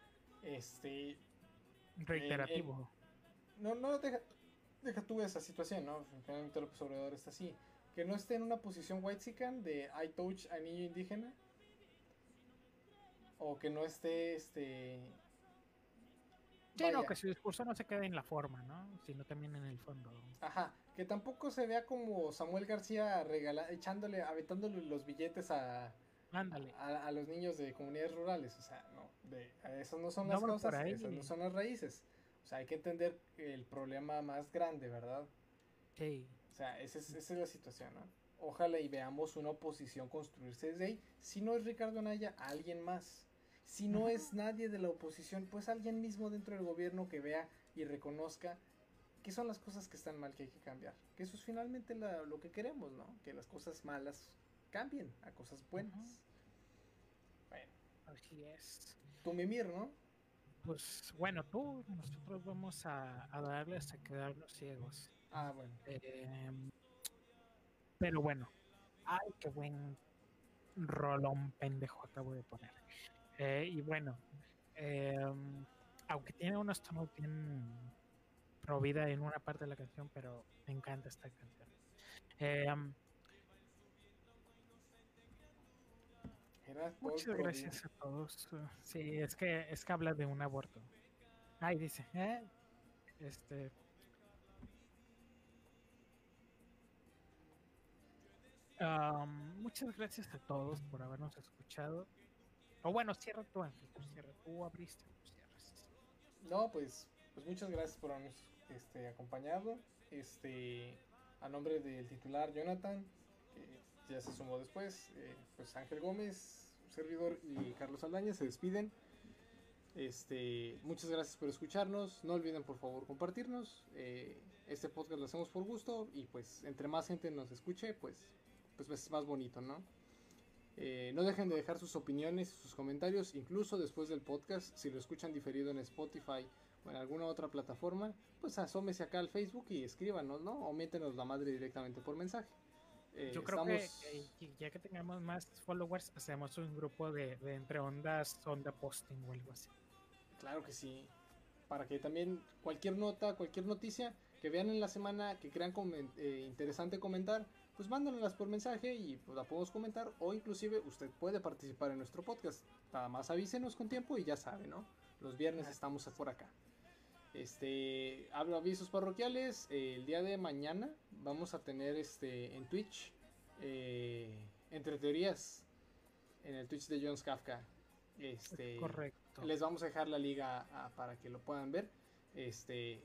este, Reiterativo. no, no, deja, deja tú esa situación, ¿no? Finalmente López Obrador está así. Que no esté en una posición white de I touch a niño indígena. O que no esté, este... Sí, no, que su discurso no se quede en la forma, ¿no? Sino también en el fondo. Ajá, que tampoco se vea como Samuel García regala, echándole, aventándole los billetes a, Ándale. a, a los niños de comunidades rurales. O sea, no, de, esas no son No las por cosas, ahí. esas no son las raíces. O sea, hay que entender el problema más grande, ¿verdad? Sí. O sea, esa es, esa es la situación, ¿no? Ojalá y veamos una oposición construirse desde ahí. Si no es Ricardo Anaya, alguien más. Si no es nadie de la oposición, pues alguien mismo dentro del gobierno que vea y reconozca qué son las cosas que están mal que hay que cambiar. Que eso es finalmente la- lo que queremos, ¿no? Que las cosas malas cambien a cosas buenas. Bueno, Así es. tu mimir, ¿no? Pues bueno, tú, nosotros vamos a, a darle hasta quedarnos ciegos. Ah, bueno. Em, pero bueno, ay, qué buen rolón pendejo acabo de poner. Eh, y bueno, em, aunque tiene unos tonos bien pro vida en una parte de la canción, pero me encanta esta canción. Em, muchas gracias a todos. Sí, es que es que habla de un aborto. Ay, dice, ¿eh? Este. Muchas gracias a todos por habernos escuchado. O bueno, cierra tú, Cierra tú, abriste, cierras. No, pues, pues muchas gracias por habernos este, acompañado. Este, a nombre del titular Jonathan, que ya se sumó después, eh, pues Ángel Gómez, servidor y Carlos Aldaña se despiden. Este, muchas gracias por escucharnos. No olviden por favor compartirnos. Eh, este podcast lo hacemos por gusto y pues entre más gente nos escuche, pues, pues es más bonito, ¿no? Eh, no dejen de dejar sus opiniones, sus comentarios, incluso después del podcast, si lo escuchan diferido en Spotify o en alguna otra plataforma, pues asómese acá al Facebook y escríbanos, ¿no? O métenos la madre directamente por mensaje. Eh, Yo creo estamos- que eh, y- ya que tengamos más followers, hacemos un grupo de, de entre ondas, onda posting o algo así. Claro que sí. Para que también cualquier nota, cualquier noticia que vean en la semana, que crean comen- eh, interesante comentar, pues mándanoslas por mensaje y pues, la podemos comentar. O inclusive usted puede participar en nuestro podcast. Nada más avísenos con tiempo y ya sabe, ¿no? Los viernes estamos por acá. Este, hablo avisos parroquiales. eh, el día de mañana vamos a tener este en Twitch eh, entre teorías en el Twitch de Jones Kafka. Este, Correcto. les vamos a dejar la liga ah, para que lo puedan ver. Este,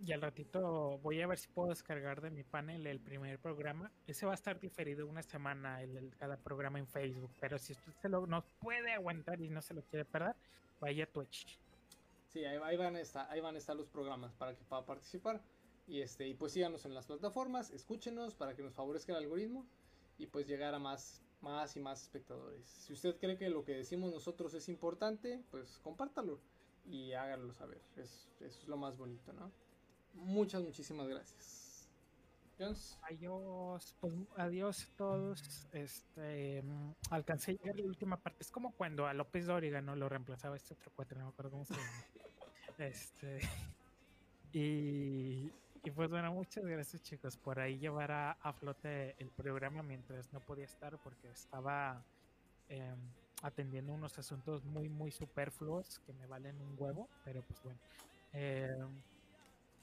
Y al ratito voy a ver si puedo descargar de mi panel el primer programa. Ese va a estar diferido una semana el, cada programa en Facebook. Pero si usted se lo no puede aguantar y no se lo quiere perder, vaya a Twitch. sí, ahí, ahí van a estar, ahí van a estar los programas para que pueda participar. Y este, y pues síganos en las plataformas, escúchenos para que nos favorezca el algoritmo y pues llegar a más, más y más espectadores. Si usted cree que lo que decimos nosotros es importante, pues compártalo y háganlo saber. Es, eso es lo más bonito, ¿no? Muchas, muchísimas gracias. Jones, Adiós, pues, adiós a todos. Este, mm, alcancé a llegar a la última parte. Es como cuando a López Dóriga no lo reemplazaba este otro cuate, no me acuerdo cómo se llama. [laughs] Este, y, y pues bueno, muchas gracias chicos por ahí llevar a, a flote el programa mientras no podía estar porque estaba em, atendiendo unos asuntos muy, muy superfluos que me valen un huevo, pero pues bueno. Em,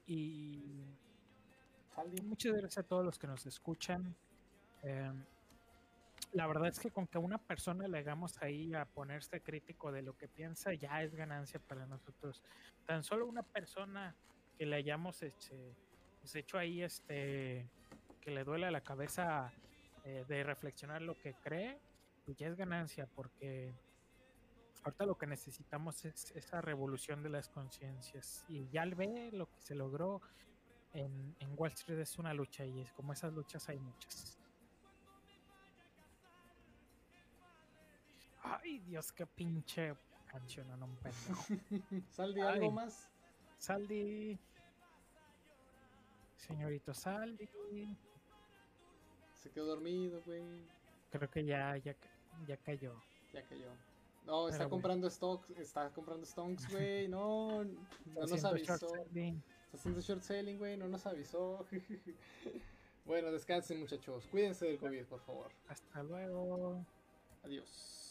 y. Muchas gracias a todos los que nos escuchan. Em, la verdad es que con que una persona le hagamos ahí a ponerse crítico de lo que piensa ya es ganancia para nosotros. Tan solo una persona que le hayamos este, pues, hecho ahí este que le duele la cabeza eh, de reflexionar lo que cree, pues ya es ganancia porque ahorita lo que necesitamos es esa revolución de las conciencias y ya al ve lo que se logró en, en Wall Street es una lucha y es como esas luchas hay muchas. Ay, Dios, qué pinche canción, no un pendejo. [laughs] Saldi, ¿algo más? Saldi. Señorito Saldi. Se quedó dormido, güey. Creo que ya, ya, ya cayó. Ya cayó. No, está Pero, comprando stocks, está comprando stonks, [laughs] güey. No, no nos avisó. Está haciendo short selling, güey, no nos avisó. [laughs] bueno, descansen, muchachos. Cuídense del COVID, por favor. Hasta luego. Adiós.